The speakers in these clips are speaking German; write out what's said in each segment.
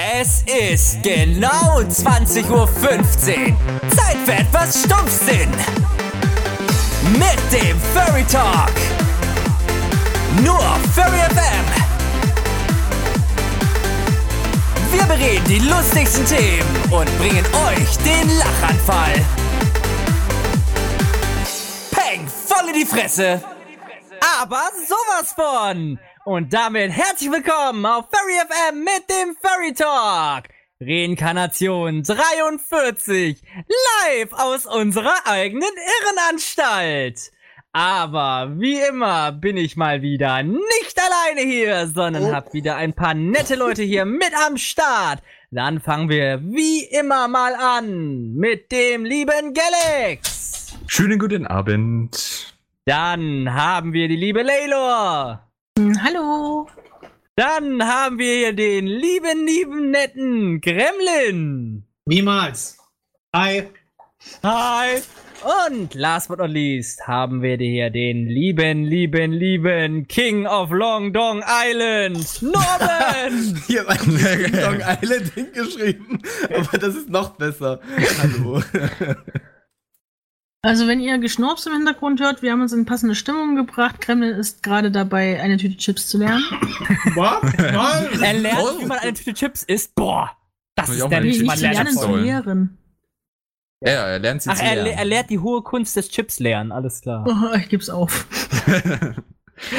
Es ist genau 20.15 Uhr. Zeit für etwas Stumpfsinn. Mit dem Furry Talk. Nur Furry FM. Wir bereden die lustigsten Themen und bringen euch den Lachanfall. Peng, voll in die Fresse. Aber sowas von. Und damit herzlich willkommen auf Furry FM mit dem Furry Talk. Reinkarnation 43. Live aus unserer eigenen Irrenanstalt. Aber wie immer bin ich mal wieder nicht alleine hier, sondern Oh. hab wieder ein paar nette Leute hier mit am Start. Dann fangen wir wie immer mal an mit dem lieben Galax. Schönen guten Abend. Dann haben wir die liebe Laylor. Hallo. Dann haben wir hier den lieben, lieben, netten Gremlin. Niemals. Hi. Hi. Und last but not least haben wir hier den lieben, lieben, lieben King of Long Dong Island, Norman. Hier habe ein Long Island hingeschrieben, aber das ist noch besser. Hallo. Also wenn ihr Geschnurps im Hintergrund hört, wir haben uns in passende Stimmung gebracht. Kremlin ist gerade dabei, eine Tüte Chips zu lernen. Was? Er lernt, Oh. wie man eine Tüte Chips isst. Boah, das ist der nicht man lernen zu lehren. Ja, ja, er lernt sie Ach, zu er, lernen. er lehrt die hohe Kunst des Chips lernen, alles klar. Oh, ich geb's auf.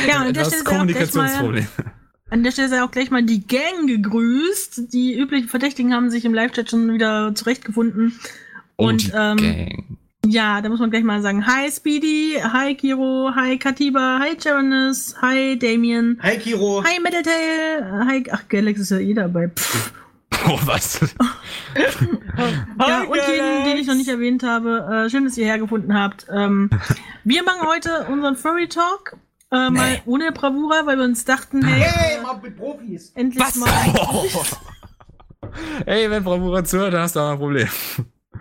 Ja, an der Etwas Stelle sei auch gleich mal, Kommunikationsproblem. an der Stelle sei auch gleich mal die Gang gegrüßt. Die üblichen Verdächtigen haben sich im Live-Chat schon wieder zurechtgefunden. Oh, Und, die ähm, Gang. Ja, da muss man gleich mal sagen, hi Speedy, hi Kiro, hi Katiba, hi Charonus, hi Damien, Hi, Kiro. hi Metaltail, hi, ach Galax ist ja eh dabei. Pff. Oh, was? Ja, und jeden, den ich noch nicht erwähnt habe, äh, schön, dass ihr hergefunden habt. Ähm, wir machen heute unseren Furry Talk, äh, mal ohne Bravura, weil wir uns dachten, hey, Hey, mal mit Profis. endlich Was? mal. Ey, wenn Bravura zuhört, dann hast du auch ein Problem.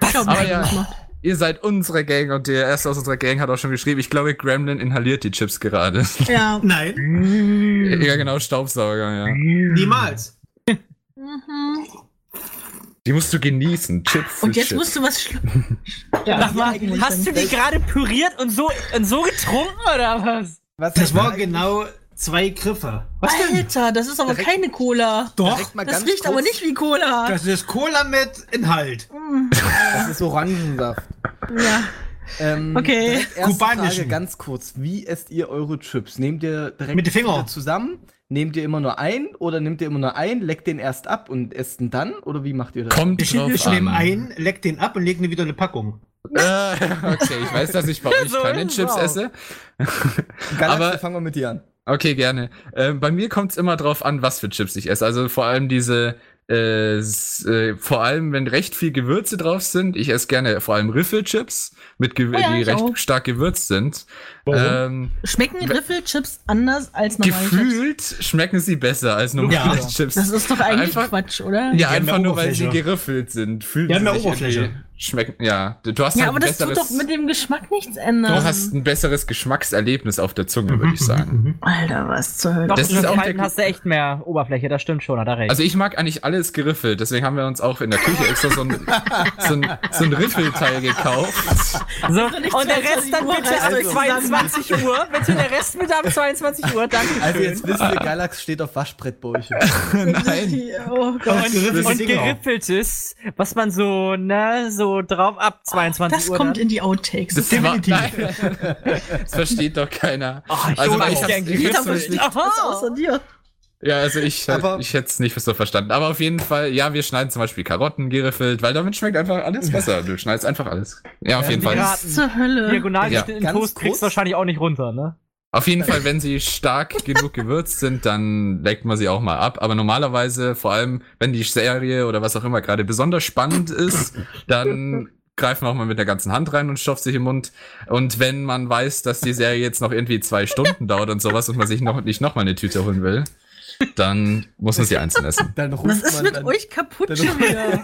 Ich glaub, Aber ja. was macht. Ihr seid unsere Gang und der erste aus unserer Gang hat auch schon geschrieben, ich glaube, Gremlin inhaliert die Chips gerade. ja. Nein. ja, genau, Staubsauger, ja. Niemals. Mhm. Die musst du genießen. Chips. Und jetzt Chips. musst du was schlu Sag mal, eigentlich hast du die gerade püriert und so, und so getrunken oder was? Was Das war genau zwei Griffe. Alter, das ist aber Direkt- keine Cola. Doch. Das riecht kurz, aber nicht wie Cola. Das ist Cola mit Inhalt. Das ist Orangensaft. ja. Ähm, Okay. Kubanischen. Frage ganz kurz. Wie esst ihr eure Chips? Nehmt ihr direkt Mit den Fingern. wieder zusammen? Nehmt ihr immer nur ein oder nehmt ihr immer nur ein, leckt den erst ab und esst ihn dann? Oder wie macht ihr das? Kommt Ich, drauf ich nehme ein, leck den ab und leg mir wieder eine Packung. Äh, okay, ich weiß, dass ich bei euch So keine Chips auch. esse. Galaxy, aber- fangen wir mit dir an. Okay, gerne. Äh, bei mir kommt es immer drauf an, was für Chips ich esse. Also vor allem diese, äh, äh, vor allem wenn recht viel Gewürze drauf sind. Ich esse gerne vor allem Riffelchips, mit Ge Oh ja, die recht auch. stark gewürzt sind. Ähm, Schmecken Riffelchips anders als normale Chips? gefühlt schmecken sie besser als normale Ja. Chips. Das ist doch eigentlich Einfach- Quatsch, oder? ja, einfach nur weil sie geriffelt sind. Fühlen Die haben sie mehr sich Oberfläche. Schmecken, ja. Du hast Ja, halt aber das tut doch mit dem Geschmack nichts ändern. du hast ein besseres Geschmackserlebnis auf der Zunge, würde ich sagen. Alter, was zur Hölle. Doch, Das das ist auch der- hast du echt mehr Oberfläche, das stimmt schon, hat er recht. Also ich mag eigentlich alles geriffelt, deswegen haben wir uns auch in der Küche extra so ein, so ein, so ein Riffelteil gekauft. so, und der 22 Rest dann bitte reißt ab euch 22 Uhr. Bitte der Rest bitte ab 22 Uhr, danke Also jetzt wisst ihr, Galax steht auf Waschbrettbäuche. Nein. Oh Gott. Und Und gerippeltes, was man so, ne, so drauf ab 22 Das Uhr. kommt dann. in die Outtakes. Das, Das war, Definitiv. nein, das versteht doch keiner. Oh, ich also ich hab's, gern ich hab's nicht, ist außer dir. Ja, also ich, Aber- ich hätte es nicht so verstanden. Aber auf jeden Fall, ja, wir schneiden zum Beispiel Karotten geriffelt, weil damit schmeckt einfach alles besser. Du schneidest einfach alles. Ja, auf jeden Fall. Ja. Was zur Hölle? Diagonal Ja. in Toast kriegst du wahrscheinlich auch nicht runter, ne? Auf jeden Fall, wenn sie stark genug gewürzt sind, dann leckt man sie auch mal ab. Aber normalerweise, vor allem, wenn die Serie oder was auch immer gerade besonders spannend ist, dann greift man auch mal mit der ganzen Hand rein und stopft sich im Mund. Und wenn man weiß, dass die Serie jetzt noch irgendwie zwei Stunden dauert und sowas und man sich noch nicht noch mal eine Tüte holen will, dann muss man sie einzeln essen. Dann ruft Was ist man mit dann, euch kaputt schon wieder?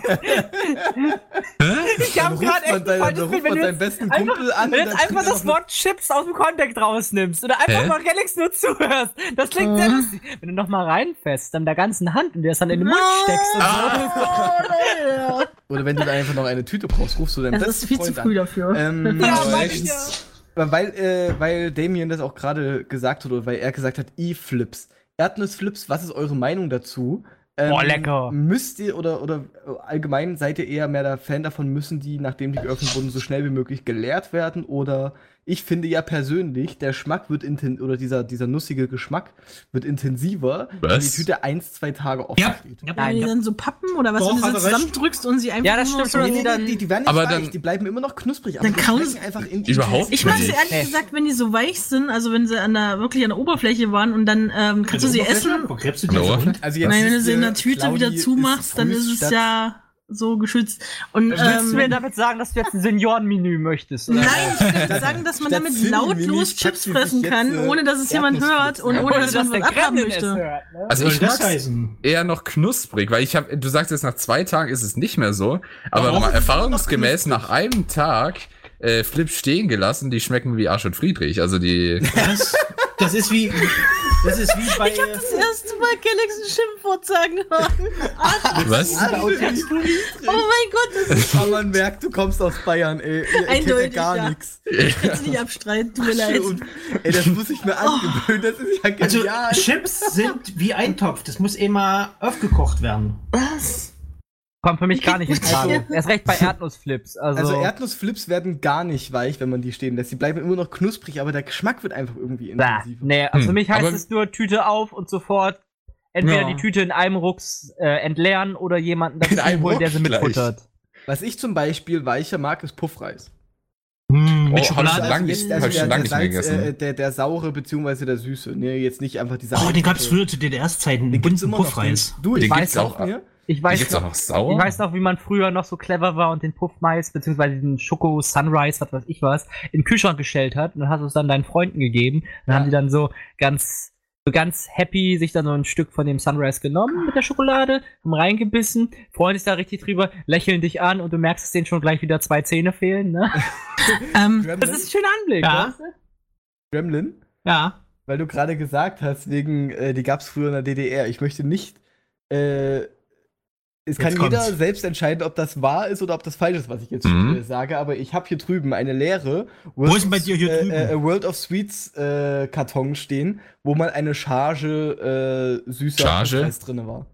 Ich habe gerade echt dann, falsches Bild, wenn man du jetzt besten einfach, Kumpel an. wenn jetzt einfach das Wort Chips aus dem Kontext rausnimmst oder einfach Hä? mal Galax nur zuhörst. Das klingt sehr Mhm. lustig. Wenn du noch mal reinfässt, dann mit der ganzen Hand und dir das dann in den Mund steckst und so. Oder wenn du dann einfach noch eine Tüte brauchst, rufst du deinen Es besten ist viel zu Freund früh an. dafür. Ähm, Ja. Aber Weil, äh, weil Damien das auch gerade gesagt hat, oder weil er gesagt hat, E-Flips. Erdnussflips, was ist eure Meinung dazu? Ähm, Boah, lecker. Müsst ihr oder, oder allgemein seid ihr eher mehr der Fan davon, müssen die, nachdem die geöffnet wurden, so schnell wie möglich geleert werden? Oder ich finde ja persönlich, der Geschmack wird inten oder dieser, dieser nussige Geschmack wird intensiver, wenn Was? die Tüte eins, zwei Tage offen Ja, steht. ja, Wenn die ja. dann so pappen oder was, Doch, wenn du sie recht. zusammendrückst und sie einfach Ja, das stimmt schon, so dass die die, die werden nicht Aber weich, dann- die bleiben immer noch knusprig, aber Dann kauen sie- einfach in Überhaupt Ich mag sie ehrlich Nee. gesagt, wenn die so weich sind, also wenn sie an der, wirklich an der Oberfläche waren und dann ähm, kannst du sie essen. Wo gräbst du die so? Also jetzt Nein, wenn du sie in der Tüte wieder zumachst, dann ist es ja so geschützt. Und Willst du mir ähm, damit sagen, dass du jetzt ein Seniorenmenü möchtest? Oder? Nein, ich würde sagen, dass man damit lautlos Chips fressen sich kann, jetzt, äh, ohne dass es jemand hört und ohne dass dass man der was abhaben möchte. hört, ne? Also ich das heißen? eher noch knusprig, weil ich habe, du sagst jetzt nach zwei Tagen ist es nicht mehr so, aber Warum? erfahrungsgemäß nach einem Tag äh, Flips stehen gelassen, die schmecken wie Arsch und Friedrich, also die Das, das ist wie, das ist wie bei, Ich hab das erste Mal Galax ein Schimpfwort sagen hören. was? Oh mein Gott, das ist Aber man merkt, du kommst aus Bayern, ey. Ihr, Eindeutig, gar ja. nichts. jetzt nicht abstreiten, tut mir leid. Und, ey, das muss ich mir angewöhnen, das ist ja also genial. Chips sind wie Eintopf. Das muss immer aufgekocht werden. Was? Kommt für mich gar nicht in Frage. Also- Erst recht bei Erdnussflips. Also, Also Erdnussflips werden gar nicht weich, wenn man die stehen lässt. Die bleiben immer noch knusprig, aber der Geschmack wird einfach irgendwie Bäh, intensiver. nee, also für Hm, mich heißt aber- es nur Tüte auf und sofort entweder Ja. die Tüte in einem Rucks äh, entleeren oder jemanden einem holen, der sie mitfuttert. Was ich zum Beispiel weicher mag, ist Puffreis. Hm, Oh, mit hab ich Schokolade. lang nicht- Also lange nicht mehr Salz, gegessen. Äh, der, der saure beziehungsweise der süße. Nee, jetzt nicht einfach dieser. Oh, den gab's früher zu DDR-Zeiten. Den gibt's bunten immer noch. Puffreis. Den, du, Den ich gibt's weiß auch. mir. Ich weiß, noch, noch sauer? ich weiß noch, wie man früher noch so clever war und den Puffmais, beziehungsweise den Schoko Sunrise, was weiß ich was, in den Kühlschrank gestellt hat und dann hast du es dann deinen Freunden gegeben. Dann Ja. haben die dann so ganz, so ganz happy sich dann so ein Stück von dem Sunrise genommen mit der Schokolade, haben reingebissen, freuen sich da richtig drüber, lächeln dich an und du merkst, dass denen schon gleich wieder zwei Zähne fehlen, ne? Ähm, Gremlin? Das ist ein schöner Anblick, Ja. weißt du? Gremlin? Ja. Weil du gerade gesagt hast, wegen, äh, die gab's früher in der DDR. Ich möchte nicht, äh, es kann Jetzt jeder kommt's. selbst entscheiden, ob das wahr ist oder ob das falsch ist, was ich jetzt Mhm. äh, sage, aber ich habe hier drüben eine leere Wo ist bei dir hier äh, drüben? Äh, World of Sweets äh, Karton stehen, wo mal eine Charge äh, süßer Charge? Drin war.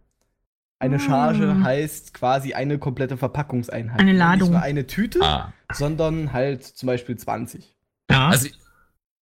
Eine Mm. Charge heißt quasi eine komplette Verpackungseinheit. Eine Nicht Ladung. nur eine Tüte, Ah, sondern halt zum Beispiel 20. ja. also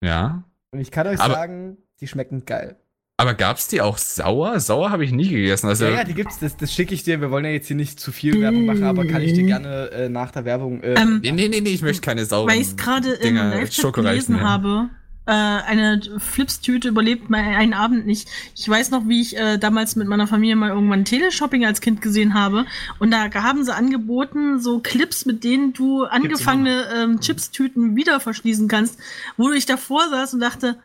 ja. Und ich kann euch Aber- sagen, die schmecken geil. Aber gab's die auch sauer? Sauer habe ich nie gegessen. Also ja, ja, die gibt's, das, das schicke ich dir. Wir wollen ja jetzt hier nicht zu viel Werbung machen, aber kann ich dir Mm. gerne äh, nach der Werbung. Äh, ähm, nee, nee, nee, nee, ich möchte keine sauren. weil ich es gerade im Schokoreis gelesen nehmen. habe, äh, eine Flips-Tüte überlebt mal einen Abend nicht. Ich weiß noch, wie ich äh, damals mit meiner Familie mal irgendwann Teleshopping als Kind gesehen habe. Und da haben sie angeboten, so Clips, mit denen du angefangene ähm, Chips-Tüten wieder verschließen kannst, wo ich davor saß und dachte,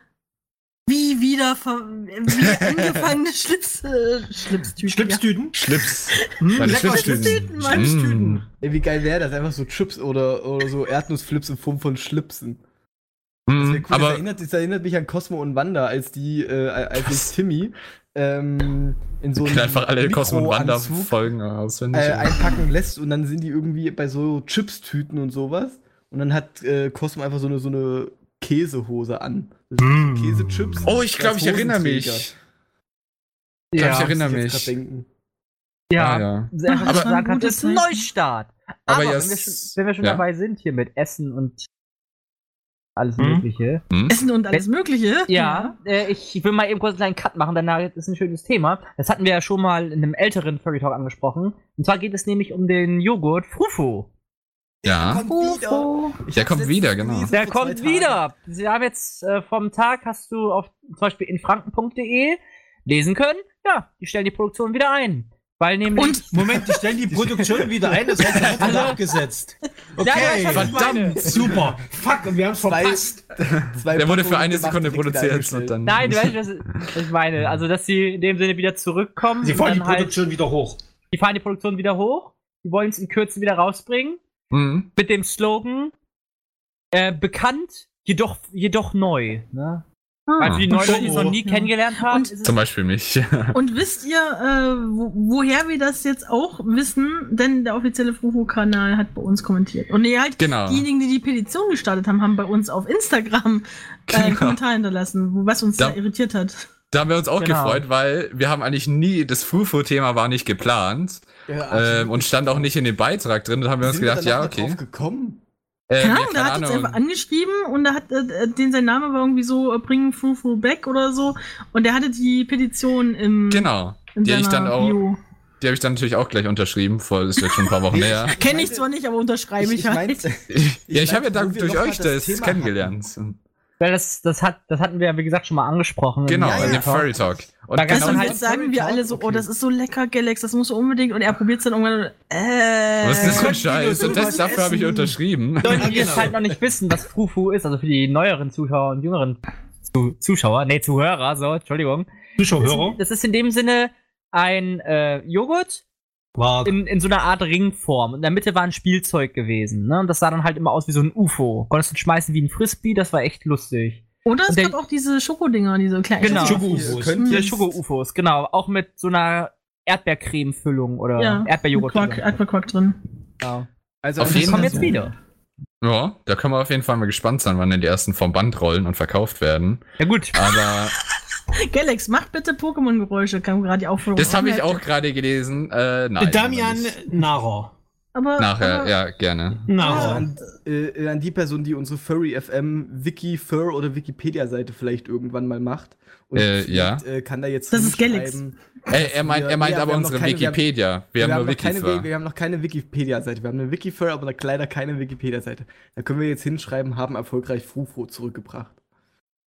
wie wieder ver wie angefangene Schlips, äh, Schlipstüten. Schlipstüten? Schlips. Hm, Meine Schlipstüten. Mm. Schlipstüten. ey, wie geil wäre das? Einfach so Chips oder, oder so Erdnussflips in Form von Schlipsen. Das, Mm, cool. das, aber erinnert, das erinnert mich an Cosmo und Wanda, als die, äh, als ich Timmy ähm, in so ich kann einfach alle Cosmo und Wanda Folgen auswendig. äh, einpacken lässt und dann sind die irgendwie bei so Chips-Tüten und sowas. Und dann hat äh, Cosmo einfach so eine, so eine Käsehose an. Mm. Käsechips. oh, ich glaube, ich erinnere mich. Ich glaube, ich Ja, erinnere ich jetzt mich. ja. Ah, ja. Sehr einfach Aber- gute das ist ein. Neustart. Aber Aber, ja, wenn, wir schon, wenn wir schon ja. dabei sind hier mit Essen und alles Mhm. Mögliche. Hm? Essen und alles Mögliche. Ja, äh, ich will mal eben kurz einen kleinen Cut machen, danach ist ein schönes Thema. Das hatten wir ja schon mal in einem älteren Furry Talk angesprochen. Und zwar geht es nämlich um den Joghurt Fufu. Ja. Kommt wieder. Ich Der kommt wieder, genau. Der kommt wieder. Sie haben jetzt äh, vom Tag hast du auf zum Beispiel in franken.de lesen können. Ja, die stellen die Produktion wieder ein. Weil nämlich. Und Moment, die stellen die Produktion wieder ein, das heißt, er hat abgesetzt. Okay, Ja, verdammt, super. Fuck, und wir haben es verpasst. Zwei Der wurde für eine Sekunde produziert und dann. Nein, du weißt, was ich meine. Also, dass sie in dem Sinne wieder zurückkommen. Sie fahren die halt, Produktion wieder hoch. die fahren die Produktion wieder hoch. Die wollen es in Kürze wieder rausbringen. Mhm. Mit dem Slogan, äh, bekannt, jedoch, jedoch neu. Ne? Also die neuen Leute, die es noch nie Ja. kennengelernt haben. Und- Zum Beispiel mich. Und wisst ihr, äh, wo, woher wir das jetzt auch wissen? Denn der offizielle Fufu-Kanal hat bei uns kommentiert. Und nee, halt Genau. diejenigen, die die Petition gestartet haben, haben bei uns auf Instagram äh, einen Genau. Kommentar hinterlassen, wo, was uns Da- da irritiert hat. Da haben wir uns auch Genau. gefreut, weil wir haben eigentlich nie, das Fufu-Thema war nicht geplant Ja, ähm, und stand auch nicht in dem Beitrag drin. Da haben wir uns gedacht, ja, da drauf okay. gekommen? Äh, Keine ja, Ahnung, der hat uns einfach angeschrieben und da hat äh, den sein Name war irgendwie so äh, bring Fufu back oder so und der hatte die Petition im Genau. in Die ich dann auch, Bio. die habe ich dann natürlich auch gleich unterschrieben, vor, das ist jetzt schon ein paar Wochen her. Kenne ich zwar nicht, aber unterschreibe ich, halt. meinte- ja, ich habe ja dann durch euch das, Thema kennengelernt. Weil das, das, hat, das hatten wir ja, wie gesagt, schon mal angesprochen. Genau, Ja, in ja. dem Furry Talk. Und dann und halt jetzt sagen wir alle so, oh, Okay. das ist so lecker, Galax, das musst du unbedingt. Und er probiert es dann irgendwann und, äh. was ist das für ein Scheiß? Und das, dafür habe ich unterschrieben. Leute, die Ja, jetzt genau. halt noch nicht wissen, was Fufu ist, also für die neueren Zuschauer und jüngeren Zu Zuschauer, nee, Zuhörer, so, Entschuldigung. Zuschauer, Das ist in dem Sinne ein äh, Joghurt war in, in so einer Art Ringform. Und in der Mitte war ein Spielzeug gewesen. Ne? Und das sah dann halt immer aus wie so ein UFO. Konntest du schmeißen wie ein Frisbee, das war echt lustig. Oder es der- gab auch diese Schokodinger, diese kleinen Genau. Schoko- Schoko-Ufos. Ja, Schoko-UFos, genau. Auch mit so einer Erdbeercreme-Füllung oder Ja, Erdbeerjoghurt. Quark, Aquaquark drin. Genau. Also Auf jeden kommen jetzt wieder. Ja, da können wir auf jeden Fall mal gespannt sein, wann denn die ersten vom Band rollen und verkauft werden. Ja gut. Aber Galax, mach bitte Pokémon-Geräusche, kam gerade die Aufforderung. das habe ich auch gerade gelesen. Äh, nein. Damian nicht. Aber, Nachher, aber, ja, gerne. Narer. an, äh, an die Person, die unsere Furry FM Wiki, Fur oder Wikipedia-Seite vielleicht irgendwann mal macht. Und Äh, vielleicht, Äh, kann da jetzt Das ist Galax. hinschreiben, Er, er meint, er meint Ja, aber unsere keine- wir haben- Wikipedia. Wir, haben nur noch keine, Wikifur. wir haben noch keine Wikipedia-Seite. Wir haben eine Wikifur, aber leider keine Wikipedia-Seite. Da können wir jetzt hinschreiben, haben erfolgreich Frufo zurückgebracht.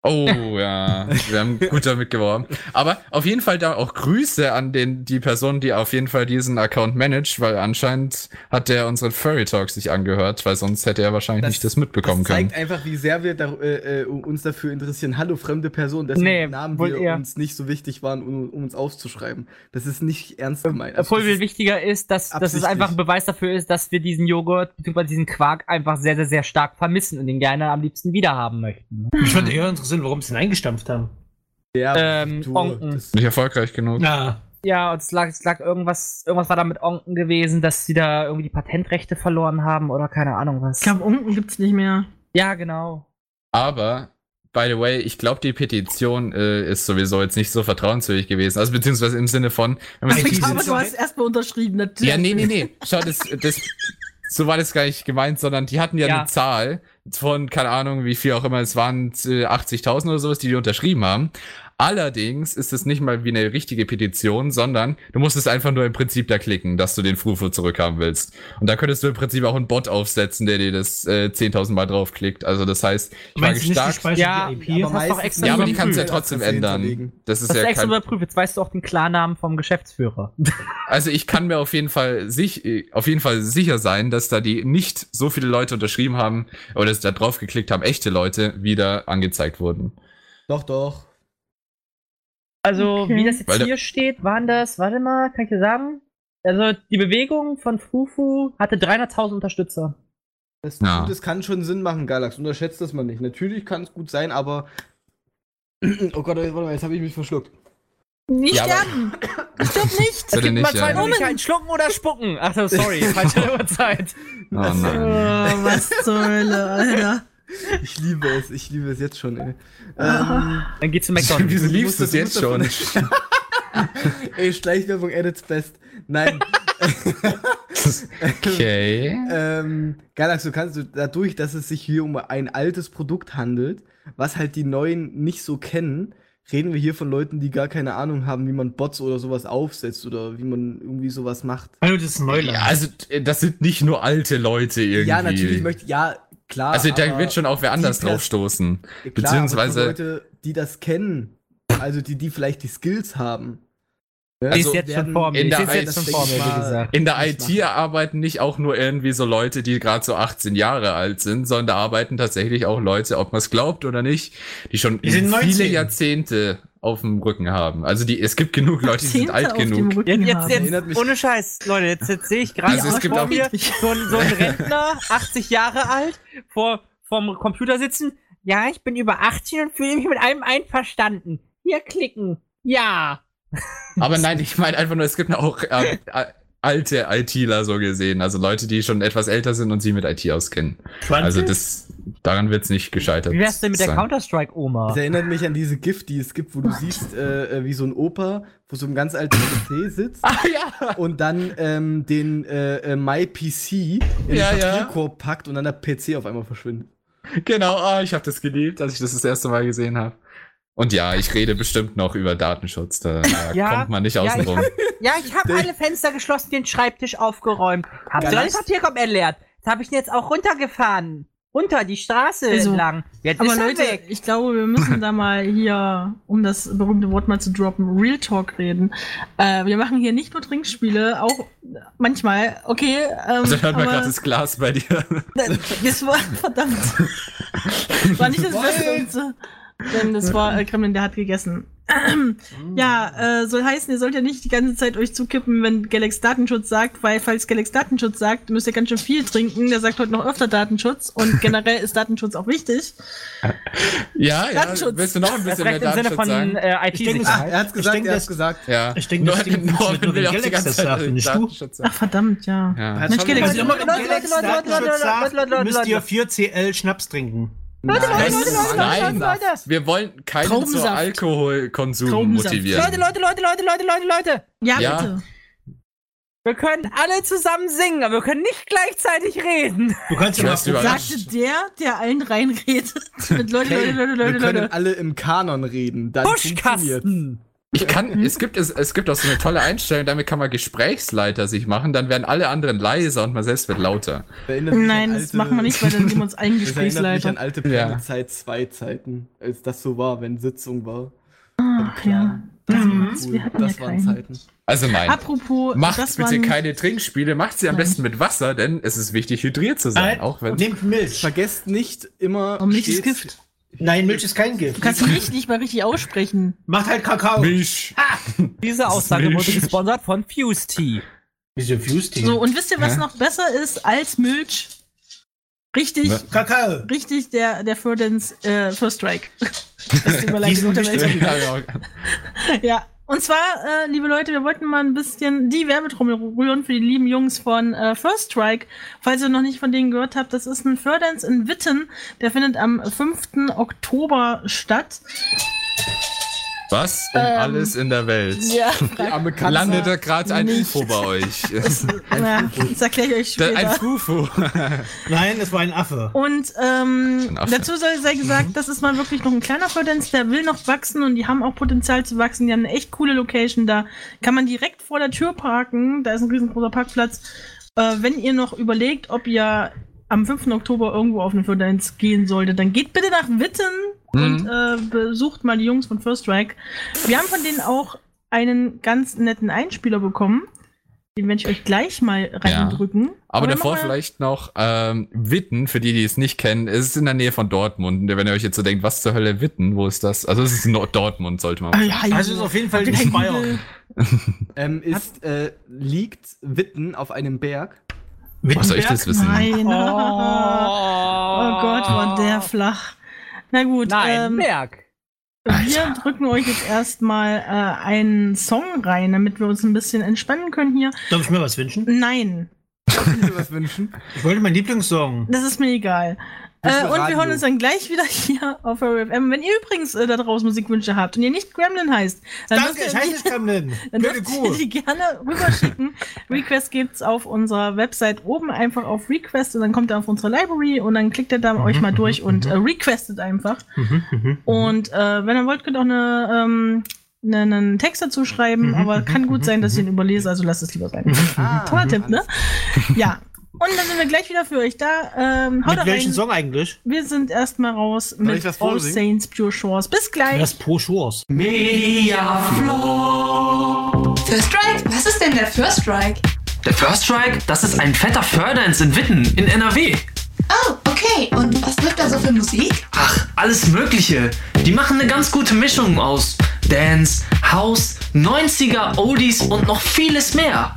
Oh ja, wir haben gut damit geworben. Aber auf jeden Fall da auch Grüße an den, die Person, die auf jeden Fall diesen Account managt, weil anscheinend hat der unseren Furry Talk sich angehört, weil sonst hätte er wahrscheinlich Das- nicht das mitbekommen das zeigt können. einfach, wie sehr wir da, äh, äh, uns dafür interessieren. Hallo, fremde Person, dessen Nee, Namen wohl wir eher. uns nicht so wichtig waren, um, um uns aufzuschreiben. Das ist nicht ernst gemeint. Also Obwohl viel ist- wichtiger ist, dass, dass es einfach ein Beweis dafür ist, dass wir diesen Joghurt bzw. diesen Quark einfach sehr, sehr, sehr stark vermissen und den gerne am liebsten wiederhaben möchten. Mich würde eher interessieren, warum sie ihn eingestampft haben. ja, ähm, du, Onken. das- Nicht erfolgreich genug. Ja. Ja, und es lag, es lag irgendwas, irgendwas war da mit Onken gewesen, dass sie da irgendwie die Patentrechte verloren haben oder keine Ahnung was. ich glaube, unten gibt's nicht mehr. Ja, genau. Aber, by the way, ich glaube, die Petition äh, ist sowieso jetzt nicht so vertrauenswürdig gewesen. Also beziehungsweise im Sinne von, wenn man sich Aber sind du hast erstmal unterschrieben, natürlich. Ja, nee, nee, nee. Schau, das, das, so war das gar nicht gemeint, sondern die hatten ja, Ja. eine Zahl von, keine Ahnung, wie viel auch immer, es waren äh, 80.000 oder sowas, die die unterschrieben haben. Allerdings ist es nicht mal wie eine richtige Petition, sondern du musst es einfach nur im Prinzip da klicken, dass du den Frufo zurückhaben willst. Und da könntest du im Prinzip auch einen Bot aufsetzen, der dir das äh, 10.000 Mal draufklickt. Also das heißt, ich war gespeichert Ja, aber doch extra Ja, aber die kannst du ja trotzdem ändern. Das ist Das ja extra überprüft. Jetzt weißt du auch den Klarnamen vom Geschäftsführer. Also ich kann mir auf jeden Fall sich, äh, auf jeden Fall sicher sein, dass da die nicht so viele Leute unterschrieben haben oder dass da drauf geklickt haben, echte Leute wieder angezeigt wurden. Doch, doch. Also, Okay. wie das jetzt Weil hier steht, waren das, warte mal, kann ich dir sagen? Also, die Bewegung von Fufu hatte 300.000 Unterstützer. Das, Ja. das kann schon Sinn machen, Galax. Unterschätzt das mal nicht. Natürlich kann es gut sein, aber. Oh Gott, warte mal, jetzt habe ich mich verschluckt. Nicht Ja, sterben! Stirb nicht! Bitte nicht, zwei ja. Möglichkeiten, schlucken oder spucken. Ach so, sorry, falsche Uhrzeit. Oh Oh, nein. was zur Hölle, Alter. Ich liebe es, ich liebe es jetzt schon, ey. Ähm, Dann geht's zu McDonald's. Wieso Du liebst du das- es jetzt schon? ey, Schleichwerbung at its best. Nein. Okay. ähm, Galax, du kannst du, dadurch, dass es sich hier um ein altes Produkt handelt, was halt die Neuen nicht so kennen, reden wir hier von Leuten, die gar keine Ahnung haben, wie man Bots oder sowas aufsetzt oder wie man irgendwie sowas macht. Hallo, das ist Neuland. Ja, also äh, das sind nicht nur alte Leute irgendwie. Ja, natürlich möchte ja, klar. Also da wird schon auch wer anders die Pers- draufstoßen. Klar, beziehungsweise- Leute, die das kennen, also die, die vielleicht die Skills haben, Also ist jetzt schon vor mir. in Ich der sehe jetzt I- schon vor mir, wie gesagt. In der IT arbeiten nicht auch nur irgendwie so Leute, die gerade so 18 Jahre alt sind, sondern da arbeiten tatsächlich auch Leute, ob man es glaubt oder nicht, die schon Die sind viele 19. Jahrzehnte auf dem Rücken haben. Also die, es gibt genug Leute, die sind alt genug. Jetzt, jetzt, jetzt ohne Scheiß, Leute, jetzt, jetzt sehe ich gerade Also es gibt vor auch- mir so ein, so ein Rentner, 80 Jahre alt, vor vom Computer sitzen. Ja, ich bin über 18 und fühle mich mit allem einverstanden. Hier klicken. Ja. Aber nein, ich meine einfach nur, es gibt auch äh, alte ITler so gesehen, also Leute, die schon etwas älter sind und sich mit IT auskennen. Also das, daran wird's nicht gescheitert. Wie wär's denn mit der sein. Counter-Strike-Oma? Das erinnert mich an diese GIF, die es gibt, wo du siehst, äh, äh, wie so ein Opa vor so einem ganz alten PC sitzt Ah ja! und dann ähm, den äh, äh, MyPC in den Ja, ja. Papierkorb packt und dann der PC auf einmal verschwindet. Genau, ah, ich habe das geliebt, als ich das das erste Mal gesehen habe. Und ja, ich rede bestimmt noch über Datenschutz, da, da Ja, kommt man nicht außen rum. ja, ich habe alle Fenster geschlossen, den Schreibtisch aufgeräumt. Hab Ja, sogar den das- habe ich jetzt auch runtergefahren. Runter die Straße Also, entlang. Jetzt Aber ist er Leute, weg. ich glaube, wir müssen da mal hier, um das berühmte Wort mal zu droppen, Real Talk reden. Äh, wir machen hier nicht nur Trinkspiele, auch manchmal, okay. Ähm, Also hört man gerade das Glas bei dir. das war verdammt. war nicht das Beste. Denn das war äh, Kremlin, der hat gegessen. ja, äh, soll heißen, ihr sollt ja nicht die ganze Zeit euch zukippen, wenn Galax Datenschutz sagt, weil falls Galax Datenschutz sagt, müsst ihr ganz schön viel trinken. Der sagt heute noch öfter Datenschutz und generell ist Datenschutz auch wichtig. Ja, ja. Datenschutz. Willst du noch ein bisschen mehr im Sinne Datenschutz von sagen? äh, Ich denke, IT-Sicherheit. Er hat's gesagt, denke, er hat's gesagt. Ja. Ich denke, das Nur- Ding Norman funktioniert nur, will wenn auch die Galax ganze das Zeit sagt, nicht du. Datenschutz sagen. Ach verdammt, ja. Ja. Hat Mensch, schon Galax, Also immer wenn Leute, Galax Leute, Leute, Datenschutz Leute, sagt, Leute, Leute, müsst ihr Leute. 4 CL Schnaps trinken. Leute, Leute, Nein, Leute, Leute, nein. Leute, Leute. Wir wollen keinen zu Alkoholkonsum motivieren. Leute, Leute, Leute, Leute, Leute, Leute, Leute. Ja, Ja. bitte. Wir können alle zusammen singen, aber wir können nicht gleichzeitig reden. Du kannst ja überrascht. Sagte der, der allen reinredet. Mit Leute, Hey, Leute, Leute, wir Leute, können Leute. alle im Kanon reden. Dann funktioniert's. Ich kann, es gibt, es, es gibt auch so eine tolle Einstellung, damit kann man Gesprächsleiter sich machen, dann werden alle anderen leiser und man selbst wird lauter. Nein, an das alte- machen wir nicht, weil dann geben wir uns einen Das erinnert mich an Gesprächsleiter. alte Ja. Zeit 2 Zeiten, als das so war, wenn Sitzung war. Ach ja. Das war's. Cool, Wir hatten das ja waren keinen. Zeiten. Also nein. Apropos, Macht das bitte waren, keine Trinkspiele, macht sie am Nein. besten mit Wasser, denn es ist wichtig, hydriert zu sein. Auch wenn. nehmt Milch. Vergesst nicht immer. Oh, Milch ist Gift. Nein, Milch ist kein Du Gift. kannst Milch nicht mal richtig aussprechen. Macht halt Kakao. Milch. Diese Aussage Milch. wurde gesponsert von Fuse Tea. Wieso Fuse Tea? So, und wisst ihr, was Hä? noch besser ist als Milch? Richtig, Was? Kakao. richtig, der, der Ferdinand äh, First Strike. Das wichtig. Ja, ja. Ja, und zwar, äh, liebe Leute, wir wollten mal ein bisschen die Werbetrommel rühren für die lieben Jungs von äh, First Strike. Falls ihr noch nicht von denen gehört habt, das ist ein Furdance in Witten. Der findet am 5. Oktober statt. Was um Ähm, alles in der Welt? Ja. Landet da gerade ein nicht. UFO bei euch? ja das erkläre ich euch später. ein Fufo. Nein, es war ein Affe. Und ähm, Ein Affe. dazu soll sei gesagt, das ist mal wirklich noch ein kleiner Furdenz, der will noch wachsen und die haben auch Potenzial zu wachsen. Die haben eine echt coole Location da. Kann man direkt vor der Tür parken. Da ist ein riesengroßer Parkplatz. Äh, wenn ihr noch überlegt, ob ihr am 5. Oktober irgendwo auf eine Furdenz gehen solltet, dann geht bitte nach Witten und äh, besucht mal die Jungs von First Strike. Wir haben von denen auch einen ganz netten Einspieler bekommen. Den werde ich euch gleich mal reindrücken. Aber dann davor vielleicht noch ähm, Witten, für die, die es nicht kennen, es ist in der Nähe von Dortmund. Und Wenn ihr euch jetzt so denkt, was zur Hölle Witten, wo ist das? Also es ist Nord Dortmund, sollte man Ah, sagen. ja, Also es ist auf jeden Fall in. Google? Ähm, ist, äh, liegt Witten auf einem Berg. Was soll ich das wissen? Nein. Oh, Oh Gott, war der flach. Na gut, Nein, ähm, Berg. wir drücken euch jetzt erstmal äh, einen Song rein, damit wir uns ein bisschen entspannen können hier. Darf ich mir was wünschen? Nein, Darf ich mir was wünschen? Ich wollte meinen Lieblingssong. das ist mir egal. Äh, und wir hören uns dann gleich wieder hier auf FM. Wenn ihr übrigens äh, da draußen Musikwünsche habt und ihr nicht Gremlin heißt, dann Danke, dürft ich ihr heiße die- nicht Kremlin. Dann dürft ihr die gerne rüberschicken. Request gibt's auf unserer Website oben einfach auf Request und dann kommt ihr auf unsere Library und dann klickt ihr da euch mal durch und äh, requestet einfach. Und äh, wenn ihr wollt, könnt ihr auch eine, ähm, ne- einen Text dazu schreiben, aber kann gut sein, dass ich ihn überlese, also lasst es lieber sein. Toller Tipp, ne? Ja. Und dann sind wir gleich wieder für euch da. Ähm, haut Mit welchem. Song eigentlich? Wir sind erstmal raus mit ich das All? Saints Pure Shores. Bis gleich. Das Pro Shores. Media Flow. First Strike? Was ist denn der First Strike? Der First Strike, das ist ein fetter Furdance in Witten, in NRW. Oh, okay. Und was läuft da so für Musik? Ach, alles Mögliche. Die machen eine ganz gute Mischung aus Dance, House, 90er, Oldies und noch vieles mehr.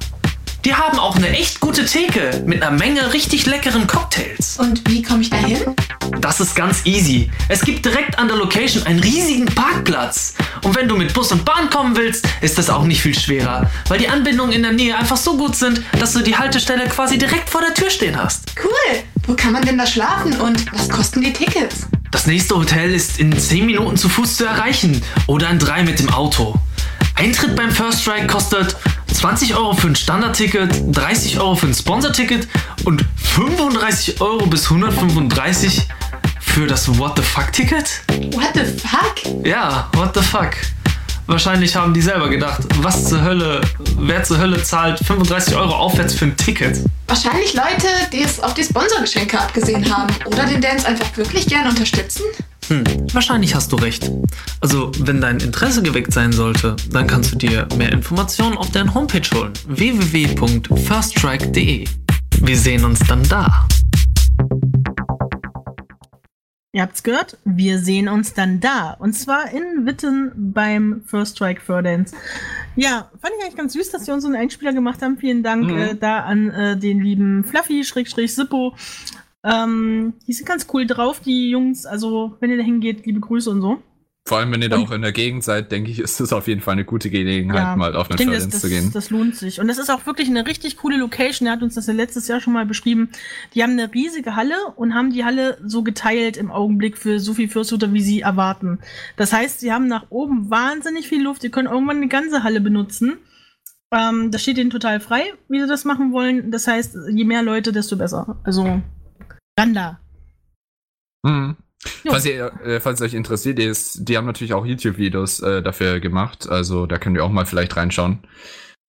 Die haben auch eine echt gute Theke mit einer Menge richtig leckeren Cocktails. Und wie komme ich da hin? Das ist ganz easy. Es gibt direkt an der Location einen riesigen Parkplatz. Und wenn du mit Bus und Bahn kommen willst, ist das auch nicht viel schwerer, weil die Anbindungen in der Nähe einfach so gut sind, dass du die Haltestelle quasi direkt vor der Tür stehen hast. Cool. Wo kann man denn da schlafen und was kosten die Tickets? Das nächste Hotel ist in 10 Minuten zu Fuß zu erreichen oder in 3 mit dem Auto. Eintritt beim First Strike kostet 20 Euro für ein Standardticket, 30 Euro für ein Sponsorticket und 35 Euro bis 135 für das What the Fuck Ticket? What the fuck? Ja, what the fuck. Wahrscheinlich haben die selber gedacht, was zur Hölle, wer zur Hölle zahlt 35 Euro aufwärts für ein Ticket? Wahrscheinlich Leute, die es auf die Sponsorgeschenke abgesehen haben oder den Dance einfach wirklich gern unterstützen. Hm, wahrscheinlich hast du recht. Also, wenn dein Interesse geweckt sein sollte, dann kannst du dir mehr Informationen auf deren Homepage holen. www.firststrike.de. Wir sehen uns dann da. Ihr habt's gehört, wir sehen uns dann da. Und zwar in Witten beim First Strike Furdance. Ja, fand ich eigentlich ganz süß, dass sie uns so einen Einspieler gemacht haben. Vielen Dank Mhm. äh, da an äh, den lieben Fluffy, Schrägstrich, Sippo. Ähm, die sind ganz cool drauf, die Jungs. Also, wenn ihr da hingeht, liebe Grüße und so. Vor allem, wenn ihr da Und- auch in der Gegend seid, denke ich, ist das auf jeden Fall eine gute Gelegenheit, mal auf eine das, zu gehen. das lohnt sich. Und das ist auch wirklich eine richtig coole Location. Er hat uns das ja letztes Jahr schon mal beschrieben. Die haben eine riesige Halle und haben die Halle so geteilt im Augenblick für so viel Fürsthuter, wie sie erwarten. Das heißt, sie haben nach oben wahnsinnig viel Luft. Sie können irgendwann eine ganze Halle benutzen. Ähm, das steht ihnen total frei, wie sie das machen wollen. Das heißt, je mehr Leute, desto besser. Also, ran da. Mhm. Jo. Falls, ihr, äh, falls euch interessiert ist, die haben natürlich auch YouTube-Videos äh, dafür gemacht. Also da könnt ihr auch mal vielleicht reinschauen,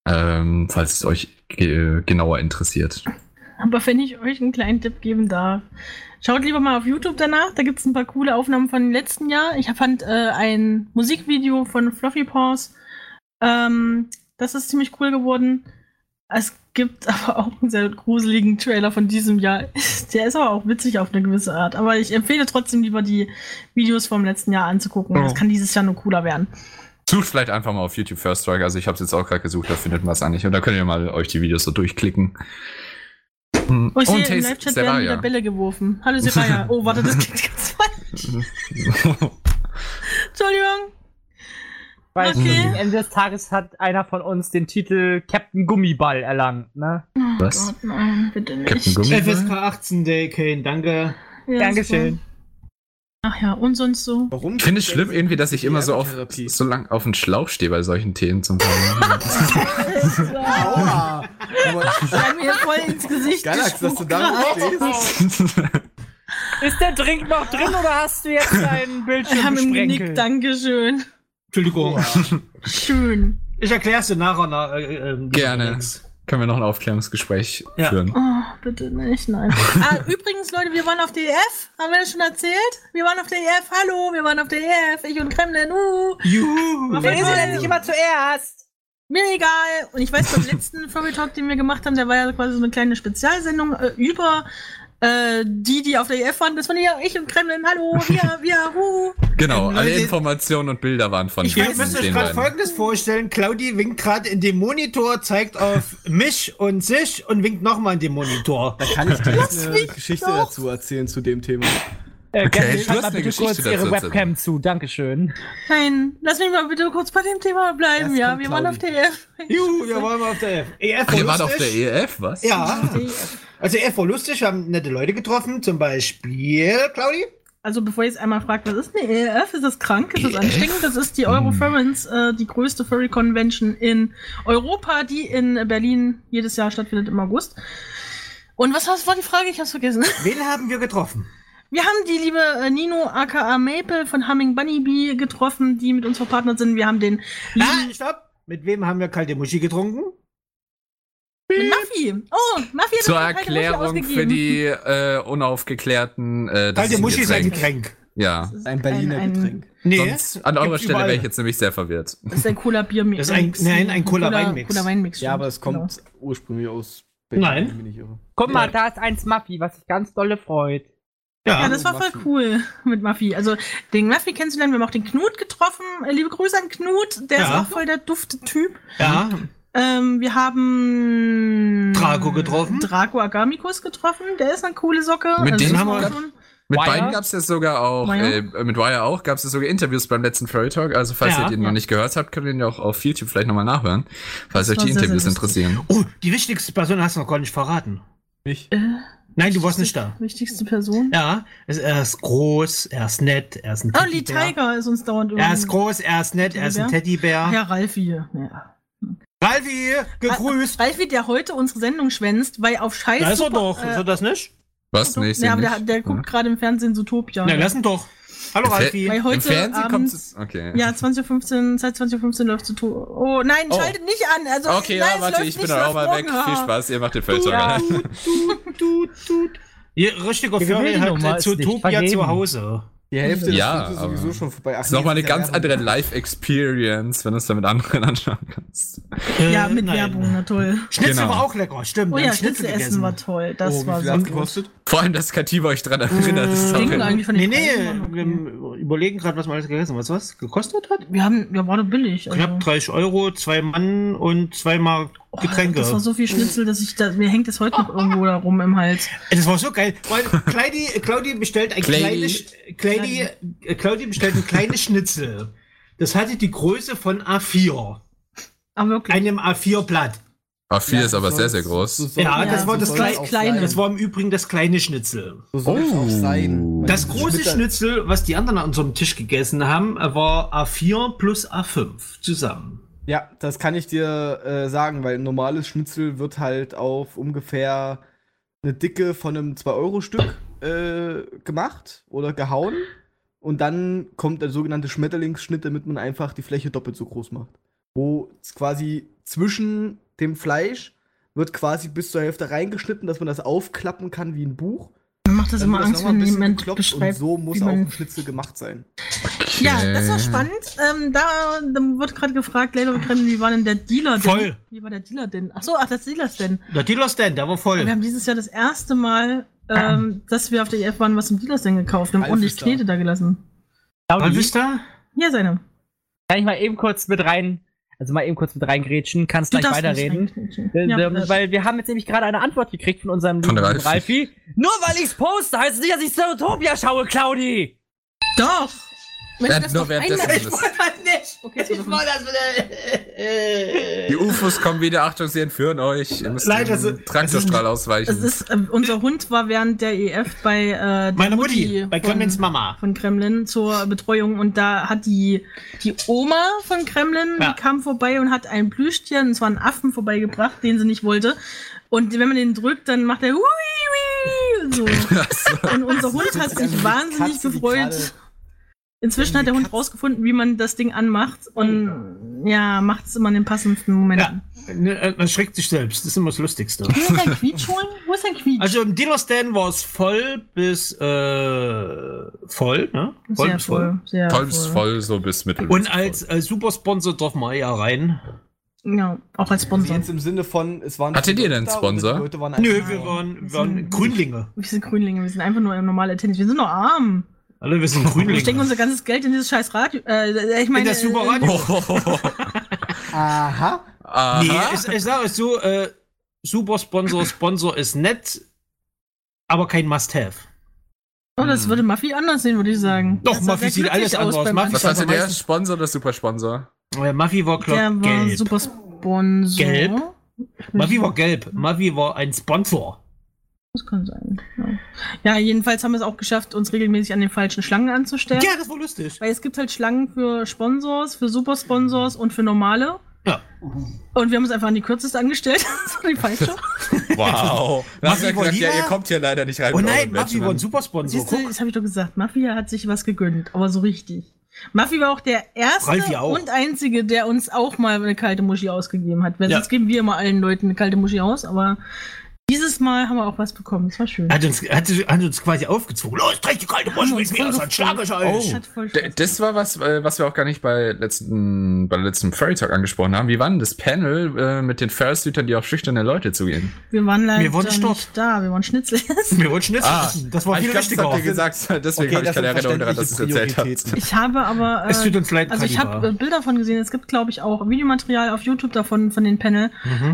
ähm, falls es euch ge genauer interessiert. Aber wenn ich euch einen kleinen Tipp geben darf, schaut lieber mal auf YouTube danach. Da gibt es ein paar coole Aufnahmen von letzten Jahr. Ich fand äh, ein Musikvideo von Fluffy Paws. Ähm, das ist ziemlich cool geworden. Es gibt aber auch einen sehr gruseligen Trailer von diesem Jahr. Der ist aber auch witzig auf eine gewisse Art. Aber ich empfehle trotzdem lieber die Videos vom letzten Jahr anzugucken. Oh. Das kann dieses Jahr nur cooler werden. Sucht vielleicht einfach mal auf YouTube First Strike. Also ich habe es jetzt auch gerade gesucht, da findet man es eigentlich. Und da könnt ihr mal euch die Videos so durchklicken. Mhm. Oh, ich sehe, im Live-Chat werden wieder. Bälle geworfen. Hallo Seraya. Oh, warte, das klingt ganz falsch. Entschuldigung. Weil Okay. am Ende des Tages hat einer von uns den Titel Captain Gummiball erlangt, ne? Was? Gott, nein, bitte nicht. Captain Gummi? FSK 18 Day, Kane, danke. Ja, Dankeschön. Ach ja, und sonst so. Warum? Ich finde es schlimm irgendwie, dass ich immer so auf so lang auf den Schlauch stehe bei solchen Themen zum Teil. Aua. Wir haben mir voll ins Gesicht Galax, dass du da stehst. Ist der Drink noch drin oder hast du jetzt deinen Wir Bildschirm haben ihm gesprenkelt? genickt, Dankeschön. Entschuldigung. Schön. Ich erklär's dir nachher. Na, äh, äh, Gerne. Alex. Können wir noch ein Aufklärungsgespräch Ja. führen? Oh, bitte nicht, nein. ah, übrigens, Leute, wir waren auf der EF. Haben wir das schon erzählt? Wir waren auf der EF. Hallo, wir waren auf der EF. Ich und Kremlin. Uh. Juhu. Jeden ist denn nicht immer zuerst? Mir egal. Und ich weiß, beim letzten Furry Talk, den wir gemacht haben, der war ja quasi so eine kleine Spezialsendung äh, über äh, die, die auf der EF waren. Das waren ja ich und Kremlin. Hallo, wir, wir, hu. Genau, Ähm, alle Informationen und Bilder waren von Ich diesen- ihr müsst euch gerade folgendes vorstellen. Claudi winkt gerade in den Monitor, zeigt auf mich und sich und winkt nochmal in den Monitor. Da kann ich gleich eine Geschichte doch. dazu erzählen zu dem Thema. Äh, Okay, hast mal bitte Geschichte kurz ihre. Webcam zu. Dankeschön. Nein, lass mich mal bitte kurz bei dem Thema bleiben. Erst ja, wir waren auf der EF. Juhu, wir waren mal auf der EF. EF Ach, war ihr wart auf der EF, was? Ja. Also EF war lustig, wir haben nette Leute getroffen, zum Beispiel Claudi. Also bevor ihr jetzt einmal fragt, was ist eine EF? Ist das krank? Ist das EF? anstrengend? Das ist die Eurofurrence, äh, die größte Furry Convention in Europa, die in Berlin jedes Jahr stattfindet im August. Und was was war die Frage? Ich hab's vergessen. Wen haben wir getroffen? Wir haben die liebe äh, Nino aka Maple von Humming Bunny Bee getroffen, die mit uns verpartnert sind. Wir haben den Ah, stopp. Mit wem haben wir kalte Muschi getrunken? mit Maffi. Oh, Maffi hat Zur Erklärung für die äh, unaufgeklärten. Äh, das Kalte ist ein Muschi ist ein Getränk. Ja. Das ist Ein Berliner ein, Getränk. Nee, Sonst, an eurer Stelle wäre ich jetzt nämlich sehr verwirrt. Das ist ein Cola-Bier-Mix. Das ist ein- nein, ein Cola-Weinmix. Cola-Weinmix. Ja, aber es genau. kommt ursprünglich aus Berlin. Nein. Guck mal, da ist ein Smuffy, was sich ganz dolle freut. Ja, Ja, das war voll Muffy. cool mit Muffy. Also den Muffy kennenzulernen, wir haben auch den Knut getroffen. Äh, liebe Grüße an Knut, der ist Ja. auch voll der dufte Typ. ja. Ähm, wir haben Draco getroffen. Draco Agamikus getroffen, der ist eine coole Socke. Mit Also dem haben wir- schon- Mit Wire? beiden gab es ja sogar auch, äh, mit Wire auch, gab es ja sogar Interviews beim letzten Furry Talk. Also falls Ja. ihr den Ja. noch nicht gehört habt, könnt ihr ihn ja auch auf YouTube vielleicht nochmal nachhören, falls Das euch die Interviews interessieren. Oh, die wichtigste Person hast du noch gar nicht verraten. Ich? Äh, Nein, du warst nicht da. Wichtigste Person. Ja, es- er ist groß, er ist nett, er ist ein Oh, Lee Teddybär. Tiger ist uns dauernd Er ist groß, er ist nett, er ist ein Teddybär. Ja, Ralfi. Ja. Ralfi, gegrüßt. Ralfi, der heute unsere Sendung schwänzt, weil auf Scheiß. Da ist er doch, ist er das nicht? Was? Nee, ich ja, aber nicht. der, der guckt gerade im Fernsehen Zootopia. Na, lass ihn doch. Hallo Im Ralfi. Weil Im heute Fernsehen kommt es. Okay. Ja, 20.15 seit 20.15 läuft Zootopia. Oh, nein, Oh. schaltet nicht an. Also, Okay, nein, ja, es warte, läuft ich bin nicht, dann auch mal weg. morgen. Viel Spaß, ihr macht den Talk. Ja. allein. Tut, tut, tut. Ihr richtiger die hat Zootopia vergeben. zu Hause. Die Hälfte des Ja, Films ist sowieso schon vorbei. Ach, Das ist nochmal eine ganz Werbung. andere Live-Experience, wenn du es dann mit anderen anschauen kannst. Ja, Äh, mit nein. Werbung, na toll. Schnitzel Genau. war auch lecker, stimmt. Oh ja, Schnitzel Schnitzel essen gegessen. war toll. Das Oh, war so hat's gut. gekostet? Vor allem, dass Kativa euch dran erinnert. ist auch Ging ein- eigentlich von Nee, den nee, wir überlegen gerade, was wir alles gegessen haben. Was was gekostet hat? Wir haben, ja, war doch billig. Also. Knapp 30 Euro, zwei Mann und zweimal Oh, Getränke. Das war so viel Schnitzel, dass ich da, mir hängt das heute noch irgendwo da rum im Hals. Das war so geil. Weil Claudi, Claudi bestellt ein kleines, Claudi, äh, Claudi bestellt ein kleines Schnitzel. Das hatte die Größe von A4. Aber wirklich. Einem A4-Blatt. A4 Ja, ist aber so sehr, sehr groß. so Ja, Ja, das war so das soll's kleine. Das war im Übrigen das kleine Schnitzel. So soll es Oh. auch sein. Das große Schnitzel, was die anderen an unserem Tisch gegessen haben, war A4 plus A5 zusammen. Ja, das kann ich dir äh, sagen, weil ein normales Schnitzel wird halt auf ungefähr eine Dicke von einem 2-Euro-Stück äh, gemacht oder gehauen. Und dann kommt der sogenannte Schmetterlingsschnitt, damit man einfach die Fläche doppelt so groß macht. Wo quasi zwischen dem Fleisch wird quasi bis zur Hälfte reingeschnitten, dass man das aufklappen kann wie ein Buch. Macht das Dann immer wird Angst, ein wenn jemand beschreibt, und so muss wie auch man ein Schnitzel gemacht sein. Ja, das war spannend. Ähm, da, da wird gerade gefragt, Leila, wie war denn der Dealer denn? Voll. Wie war der Dealer denn? Ach so, ach, das Dealer denn. Der Dealer Stand, der war voll. Wir haben dieses Jahr das erste Mal, ähm, dass wir auf der EF waren, was im Dealer denn gekauft haben. Ordentlich. Knete da gelassen. Da? Hier seine. kann ich mal eben kurz mit rein, also mal eben kurz mit reingrätschen, kannst gleich weiterreden. nicht Äh, Ja, äh, weil wir haben jetzt nämlich gerade eine Antwort gekriegt von unserem Von. Ralfi. Nur weil ich's poste, heißt es nicht, dass ich Zootopia schaue, Claudi! doch! Das nur währenddessen einmal- das- halt nicht. Okay, so davon. Die UFOs kommen wieder, Achtung, sie entführen euch. Ihr müsst Leider dem so- Traktorstrahl Es ausweichen. ist, ähm, unser Hund war während der EF bei äh, der Meine Mutti, bei von- Clemens Mama. von Kremlin zur Betreuung und da hat die, die Oma von Kremlin, Ja. die kam vorbei und hat ein Plüschtier, und zwar einen Affen vorbeigebracht, den sie nicht wollte. Und wenn man den drückt, dann macht er hui, hui, und so. Und unser Hund hat sich wie wahnsinnig Katze, die gefreut. Inzwischen hat der Hund rausgefunden, wie man das Ding anmacht und ja, macht es immer in den passendsten Momenten. Ne, äh, Man schreckt sich selbst. Das ist immer das Lustigste. Kann ich dein Quietsch holen? Wo ist dein Quietsch? Also im Dealer Stand war es voll bis äh, voll, ne? Voll sehr bis voll. voll. Sehr Voll bis voll, so bis mittel. Und als äh, Supersponsor dürfen wir ja rein. Ja, auch als Sponsor. jetzt im Sinne von, es waren. Hattet ihr denn da Sponsor? Leute waren Nö, wir waren, wir waren Grünlinge. Wir sind Grünlinge, wir sind einfach nur normale Tennis. Wir sind nur arm. Alle, wir sind Wir stecken unser ganzes Geld in dieses scheiß Radio. Äh, ich meine, In das Superradio. Oh, Aha. aha. Nee, ich, ich sage es so, äh, Supersponsor, Sponsor ist nett, aber kein Must-Have. Oh, das Hm. würde Muffy anders sehen, würde ich sagen. Doch, Das Muffy sieht alles anders aus. Muffy. Was hatte der? meistens- Sponsor oder Supersponsor? Äh, Muffy war, glaub, Der war gelb. super Sponsor. Gelb? Muffy war gelb. Muffy war ein Sponsor. Das kann sein. Ja. ja, jedenfalls haben wir es auch geschafft, uns regelmäßig an den falschen Schlangen anzustellen. Ja, das war lustig. Weil es gibt halt Schlangen für Sponsors, für Supersponsors und für normale. Ja. Und wir haben uns einfach an die kürzeste angestellt. das war die falsche. Wow. Muffy wir gesagt, ja, ihr kommt hier leider nicht rein. Oh nein, Badgen. war ein Supersponsor. Siehst du, Guck. das habe ich doch gesagt. Mafia hat sich was gegönnt, aber so richtig. Mafia war auch der erste auch. und einzige, der uns auch mal eine kalte Muschi ausgegeben hat. Weil Ja. Sonst geben wir immer allen Leuten eine kalte Muschi aus, aber Dieses Mal haben wir auch was bekommen. Das war schön. Hat uns, hat, hat uns quasi aufgezwungen. Los, trink die kalte Wurst mit mir, sonst schlag ich euch. Hat voll D- Spaß Das war was, äh, was wir auch gar nicht bei letzten, bei letzten Furry Talk angesprochen haben. Wie war denn das Panel äh, mit den Fursuitern, die auf schüchterne Leute zugehen? Wir waren leider Wir nicht Stopp. da, wir waren Schnitzel essen. Wir wollten Schnitzel essen. Das war Ah, ich viel wichtiger. ihr gesagt, deswegen Okay, habe ich keine Erinnerung daran, dass ihr es erzählt habt. Ich habe aber. Äh, Es tut uns leid, Also ich habe äh, Bilder von gesehen. Es gibt, glaube ich, auch Videomaterial auf YouTube davon, von den Panel.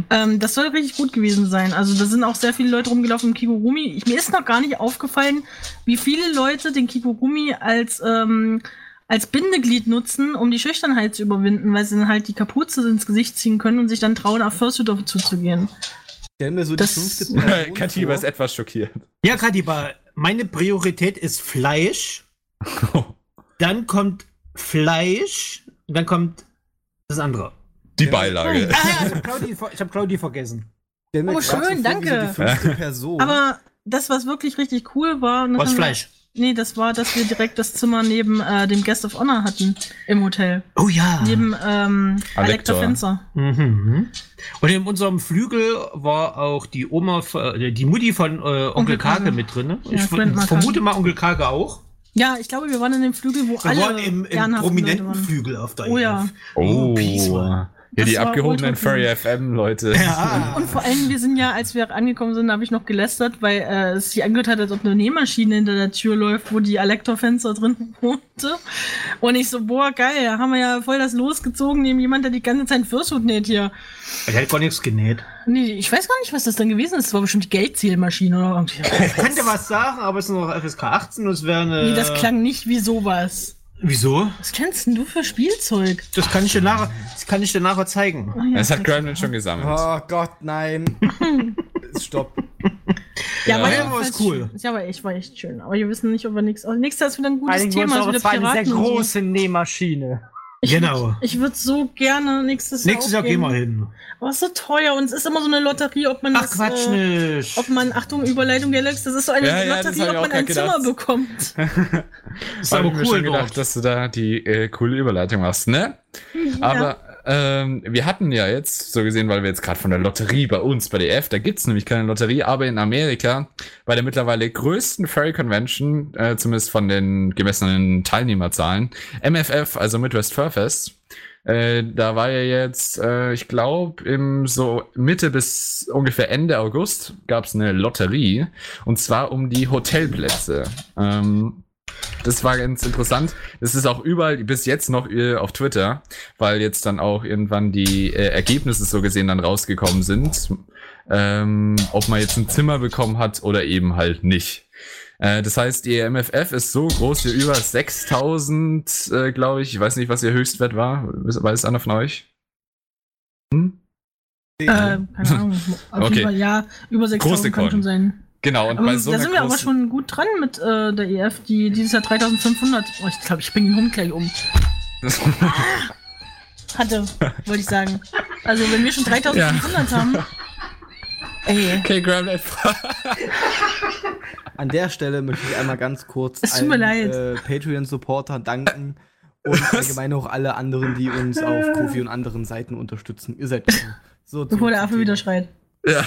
Ähm, das soll richtig gut gewesen sein. Also da sind auch sehr viele Leute rumgelaufen im Kigurumi. Ich, mir ist noch gar nicht aufgefallen, wie viele Leute den Kigurumi als, ähm, als Bindeglied nutzen, um die Schüchternheit zu überwinden, weil sie dann halt die Kapuze ins Gesicht ziehen können und sich dann trauen, auf Fursuit zuzugehen. Stell mir so Das- die fünfte Katiba ist etwas schockiert. Ja, Kadiba, meine Priorität ist Fleisch. Dann kommt Fleisch. Und dann kommt das andere. Die Beilage. Ah ja, ich habe Claudi, hab Claudi vergessen. Oh, schön, so danke. Die fünfte Person. Aber das, was wirklich richtig cool war, Was wir- Fleisch? Nee, das war, dass wir direkt das Zimmer neben äh, dem Guest of Honor hatten im Hotel. Oh ja. Neben ähm, Alektor. Alekta Fencer. Mhm. Und in unserem Flügel war auch die Oma, äh, die Mutti von äh, Onkel, Onkel Kage Kage. mit drin. Ja, ich vermute mal Onkel Kage auch. Ja, ich glaube, wir waren in dem Flügel, wo Wir alle waren im, im prominenten. Flügel auf der Oh ja. EF. Oh, Peace. Das die abgehobenen Furry cool. FM, Leute. Ja. Und vor allem, wir sind ja, als wir angekommen sind, habe ich noch gelästert, weil äh, es sich angehört hat, als ob eine Nähmaschine hinter der Tür läuft, wo die Alektor-Fenster drin wohnte. Und ich so, boah, geil, da haben wir ja voll das losgezogen, neben jemand, der die ganze Zeit Fürshut näht hier. Ich hätte gar nichts genäht. Nee, ich weiß gar nicht, was das dann gewesen ist. Das war bestimmt die Geldzählmaschine oder irgendwie. Ich könnte was sagen, aber es ist noch FSK 18 und es wäre eine. Nee, das klang nicht wie sowas. Wieso? Was kennst denn du für Spielzeug? Das kann ich dir nachher, das kann ich dir nachher zeigen. Ah, ja, Das hat. Gremlin schon gesammelt. oh Gott, nein. Stopp. Ja, aber Ja, jedenfalls ist cool. schön. Ja, aber echt, war echt schön. Aber wir wissen nicht, ob wir nichts. Also, nächstes Jahr ist wieder ein gutes uns Thema. es war wieder eine sehr Piraten und so. große Nähmaschine. Genau. Ich würde so gerne nächstes Jahr. Nächstes Jahr gehen wir hin. Aber es ist so teuer und es ist immer so eine Lotterie, ob man Ach das, Quatsch äh, nicht. ob man, Achtung, Überleitung Galax, das ist so eine Ja, ja, Lotterie, ich ob man ein grad Zimmer gedacht. bekommt. ist aber ich mir cool schon gedacht, dort. dass du da die äh, coole Überleitung machst, ne? Aber ähm, wir hatten ja jetzt, so gesehen, weil wir jetzt gerade von der Lotterie bei uns, bei der F, da gibt's nämlich keine Lotterie, aber in Amerika, bei der mittlerweile größten Furry Convention, äh, zumindest von den gemessenen Teilnehmerzahlen, MFF, also Midwest Fur Fest, äh, da war ja jetzt, äh, ich glaube, im so Mitte bis ungefähr Ende August gab's eine Lotterie und zwar um die Hotelplätze. Ähm, das war ganz interessant. Das ist auch überall bis jetzt noch äh, auf Twitter, weil jetzt dann auch irgendwann die äh, Ergebnisse so gesehen dann rausgekommen sind. Ähm, ob man jetzt ein Zimmer bekommen hat oder eben halt nicht. Äh, das heißt, ihr MFF ist so groß wie über 6000, äh, glaube ich. Ich weiß nicht, was ihr Höchstwert war. Weiß einer von euch? Hm? Äh, keine Ahnung. Auf Okay. jeden Fall, ja, über 6000 Große kann schon sein. Genau, und Aber bei so da sind wir aber schon gut dran mit äh, der EF, die dieses Jahr 3500. Oh, ich glaube, ich bringe den Hund gleich um. Hatte, wollte ich sagen. Also, wenn wir schon 3500 haben. Ey, Okay, Gremlin. An der Stelle möchte ich einmal ganz kurz Es tut mir leid. äh, Patreon-Supporter danken und allgemein auch alle anderen, die uns auf Kofi und anderen Seiten unterstützen. Ihr seid cool. so. bevor der Affe wieder schreit. Ja,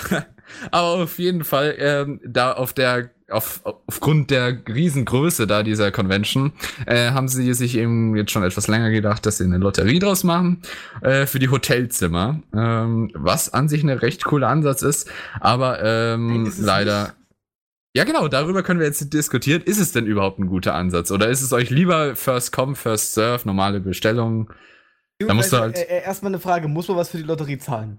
aber auf jeden Fall, ähm, da auf der, auf, aufgrund der Riesengröße da dieser Convention, äh, haben sie sich eben jetzt schon etwas länger gedacht, dass sie eine Lotterie draus machen, äh, für die Hotelzimmer, ähm, was an sich eine recht coole Ansatz ist, aber ähm, Nein, leider. Ja, genau, darüber können wir jetzt diskutieren. Ist es denn überhaupt ein guter Ansatz? Oder ist es euch lieber First Come, First Serve, normale Bestellung? Da musst du Also, halt- äh, äh, erstmal eine Frage: Muss man was für die Lotterie zahlen?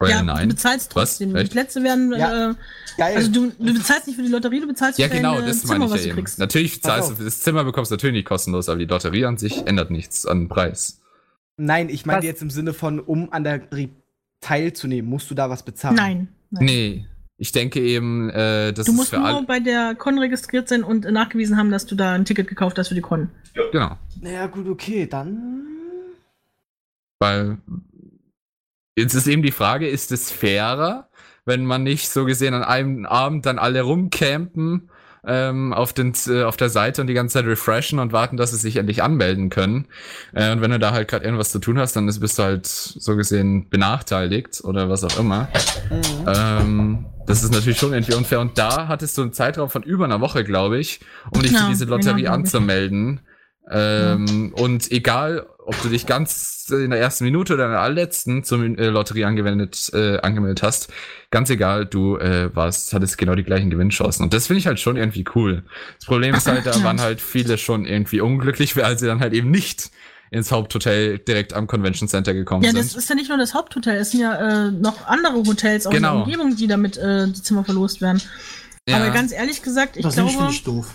Oder ja, nein? du bezahlst Was? trotzdem. Echt? Die Plätze werden. Ja. Äh, Geil. also, du, du bezahlst nicht für die Lotterie, du bezahlst Ja, für genau, dein das Zimmer, meine ich was ja du eben. kriegst. Natürlich Pass zahlst auf. du, das Zimmer bekommst du natürlich nicht kostenlos, aber die Lotterie an sich ändert nichts an Preis. Nein, ich meine Was? jetzt im Sinne von, um an der Lotterie teilzunehmen, musst du da was bezahlen? Nein. nein. Nee, ich denke eben, äh, das Du musst für nur bei der Con registriert sein und nachgewiesen haben, dass du da ein Ticket gekauft hast für die Con. Genau. Naja, gut, okay, dann. Weil jetzt ist eben die Frage, ist es fairer, wenn man nicht so gesehen an einem Abend dann alle rumcampen ähm, auf, den, äh, auf der Seite und die ganze Zeit refreshen und warten, dass sie sich endlich anmelden können. Äh, und wenn du da halt gerade irgendwas zu tun hast, dann ist, bist du halt so gesehen benachteiligt oder was auch immer. Mhm. Ähm, Das ist natürlich schon irgendwie unfair. Und da hattest du einen Zeitraum von über einer Woche, glaube ich, um dich Ja, für diese Lotterie genau, glaub ich. anzumelden. Ähm, Und egal, ob du dich ganz in der ersten Minute oder in der allerletzten zur äh, Lotterie angewendet, äh, angemeldet hast, ganz egal, du äh, warst, hattest genau die gleichen Gewinnchancen. Und das finde ich halt schon irgendwie cool. Das Problem ist halt, da waren halt viele schon irgendwie unglücklich, weil sie dann halt eben nicht ins Haupthotel direkt am Convention Center gekommen Ja, sind. das ist ja nicht nur das Haupthotel, es sind ja äh, noch andere Hotels aus Genau. der Umgebung, die damit äh, die Zimmer verlost werden. Ja. Aber ganz ehrlich gesagt, ich das finde glaube, ich doof.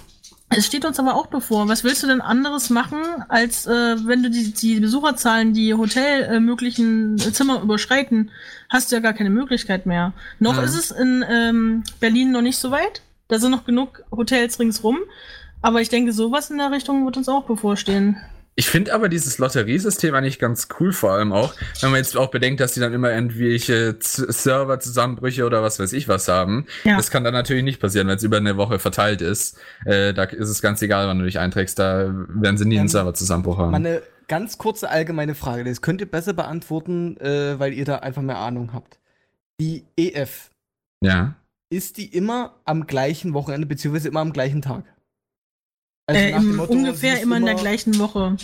Es steht uns aber auch bevor. Was willst du denn anderes machen, als äh, wenn du die, die Besucherzahlen, die Hotel äh, möglichen Zimmer überschreiten, hast du ja gar keine Möglichkeit mehr. Noch Mhm. ist es in ähm, Berlin noch nicht so weit. Da sind noch genug Hotels ringsrum. Aber ich denke, sowas in der Richtung wird uns auch bevorstehen. Ich finde aber dieses Lotteriesystem eigentlich ganz cool, vor allem auch, wenn man jetzt auch bedenkt, dass die dann immer irgendwelche Serverzusammenbrüche oder was weiß ich was haben. Ja. Das kann dann natürlich nicht passieren, wenn es über eine Woche verteilt ist. Äh, da ist es ganz egal, wann du dich einträgst, da werden sie nie einen Ähm, Serverzusammenbruch haben. Meine ganz kurze allgemeine Frage, das könnt ihr besser beantworten, äh, weil ihr da einfach mehr Ahnung habt. Die EF, ja. ist die immer am gleichen Wochenende, beziehungsweise immer am gleichen Tag? Also äh, im, Motto, ungefähr immer in der gleichen Woche.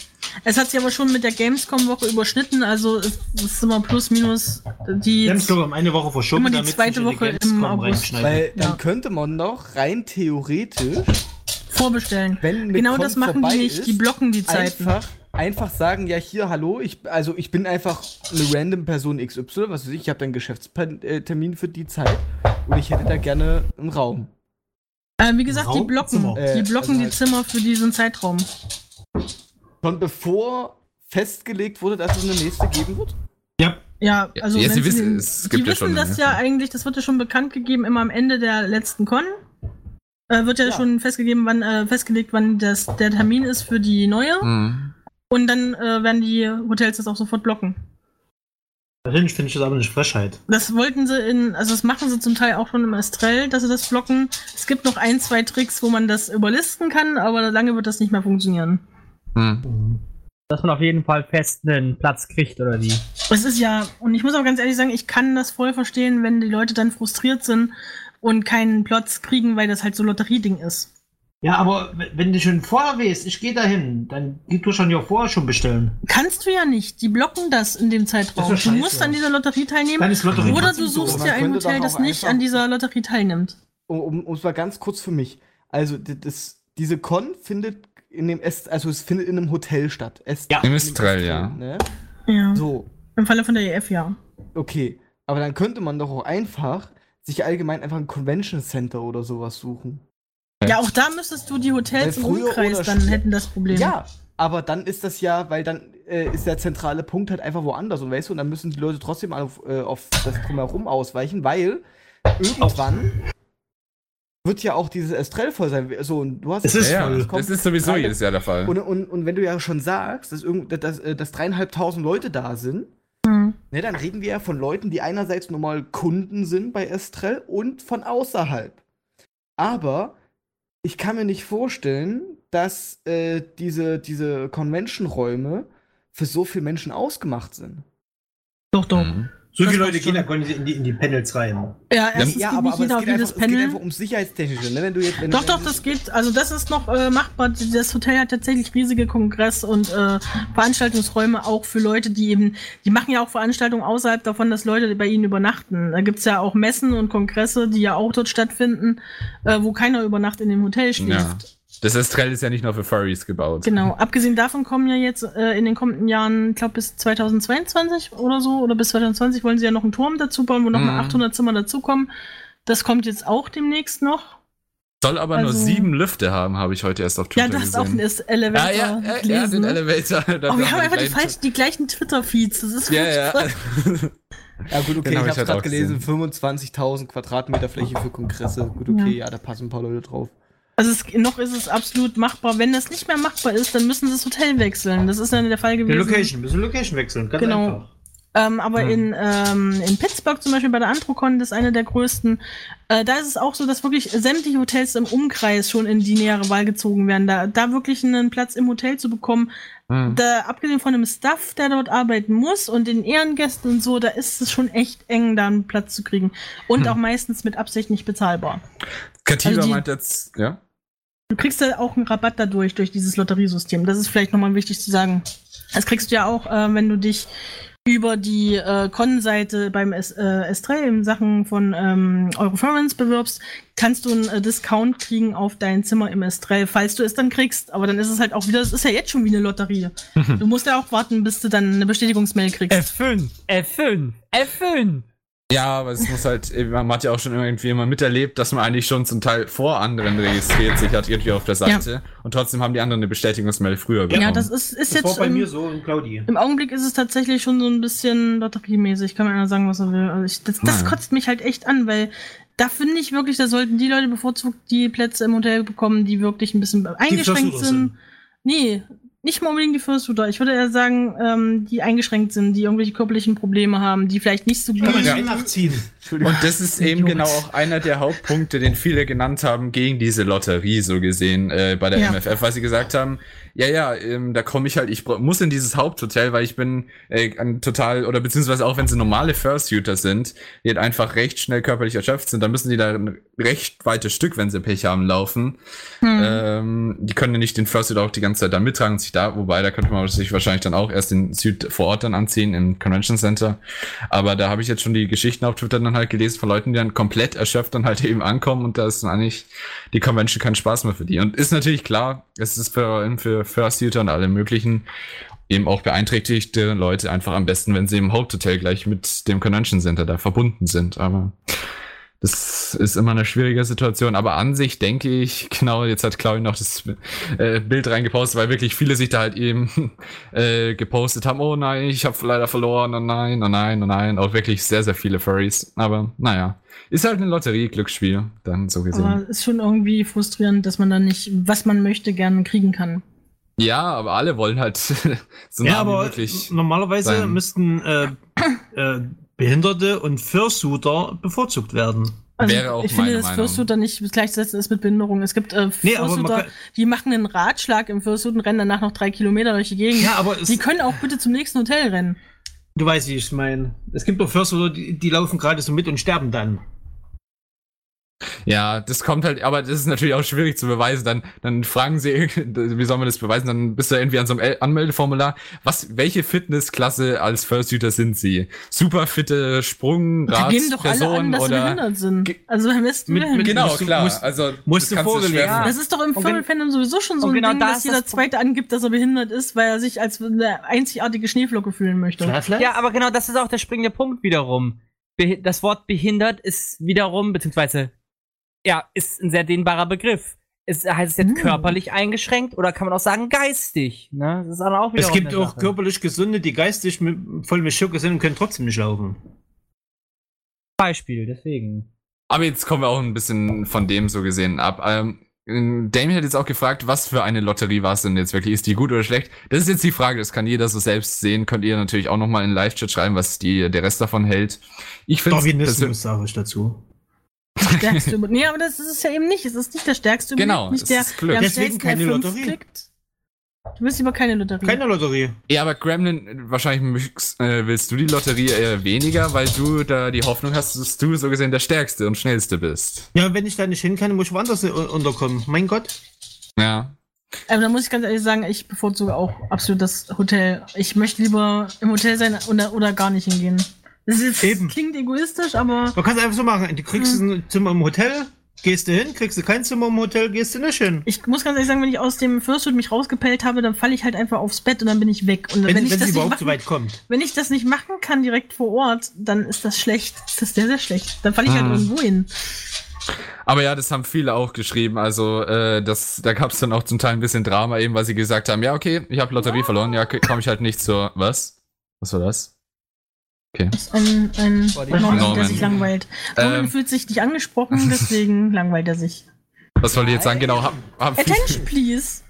Es hat sich aber schon mit der Gamescom-Woche überschnitten, also es ist immer plus minus die. Um eine Woche verschoben, Immer die damit zweite die Woche im Gamescom August. Weil dann Ja. könnte man doch rein theoretisch, vorbestellen. Genau Con das machen die nicht, ist, die blocken die Zeiten. einfach, einfach sagen, ja hier, hallo, ich, also ich bin einfach eine random Person XY, was weiß ich, ich habe einen Geschäftstermin für die Zeit und ich hätte da gerne einen Raum. Äh, wie gesagt, die Raum? blocken, Zimmer. die Äh, blocken also die halt- Zimmer für diesen Zeitraum. Schon bevor festgelegt wurde, dass es eine nächste geben wird? ja, Ja, also ja, sie wissen- es die gibt ja wissen schon, das ja. ja eigentlich, das wird ja schon bekannt gegeben, immer am Ende der letzten Con. Äh, wird ja, Ja. schon festgegeben, wann, äh, festgelegt, wann das, der Termin ist für die neue. Mhm. Und dann äh, werden die Hotels das auch sofort blocken. Natürlich finde ich das aber eine Frechheit. Das wollten sie in, also das machen sie zum Teil auch schon im Estrell, dass sie das blocken. Es gibt noch ein, zwei Tricks, wo man das überlisten kann, aber lange wird das nicht mehr funktionieren. Mhm. Dass man auf jeden Fall fest einen Platz kriegt, oder wie? Es ist ja, und ich muss auch ganz ehrlich sagen, ich kann das voll verstehen, wenn die Leute dann frustriert sind und keinen Platz kriegen, weil das halt so Lotterieding ist. Ja, aber wenn du schon vorher weißt, ich gehe dahin, dann geh du schon ja vorher schon bestellen. Kannst du ja nicht. Die blocken das in dem Zeitraum. Du musst an dieser Lotterie teilnehmen. Lotterie Oder du suchst dir ein Hotel, das nicht an dieser Lotterie teilnimmt. Um, um, um es mal ganz kurz für mich. Also, das, diese Con findet in dem Est, also es findet in einem Hotel statt. Est Ja. Im Estrell, ja. Ne? Ja. So, Im Falle von der EF, ja. okay. Aber dann könnte man doch auch einfach sich allgemein einfach ein Convention Center oder sowas suchen. Ja, auch da müsstest du die Hotels im früher Umkreis oder dann hätten das Problem. Ja, aber dann ist das ja, weil dann äh, ist der zentrale Punkt halt einfach woanders und weißt du, und dann müssen die Leute trotzdem auf, äh, auf das drumherum ausweichen, weil irgendwann wird ja auch dieses Estrell voll sein. So, und du hast Es ist Ja, voll. das ist sowieso jedes Jahr der Fall. Und, und, und wenn du ja schon sagst, dass, irgend, dass, äh, dass dreieinhalbtausend Leute da sind, Hm. ne, dann reden wir ja von Leuten, die einerseits normal Kunden sind bei Estrell und von außerhalb. Aber ich kann mir nicht vorstellen, dass äh, diese, diese Convention-Räume für so viele Menschen ausgemacht sind. Doch, doch. Mhm. So viele Leute gehen da in die, in die Panels rein. Ja, erstens Ja, geht aber, nicht aber jeder es, auf jedes einfach, es geht Panel. einfach ums Sicherheitstechnische. Ne? Wenn du jetzt, wenn Doch, du, doch, das geht, also das ist noch äh, machbar. Das Hotel hat tatsächlich riesige Kongress- und äh, Veranstaltungsräume auch für Leute, die eben, die machen ja auch Veranstaltungen außerhalb davon, dass Leute bei ihnen übernachten. Da gibt's ja auch Messen und Kongresse, die ja auch dort stattfinden, äh, wo keiner über Nacht in dem Hotel schläft. Ja. Das Estrell ist ja nicht nur für Furries gebaut. Genau. Abgesehen davon kommen ja jetzt äh, in den kommenden Jahren, ich glaube bis 2022 oder so, oder bis 2020 wollen sie ja noch einen Turm dazu bauen, wo noch mal Mhm. 800 Zimmer dazukommen. Das kommt jetzt auch demnächst noch. Soll aber nur Also- sieben Lüfte haben, habe ich heute erst auf Ja, Twitter das ist auch gesehen. ein Elevator. Ah, ja, ja, ja, gelesen, den ne? Elevator. Oh, wir haben die einfach die, gleichen- falsch, die gleichen Twitter-Feeds. Das ist Ja, ja. ja gut, okay, Den hab ich halt gerade auch gelesen, 25.000 Quadratmeter Fläche für Kongresse. Gut, okay, ja. da passen ein paar Leute drauf. Also es, noch ist es absolut machbar. Wenn das nicht mehr machbar ist, dann müssen sie das Hotel wechseln. Das ist dann der Fall Die gewesen. Location, müssen Location wechseln, ganz Genau. einfach. Ähm, aber Hm. in, ähm, in Pittsburgh zum Beispiel bei der Antrocon, das ist eine der größten, äh, da ist es auch so, dass wirklich sämtliche Hotels im Umkreis schon in die nähere Wahl gezogen werden. Da, da wirklich einen Platz im Hotel zu bekommen, Hm. da, abgesehen von dem Staff, der dort arbeiten muss und den Ehrengästen und so, da ist es schon echt eng, da einen Platz zu kriegen. Und auch meistens mit Absicht nicht bezahlbar. Katiba Also die- meint jetzt, ja? Du kriegst da auch einen Rabatt dadurch, durch dieses Lotteriesystem. Das ist vielleicht nochmal wichtig zu sagen. Das kriegst du ja auch, äh, wenn du dich über die äh, Con-Seite beim S äh, in Sachen von ähm, Euroference bewirbst, kannst du einen äh, Discount kriegen auf dein Zimmer im Estrell, falls du es dann kriegst. Aber dann ist es halt auch wieder, das ist ja jetzt schon wie eine Lotterie. du musst ja auch warten, bis du dann eine Bestätigungsmail kriegst. F5, F5, F5. Ja, aber es muss halt, man hat ja auch schon irgendwie immer miterlebt, dass man eigentlich schon zum Teil vor anderen registriert sich hat irgendwie auf der Seite und trotzdem haben die anderen eine Bestätigungsmail früher bekommen. ja, das ist, ist Das jetzt war bei im, mir so und Claudi. im Augenblick ist es tatsächlich schon so ein bisschen lotteriemäßig. Kann man ja sagen, was er will. Also ich, das, das kotzt mich halt echt an, weil da finde ich wirklich, da sollten die Leute bevorzugt die Plätze im Hotel bekommen, die wirklich ein bisschen eingeschränkt sind. Nee, nicht mal unbedingt die Fursuiter. Ich würde eher sagen, ähm, die eingeschränkt sind, die irgendwelche körperlichen Probleme haben, die vielleicht nicht so gut Kann man Ja. nachziehen. Und das ist eben genau auch einer der Hauptpunkte, den viele genannt haben gegen diese Lotterie, so gesehen, äh, bei der Ja. MFF, weil sie gesagt haben, ja, ja, ähm, da komme ich halt, ich muss in dieses Haupthotel, weil ich bin äh, ein total, oder beziehungsweise auch wenn sie normale Fursuiter sind, die halt einfach recht schnell körperlich erschöpft sind, dann müssen die da ein recht weites Stück, wenn sie Pech haben, laufen. Hm. Ähm, die können ja nicht den Fursuit auch die ganze Zeit da mittragen und sich da, wobei, da könnte man sich wahrscheinlich dann auch erst den Suit vor Ort dann anziehen im Convention Center. Aber da habe ich jetzt schon die Geschichten auf Twitter dann halt gelesen von Leuten, die dann komplett erschöpft dann halt eben ankommen und da ist dann eigentlich die Convention kein Spaß mehr für die. Und ist natürlich klar, es ist für, für Fursuiter und alle möglichen eben auch beeinträchtigte Leute einfach am besten, wenn sie im Haupthotel gleich mit dem Convention Center da verbunden sind. Aber das ist immer eine schwierige Situation, aber an sich denke ich, genau, jetzt hat Claudia noch das äh, Bild reingepostet, weil wirklich viele sich da halt eben äh, gepostet haben, oh nein, ich habe leider verloren, oh nein, oh nein, oh nein, auch wirklich sehr, sehr viele Furries, aber naja, ist halt eine Lotterie, Glücksspiel, dann so gesehen. Aber ist schon irgendwie frustrierend, dass man dann nicht, was man möchte, gerne kriegen kann. Ja, aber alle wollen halt so Ja, nah wie aber möglich. normalerweise sein. müssten äh, äh, Behinderte und Fursuiter bevorzugt werden. Also Wäre auch ich finde, meine dass Meinung. Fursuiter nicht gleichzusetzen ist mit Behinderung. Es gibt äh, Nee, Fursuiter, kann- die machen einen Ratschlag im Fursuit und rennen danach noch drei Kilometer durch die Gegend. Ja, aber es, die können auch bitte zum nächsten Hotel rennen. du weißt, wie ich meine. Es gibt doch Fursuiter, die, die laufen gerade so mit und sterben dann. Ja, das kommt halt, aber das ist natürlich auch schwierig zu beweisen. Dann, dann fragen sie, wie soll man das beweisen? Dann bist du irgendwie an so einem El- Anmeldeformular. Was, welche Fitnessklasse als First-Shooter sind sie? Super fitte Sprung, Die geben doch alle Person an, dass sie oder? behindert sind. Also am besten Mit- mit- Genau, Musst klar. musst- also musst das du vorgelegt. Das ist doch im Furry-Fandom sowieso schon so ein genau Ding, da dass jeder das Zweite angibt, dass er behindert ist, weil er sich als eine einzigartige Schneeflocke fühlen möchte. Ja, aber genau das ist auch der springende Punkt wiederum. Das Wort behindert ist wiederum, beziehungsweise, ja, ist ein sehr dehnbarer Begriff. Ist, heißt es jetzt Hm. körperlich eingeschränkt oder kann man auch sagen geistig? Ne? Das ist auch wieder Es gibt auch körperlich Gesunde, die geistig mit, voll mit Schurke sind und können trotzdem nicht laufen. Beispiel, deswegen. Aber jetzt kommen wir auch ein bisschen von dem so gesehen ab. Ähm, Damien hat jetzt auch gefragt, was für eine Lotterie war es denn jetzt wirklich? Ist die gut oder schlecht? Das ist jetzt die Frage, das kann jeder so selbst sehen. Könnt ihr natürlich auch nochmal in den Live-Chat schreiben, was die, der Rest davon hält. Ich finde Darwinismus sage ich dazu. Stärkste Über nee, aber das ist es ja eben nicht. Es ist nicht der stärkste Genau, Überblick, nicht es der, ist Glück. der Deswegen keine F5 Lotterie. klickt. Du willst lieber keine Lotterie. Keine Lotterie. Ja, aber Gremlin, wahrscheinlich äh, willst du die Lotterie eher weniger, weil du da die Hoffnung hast, dass du so gesehen der Stärkste und Schnellste bist. Ja, wenn ich da nicht hin kann, muss ich woanders un- unterkommen. Mein Gott. Ja. Aber da muss ich ganz ehrlich sagen, ich bevorzuge auch absolut das Hotel. Ich möchte lieber im Hotel sein oder, oder gar nicht hingehen. Das ist, Eben. klingt egoistisch, aber Man kann es einfach so machen. Du kriegst ein Zimmer im Hotel, gehst du hin, kriegst du kein Zimmer im Hotel, gehst du nicht hin. ich muss ganz ehrlich sagen, wenn ich aus dem Fursuit mich rausgepellt habe, dann falle ich halt einfach aufs Bett und dann bin ich weg. Und Wenn, wenn, ich wenn das überhaupt so machen, weit kommt. wenn ich das nicht machen kann direkt vor Ort, dann ist das schlecht. Das ist sehr, sehr schlecht. Dann falle ich halt Mhm. irgendwo hin. Aber ja, das haben viele auch geschrieben. Also, äh, das, da gab es dann auch zum Teil ein bisschen Drama, eben weil sie gesagt haben, ja, okay, ich habe Lotterie verloren, ja, komme ich halt nicht zur. Was? Was war das? Das ist ein, ein War die Norman, der Norman. sich langweilt. Norman Ähm. fühlt sich nicht angesprochen, deswegen langweilt er sich. Was wollte ich jetzt sagen? Genau, haben, haben viele, Attention, please.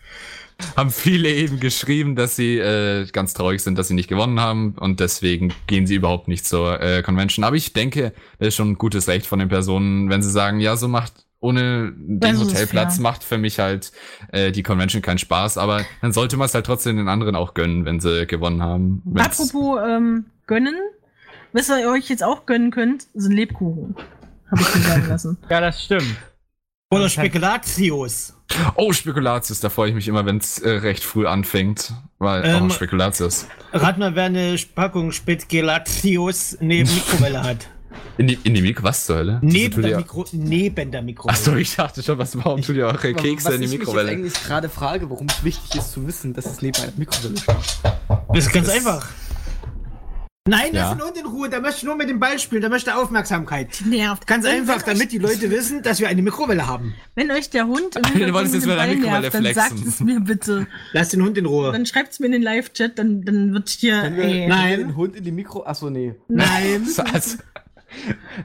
haben viele eben geschrieben, dass sie äh, ganz traurig sind, dass sie nicht gewonnen haben und deswegen gehen sie überhaupt nicht zur äh, Convention. Aber ich denke, das ist schon ein gutes Recht von den Personen, wenn sie sagen, ja, so macht ohne den ist Hotelplatz macht für mich halt äh, die Convention keinen Spaß, aber dann sollte man es halt trotzdem den anderen auch gönnen, wenn sie gewonnen haben. Wenn's- Apropos ähm, gönnen, was ihr euch jetzt auch gönnen könnt, sind Lebkuchen. Habe ich mir sagen lassen. Ja, das stimmt. Oder Spekulatius. Oh, Spekulatius, da freue ich mich immer, wenn es äh, recht früh anfängt, weil Ähm, oh, Spekulatius. Rat mal, wer eine Packung Spekulatius neben Mikrowelle hat. In die, in die Mikro, was zur Hölle? Neben der, Mikro neben der Mikrowelle. Achso, ich dachte schon, was warum tut ihr eure Kekse was in die ich mich Mikrowelle? jetzt eigentlich gerade frage, warum es wichtig ist zu wissen, dass es neben einer Mikrowelle steht. Das ist ganz Das- einfach. Nein, Ja. lass den Hund in Ruhe, der möchte nur mit dem Ball spielen, der möchte Aufmerksamkeit. Nervt. Ganz Wenn- einfach, wenn damit die Leute wissen, dass wir eine Mikrowelle haben. Wenn euch der Hund im Du Hintergrund wolltest jetzt mit einer Ball Mikrowelle nervt, dann flexen. sagt es mir bitte. Lass den Hund in Ruhe. Dann schreibt's mir in den Live-Chat, dann, dann wird hier. Können wir, Ey, können wir Nein. den Hund in die Mikro. Achso, nee. Nein. Also,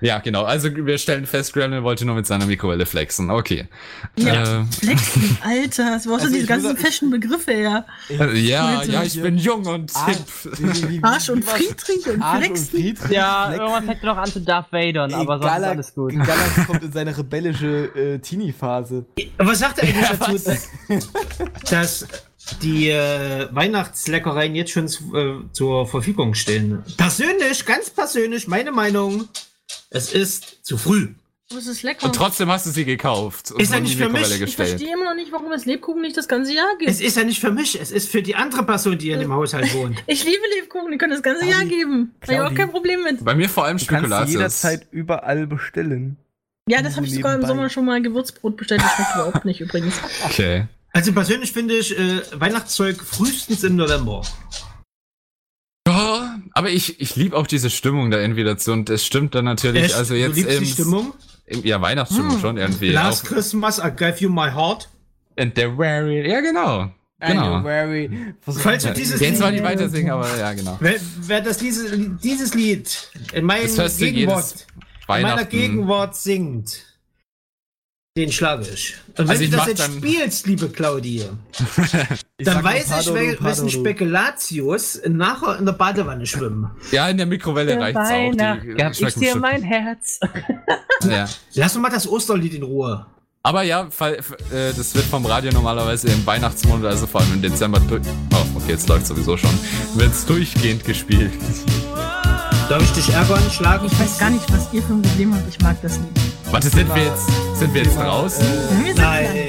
ja, genau. Also wir stellen fest, Gremlin wollte nur mit seiner Mikrowelle flexen. Okay. Ja. Äh, Flexen, Alter, wo hast Also du diese ganzen Fashion-Begriffe her? äh, ja, Bitte. ja, ich bin jung und Ah, hip. Arsch und? Friedrich und Arsch und Flexen. Friedrich. Ja, Flexen. irgendwann fängt er noch an zu Darth Vadern, aber sonst ist Galax- alles gut. Galax kommt in seine rebellische äh, Teenie-Phase. Was sagt er eigentlich Ja, dazu, dass die äh, Weihnachtsleckereien jetzt schon zu, äh, zur Verfügung stehen? Persönlich, ganz persönlich, meine Meinung, es ist zu früh. Das ist lecker. Und trotzdem hast du sie gekauft und Ist ja nicht für mich. Mikrowelle ich gestellt. verstehe immer noch nicht, warum es Lebkuchen nicht das ganze Jahr gibt. Es ist ja nicht für mich, es ist für die andere Person, die in dem Haushalt wohnt. ich liebe Lebkuchen, die können das ganze Jahr geben. Habe ich auch kein Problem mit. Bei mir vor allem Du kannst sie Spekulatius. jederzeit überall bestellen. Ja, das habe ich sogar im. Sommer schon mal Gewürzbrot bestellt. Das schmeckt überhaupt nicht übrigens. Okay. Also persönlich finde ich äh, Weihnachtszeug frühestens im November. Ja, aber ich, ich liebe auch diese Stimmung da irgendwie dazu und es stimmt dann natürlich, Echt? also du jetzt liebst im, die Stimmung? im ja Weihnachtsstimmung Hm. schon irgendwie. Last Auch, Christmas I gave you my heart. and the very, ja genau. Genau. Falls du dieses jetzt mal Lied, nicht weiter singen, aber ja genau. wer, wer das dieses, dieses Lied in, meinem du Gegenwart, in meiner. Gegenwart singt, den schlage ich. Und wenn Also ich du das jetzt dann- spielst, liebe Claudie, Ich dann weiß ich, wel- wessen. Spekulatius nachher in der Badewanne schwimmen. Ja, in der Mikrowelle reicht's auch. Weihnacht Die gab ich dir mein Herz. Ja. Lass uns mal das Osterlied in Ruhe. Aber ja, äh, das wird vom Radio normalerweise im Weihnachtsmonat, also vor allem im Dezember durch. Oh, okay, jetzt läuft sowieso schon. Wird's durchgehend gespielt. Darf ich dich ärgern, schlagen? Ich weiß gar nicht, was ihr für ein Problem habt. Ich mag das nicht. Warte, sind wir jetzt, sind wir jetzt draußen? Wir sind Nein,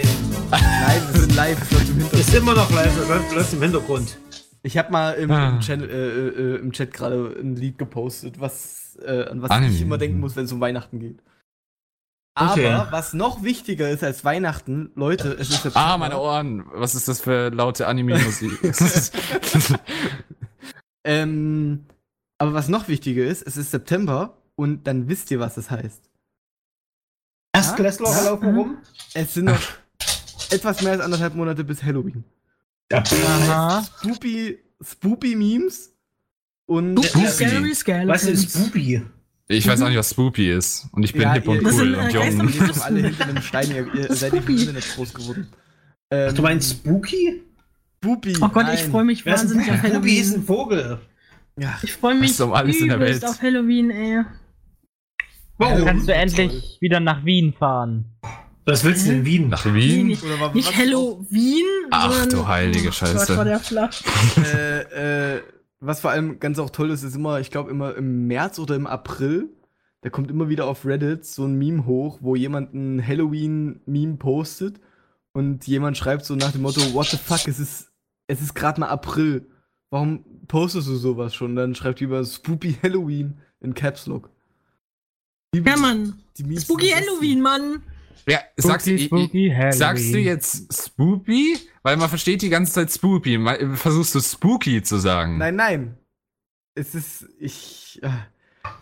Nein, wir sind live. Ich, glaub, im Hintergrund. ist immer noch live, das läuft- läuft im Hintergrund. ich habe mal im, Ah. im, Channel, äh, äh, im Chat gerade ein Lied gepostet, was, äh, an was Anime. ich immer denken muss, wenn es um Weihnachten geht. Aber Okay. was noch wichtiger ist als Weihnachten, Leute, es ist September. Ah, meine Ohren. Was ist das für laute Anime-Musik? Ähm, aber was noch wichtiger ist, es ist September und dann wisst ihr, was das heißt. Erstklässler Ja? laufen rum. Es sind noch etwas mehr als anderthalb Monate bis Halloween. Aha. Spoopy, Spoopy Memes und Spoopy. Scary Skeletons. Was ist Booby? Ich weiß auch nicht, was Spoopy ist. Und ich bin Ja, hip und cool sind, und jung. Ihr doch alle hinter einem Stein, ihr, ihr seid nicht im Spoopy. Internet groß geworden. Ähm, Du meinst Spooky? Spoopy? Oh Gott, ich nein. freue mich wahnsinnig auf ein Booby? ist Halloween. ein Vogel. Ja, Ich freue mich um alles in der Welt? auf Halloween, ey. Wow. Kannst du endlich wieder nach Wien fahren. Was willst du in Wien? Nach Wien? Nicht, Oder wa- nicht was- Halloween, Ach, du heilige Scheiße. Gott, war der flach. äh, äh, was vor allem ganz auch toll ist, ist immer, ich glaube immer im März oder im April, da kommt immer wieder auf Reddit so ein Meme hoch, wo jemand ein Halloween-Meme postet und jemand schreibt so nach dem Motto, what the fuck, es ist, es ist gerade mal April. Warum postest du sowas schon? Dann schreibt jemand Spoopy Halloween in Caps Lock. Die- Ja, Mann. die Spooky. Halloween, Mann. Ja, sagst, Spooky, i- spooky i- Halloween. sagst du jetzt Spoopy? Weil man versteht die ganze Zeit Spoopy. Ma- Versuchst du Spooky zu sagen? Nein, nein. Es ist, ich, äh,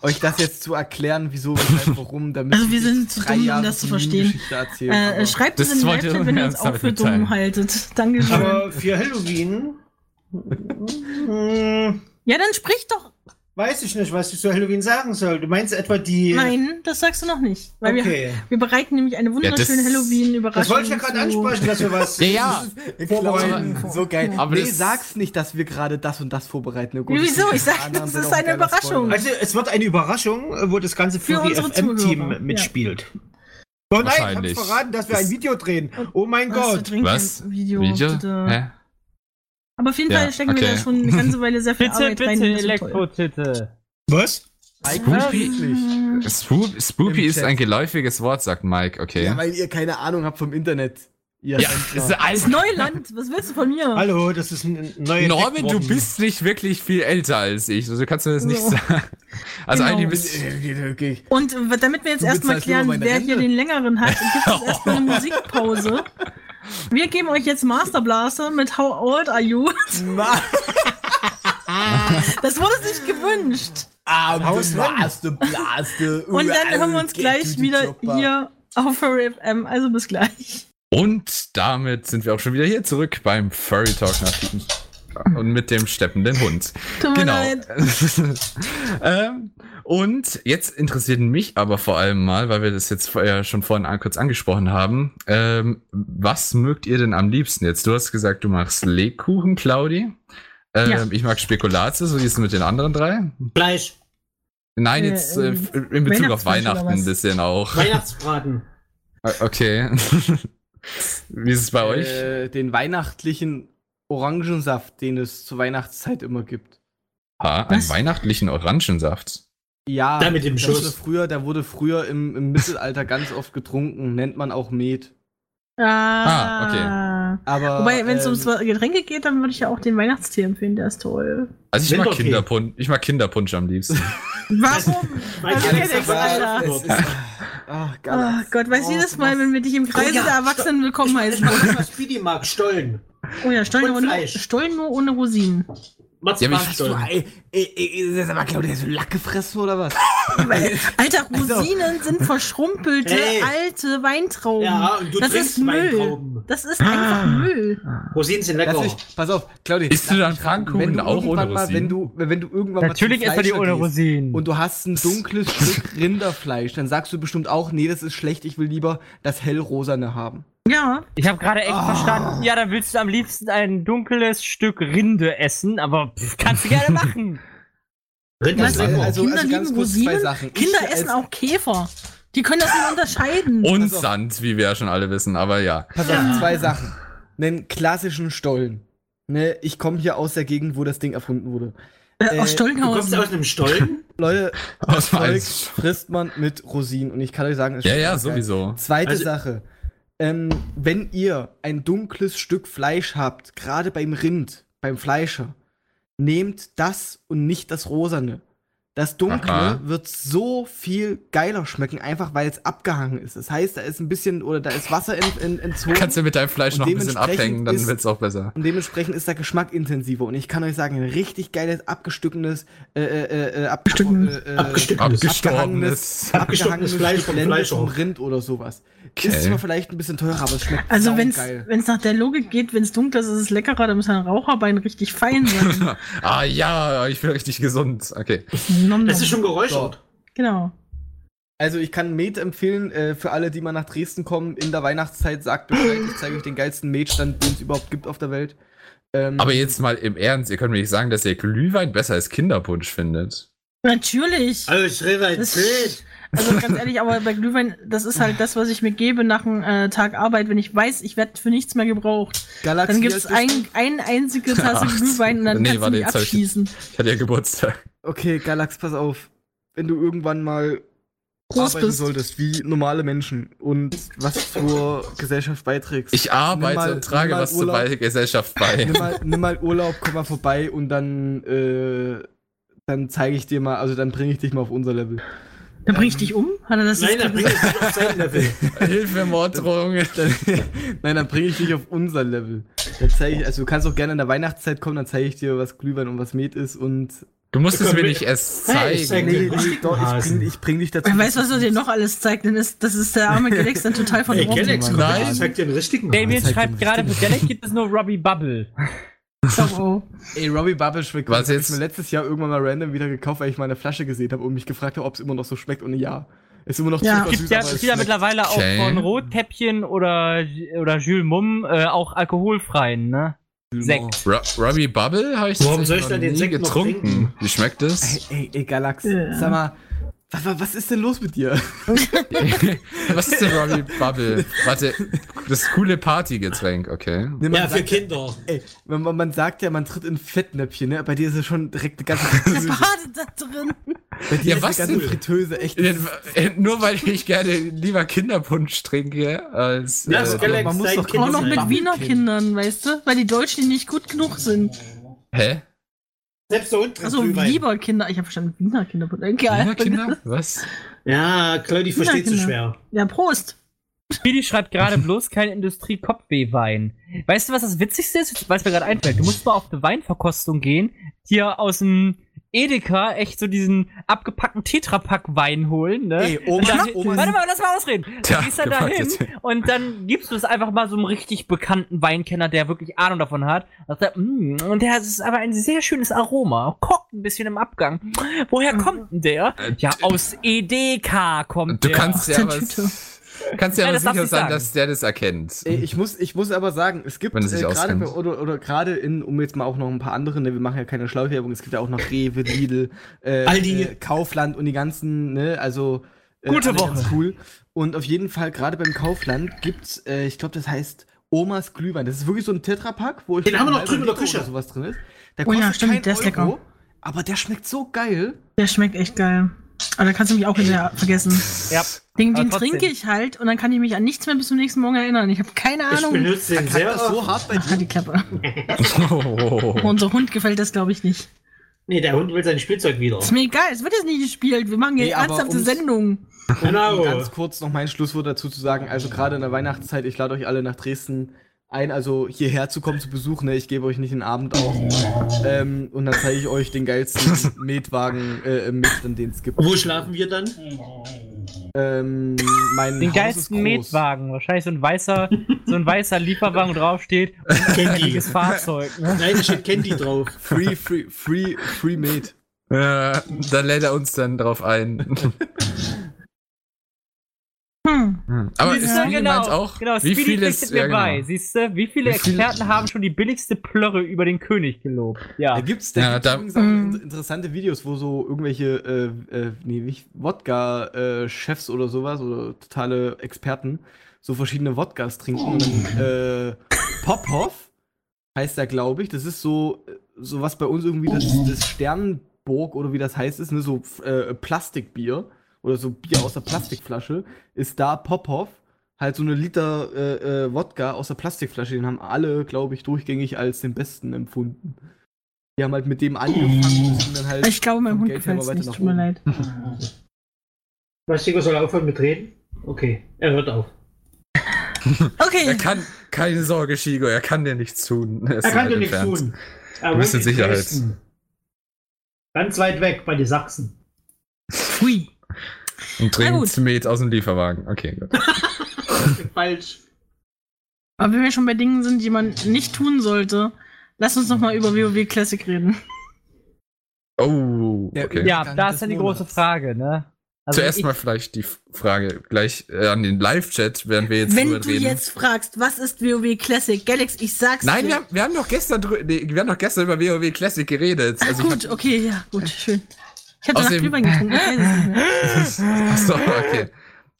euch das jetzt zu erklären, wieso, weshalb, warum, damit Also wir ich sind zu drei dumm, um Jahre das zu verstehen. Erzählen, Äh, aber- schreibt es in den Live-Chat, wenn ihr uns auch für dumm haltet. Dankeschön. Aber für Halloween. Ja, dann sprich doch. Weiß ich nicht, was ich zu Halloween sagen soll. Du meinst etwa die. Nein, das sagst du noch nicht. Weil Okay. wir, wir bereiten nämlich eine wunderschöne das- Halloween-Überraschung. Das wollte ich ja gerade ansprechen, dass wir was. Ja, ja. Vorbereiten. So geil. Aber nee, das- sag's nicht, dass wir gerade das und das vorbereiten. Gut, Wieso? Ich sag, das ist eine Überraschung. Spoiler. Also, es wird eine Überraschung, wo das ganze Für Fury FM-Team mitspielt. Oh nein, ich hab's verraten, dass wir ein Video drehen. Oh mein Was, Gott. Was? Video, Video? Hä? Aber auf jeden Ja, Fall stecken wir okay. da schon eine ganze Weile sehr viel Bitte, Arbeit rein. bitte, das ist toll. Elektrotitte. Was? Spoopy, Spoop, Spoopy ist ein geläufiges Wort, sagt Mike, okay. Ja, weil ihr keine Ahnung habt vom Internet. Ihr Ja, Händler. ist alles Das Neuland, was willst du von mir? Hallo, das ist ein neuer. Norman, du bist nicht wirklich viel älter als ich, also kannst du das nicht So. sagen. Also Genau. eigentlich bist Okay, okay. Und äh, damit wir jetzt erstmal klären, wer Rente. hier den längeren hat, gibt es erstmal eine Musikpause. Wir geben euch jetzt Master Blaster mit How Old Are You? Das wurde sich gewünscht. Haus blaste, blaste. Und dann hören wir uns gleich wieder hier auf Furry FM. Also bis gleich. Und damit sind wir auch schon wieder hier zurück beim Furry Talk nach. Und mit dem steppenden Hund. Tut mir Genau. leid. ähm, und jetzt interessiert mich aber vor allem mal, weil wir das jetzt vorher schon vorhin an- kurz angesprochen haben, ähm, was mögt ihr denn am liebsten jetzt? Du hast gesagt, du magst Lebkuchen, Claudi. Ähm, Ja. Ich mag Spekulatius, so wie ist es mit den anderen drei? Fleisch. Nein, Äh, jetzt äh, in Bezug auf Weihnachten ein bisschen auch. Weihnachtsbraten. Äh, Okay. wie ist es bei euch? Äh, den weihnachtlichen Orangensaft, den es zur Weihnachtszeit immer gibt. Ha, einen was? weihnachten Orangensaft. Ja, Der mit dem Schuss. Wurde früher, der wurde früher im, im Mittelalter ganz oft getrunken, nennt man auch Met. Ah, okay. Aber, Wobei, wenn es ähm, ums Getränke geht, dann würde ich ja auch den Weihnachtstee empfehlen, der ist toll. Also ich Sind mag okay. Kinderpunsch, ich mag Kinderpunsch am liebsten. Warum? Weil du kennst, weiß, Alter. ist, ach, Oh. Gott, weiß Oh, jedes Mal, was- wenn wir dich im Kreise Oh ja, der Erwachsenen willkommen Ich heißen. weiß, was Speedy mag. Stollen. Oh ja, Stollen, Und nur, Fleisch. Stollen nur ohne Rosinen. Mats Ja, ich- So, Stollen. ey, ey, ey, ist das aber, Claudia, so Lack gefressen oder was? Alter, Rosinen sind verschrumpelte, Hey. alte Weintrauben. Ja, und du das trinkst ist Müll. Weintrauben. Das ist einfach Müll. Rosinen sind lecker. Mich, pass auf, Claudia. Isst du dann Pfannkuchen wenn du auch ohne irgendwann mal, Rosinen? Wenn du, wenn du irgendwann Natürlich mal er die ohne Rosinen. Und du hast ein dunkles Stück Rinderfleisch, dann sagst du bestimmt auch, nee, das ist schlecht, ich will lieber das hellrosane haben. Ja. Ich habe gerade echt verstanden, ja, dann willst du am liebsten ein dunkles Stück Rinde essen, aber pff, kannst du gerne machen. Rind Was? ist lecker. Also- Kinder ganz lieben Rosinen. Ich Kinder als- essen auch Käfer. Die können das nicht unterscheiden. Und Also- Sand, wie wir ja schon alle wissen, aber ja. Pass auf, zwei Sachen. Einen klassischen Stollen. Ne, ich komme hier aus der Gegend, wo das Ding erfunden wurde. äh, aus äh, Du kommst aus einem Stollen? Leute, Aus Zeug Eis. frisst man mit Rosinen. Und ich kann euch sagen, es Ja, schmeckt ja, auch geil. sowieso. Zweite Also- Sache. Ähm, wenn ihr ein dunkles Stück Fleisch habt, gerade beim Rind, beim Fleischer, nehmt das und nicht das Rosane. Das Dunkle Aha. wird so viel geiler schmecken, einfach weil es abgehangen ist. Das heißt, da ist ein bisschen oder da ist Wasser ent, ent, entzogen. Kannst du mit deinem Fleisch noch ein bisschen abhängen, dann ist- wird's auch besser. Und dementsprechend ist der Geschmack intensiver. Und ich kann euch sagen, ein richtig geiles, abgestückenes, äh, äh, äh, abgestückenes, äh, äh, Abgestückenes. Abgestorbenes. abgehangenes Fleisch vom Fleisch vom. Rind oder sowas. Okay. Ist zwar vielleicht ein bisschen teurer, aber es schmeckt Also wenn geil. es nach der Logik geht, wenn es dunkel ist, ist es leckerer, dann muss ein Raucherbein richtig fein sein. ah ja, ich bin richtig gesund. Okay. Nom, Das ist schon geräuchert. Genau. Also ich kann Met empfehlen, äh, für alle, die mal nach Dresden kommen, in der Weihnachtszeit, sagt Bescheid, ich zeige euch den geilsten Metstand, den es überhaupt gibt auf der Welt. Ähm, Aber jetzt mal im Ernst, ihr könnt mir nicht sagen, dass ihr Glühwein besser als Kinderpunsch findet. Natürlich. Also ich rede erzählt. Also ganz ehrlich, aber bei Glühwein, das ist halt das, was ich mir gebe nach einem äh, Tag Arbeit, wenn ich weiß, ich werde für nichts mehr gebraucht. Galaxy Dann gibt es ein, eine einzige Tasse Ach, Glühwein und dann nee, kannst warte, du mich hab ich- abschießen. Ich hatte ja Geburtstag. Okay, Galax, pass auf. Wenn du irgendwann mal Groß arbeiten bist. solltest, wie normale Menschen und was zur Gesellschaft beiträgst. Ich arbeite mal- und trage was zur Urlaub. Bei- Gesellschaft bei. nimm, mal, nimm mal Urlaub, komm mal vorbei und dann, äh, dann zeige ich dir mal, also dann bringe ich dich mal auf unser Level. Dann bring ich dich um? Hat er das Nein, dann bring ich dich auf sein Level. Hilfe, Morddrohung. Dann, nein, dann bringe ich dich auf unser Level. Dann zeige ich, also du kannst auch gerne in der Weihnachtszeit kommen, dann zeige ich dir, was Glühwein und was Met ist und. Du musst es mir nicht erst Hey, ich zeigen. zeig dir- Nee, nee, doch, ich bring, ich bring dich dazu. Wer weiß, was er dir noch alles zeigt, denn ist, das ist der arme Gelex dann total von Ey, drauf. Galax, Nein. ich zeig dir einen richtigen Damien schreibt gerade, für Galax gibt es nur Robbie Bubble. Oh. Ey, Robbie Bubble schmeckt Was jetzt? Ich mir letztes Jahr irgendwann mal random wieder gekauft, weil ich mal eine Flasche gesehen habe und mich gefragt habe, ob es immer noch so schmeckt. Und ja, ist immer noch Ja. zuckersüß, Gibt ja, aber es gibt ja mittlerweile auch Okay. von Rotkäppchen oder, oder Jules Mumm äh, auch alkoholfreien, ne? Sekt. Ro Robbie Bubble habe ich Warum soll ich noch dann den nie Sekt noch getrunken. trinken? Wie schmeckt das? Ey, ey, ey, Galax, Ja. sag mal, was, was, ist denn los mit dir? Was ist denn Robbie Bubble? Warte, das coole Partygetränk, okay. Ne, man Ja, für Kinder. Ey, man, man, man sagt ja, man tritt in Fettnäpfchen, ne? Bei dir ist es schon direkt eine ganze Fritteuse. badet da drin. Bei dir Ja, ist was eine ganze denn? Fritteuse, echt. Nur weil ich gerne lieber Kinderpunsch trinke als. Ja, äh, das Galax, man muss doch Auch noch mit Wiener. Kindern, weißt du? Weil die Deutschen nicht gut genug sind. Hä? Selbst der trinkt Also lieber Kinder. Ich habe verstanden, Wiener Kinder. Wiener Kinder? Was? Ja, Claudi versteht so Kinder. schwer. Ja, Prost. Speedy schreibt gerade bloß kein Industrie-Kopfweh-Wein. Weißt du, was das Witzigste ist? Weil es mir gerade einfällt. Du musst mal auf eine Weinverkostung gehen, hier aus dem Edeka echt so diesen abgepackten Tetrapack-Wein holen, ne? Ey, Oma, Und dann, Oma- warte mal, lass mal ausreden. Tja, du gehst dann da hin und dann gibst du es einfach mal so einem richtig bekannten Weinkenner, der wirklich Ahnung davon hat. Und, sagt er, "Mm, und der ist aber ein sehr schönes Aroma. Kocht ein bisschen im Abgang. Woher kommt denn der? Ja, aus EDK kommt Du der. kannst ja der Tüte. Kannst ja Nein, aber sicher du sein, sagen. dass der das erkennt. Ich muss, ich muss aber sagen, es gibt äh, gerade oder, oder gerade in, um jetzt mal auch noch ein paar andere, ne, wir machen ja keine Schlauchwerbung, es gibt ja auch noch Rewe, Lidl, äh, Aldi. äh, Kaufland und die ganzen, ne, also äh, Gute Woche. ganz cool. Und auf jeden Fall gerade beim Kaufland gibt's, äh, ich glaube, das heißt Omas Glühwein. Das ist wirklich so ein Tetrapack, wo ich Den haben wir noch drüben in der Küche. oder sowas drin ist. Der Oh ja, kostet stimmt, kein der ist Euro, lecker. aber der schmeckt so geil. Der schmeckt echt geil. Aber da kannst du mich auch hinterher vergessen. Ja. Den, den trinke ich halt und dann kann ich mich an nichts mehr bis zum nächsten Morgen erinnern. Ich habe keine Ich Ahnung. benutze den sehr das so hart bei Ach, halt die Klappe. Oh. Unser Hund gefällt das, glaube ich, nicht. Nee, der Hund will sein Spielzeug wieder. Ist mir egal, es wird jetzt nicht gespielt. Wir machen hier Nee, ernsthafte ums- Sendung. Genau. Um ganz kurz noch mein Schlusswort dazu zu sagen. Also gerade in der Weihnachtszeit, ich lade euch alle nach Dresden ein, also hierher zu kommen zu besuchen. Ne? Ich gebe euch nicht den Abend auf. Ähm, und dann zeige ich euch den geilsten Metwagen, äh, Met, den es gibt. Wo schlafen wir dann? Ähm, mein Den Haus geilsten ist groß. Metwagen. Wahrscheinlich so ein weißer, so ein weißer Lieferwagen, wo drauf steht. Candy. Heiliges Fahrzeug. Ne? Nein, da steht Candy drauf. Free, free, free, free Met. Ja, da lädt er uns dann drauf ein. Hm. Hm. Aber ist Speedy meint's auch? Genau, wie Speedy viel pflichtet ist mir ja, genau. bei. Siehst du, wie viele Wie viel- Experten haben schon die billigste Plörre über den König gelobt? Ja. Da gibt's, da Ja, gibt's da- übrigens auch in- interessante Videos, wo so irgendwelche, äh, äh, nee, Wodka-Chefs oder sowas oder totale Experten so verschiedene Wodkas trinken. Und dann, äh, Popov heißt der, glaube ich. Das ist so, so was bei uns irgendwie das, das Sternburg oder wie das heißt, ist, ne, so äh, Plastikbier oder so Bier aus der Plastikflasche, ist da Popov. Halt so eine Liter äh, äh, Wodka aus der Plastikflasche, den haben alle, glaube ich, durchgängig als den besten empfunden. Die haben halt mit dem angefangen und sind dann halt. Ich glaube, vom Hund gefällt nicht. Tut mir leid. Was, Chico soll aufhören mit reden? Okay, er hört auf. Er Okay. kann, keine Sorge, Shigo, er kann dir nichts tun. Er, Er kann dir nichts tun. Er Du bist in Sicherheit. Ganz weit weg bei den Sachsen. Hui. Und trinkt. Met aus dem Lieferwagen. Okay, gut. Falsch. Aber wenn wir schon bei Dingen sind, die man nicht tun sollte, lass uns noch mal über WoW Classic reden. Oh, okay. Ja, da ist dann die große Frage, ne? Also Zuerst mal vielleicht die Frage gleich äh, an den Live-Chat, während wir jetzt Wenn du reden. jetzt fragst, was ist WoW Classic? Galax, ich sag's Nein, dir. wir haben, wir haben doch gestern drü- nee, wir haben doch gestern über WoW Classic geredet. Ach, Also ich gut, okay, ja, gut, schön. Ich habe danach Glühwein getrunken, ich weiß es nicht mehr. Achso, okay.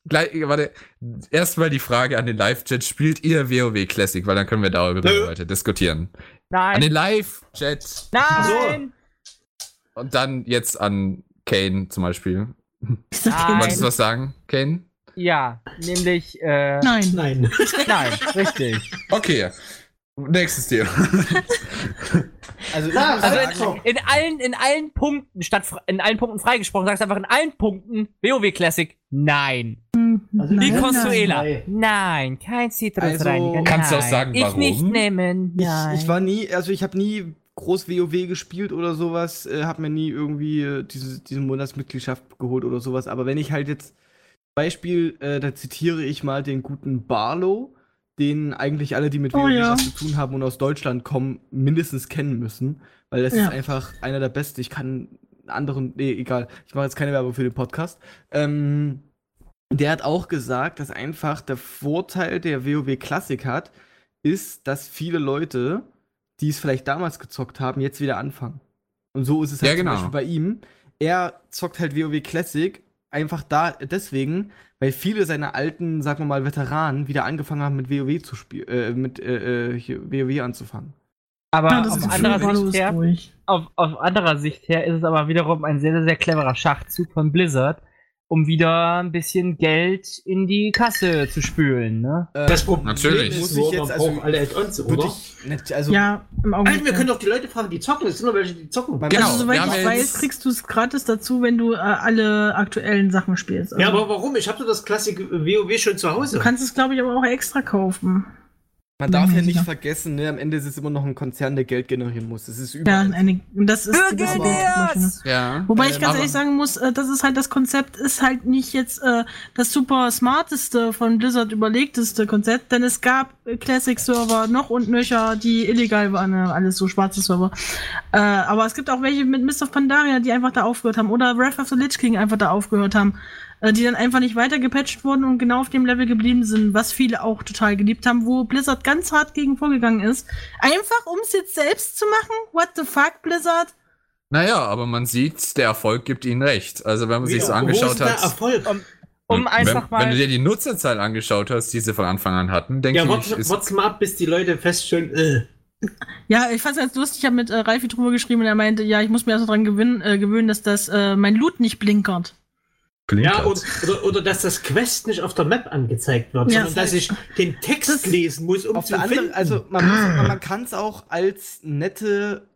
Gleich, warte. Erstmal die Frage an den Live-Chat. Spielt ihr WoW Classic? Weil dann können wir darüber Nö. weiter diskutieren. An Nein, den Live-Chat. nein, Und dann jetzt an Kane zum Beispiel. Nein. Wolltest du was sagen, Kane? ja, nämlich, äh, Nein. Nein. nein, richtig. Okay. Nächstes Thema. Also, ich Ja, Also in, in allen, in allen Punkten, statt in allen Punkten freigesprochen, sagst du einfach in allen Punkten WoW Classic, nein. Also Die Nein, Consuela, nein. nein. Kein Citrusreiniger, Also-. Kannst du auch sagen, Ich warum? nicht nehmen, nein. ich, ich war nie, also ich habe nie groß WoW gespielt oder sowas, äh, habe mir nie irgendwie äh, diese, diese Monatsmitgliedschaft geholt oder sowas. Aber wenn ich halt jetzt Beispiel, äh, da zitiere ich mal den guten Barlow, den eigentlich alle, die mit Oh WoW ja. was zu tun haben und aus Deutschland kommen, mindestens kennen müssen. Weil das Ja. ist einfach einer der besten. Ich kann einen anderen, nee, egal. Ich mache jetzt keine Werbung für den Podcast. Ähm, der hat auch gesagt, dass einfach der Vorteil der WoW Classic hat, ist, dass viele Leute, die es vielleicht damals gezockt haben, jetzt wieder anfangen. Und so ist es halt Ja, genau. zum Beispiel bei ihm. Er zockt halt WoW Classic einfach da deswegen, weil viele seiner alten, sagen wir mal, Veteranen wieder angefangen haben mit WoW zu spielen, äh, mit äh, äh, hier WoW anzufangen. Aber Ja, auf anderer Sicht her, auf, auf anderer Sicht her ist es aber wiederum ein sehr, sehr cleverer Schachzug von Blizzard, um wieder ein bisschen Geld in die Kasse zu spülen, ne? Äh, Das Problem Natürlich. ist Muss ich jetzt, also, alle Add-ons, oder? ich, nicht, also, Ja, im Augenblick. Alter, wir ja. können doch die Leute fragen, die zocken. Es sind nur welche, die zocken. Genau, also, soweit haben ich ja weiß, kriegst du es gratis dazu, wenn du äh, alle aktuellen Sachen spielst. Also, Ja, aber warum? Ich habe doch das klassische WoW schon zu Hause. du kannst es, glaube ich, aber auch extra kaufen. Man darf ja nicht ja. vergessen, ne, am Ende ist es immer noch ein Konzern, der Geld generieren muss. Das ist Ja, überall. eine, und das ist das! Geldmaschine. Ja. Wobei ich Ähm, ganz aber- ehrlich sagen muss, äh, das ist halt das Konzept, ist halt nicht jetzt äh, das super smarteste von Blizzard überlegteste Konzept, denn es gab äh, Classic-Server noch und nöcher, die illegal waren, äh, alles so schwarze Server. Äh, aber es gibt auch welche mit Mist of Pandaria, die einfach da aufgehört haben, oder Wrath of the Lich King einfach da aufgehört haben, äh, die dann einfach nicht weiter gepatcht wurden und genau auf dem Level geblieben sind, was viele auch total geliebt haben, wo Blizzard ganz hart gegen vorgegangen ist. Einfach, um es jetzt selbst zu machen? What the fuck, Blizzard? Naja, aber man sieht, der Erfolg gibt ihnen recht. Also wenn man sich so angeschaut ist der hat. Erfolg? Um einfach wenn, mal. wenn du dir die Nutzerzahl angeschaut hast, die sie von Anfang an hatten, denke Ja, ich, ist, warte mal ab, bis die Leute feststellen, äh. Ja, ich fand's ganz lustig. Ich habe mit äh, Ralfi drüber geschrieben und er meinte, ja, ich muss mir erst mal dran gewöhnen, äh, gewöhnen, dass das äh, mein Loot nicht blinkert. Ja, und, oder, oder dass das Quest nicht auf der Map angezeigt wird, Ja, sondern dass ich den Text das- lesen muss, um Auf zu der finden. also man, muss, man, kann es auch als nette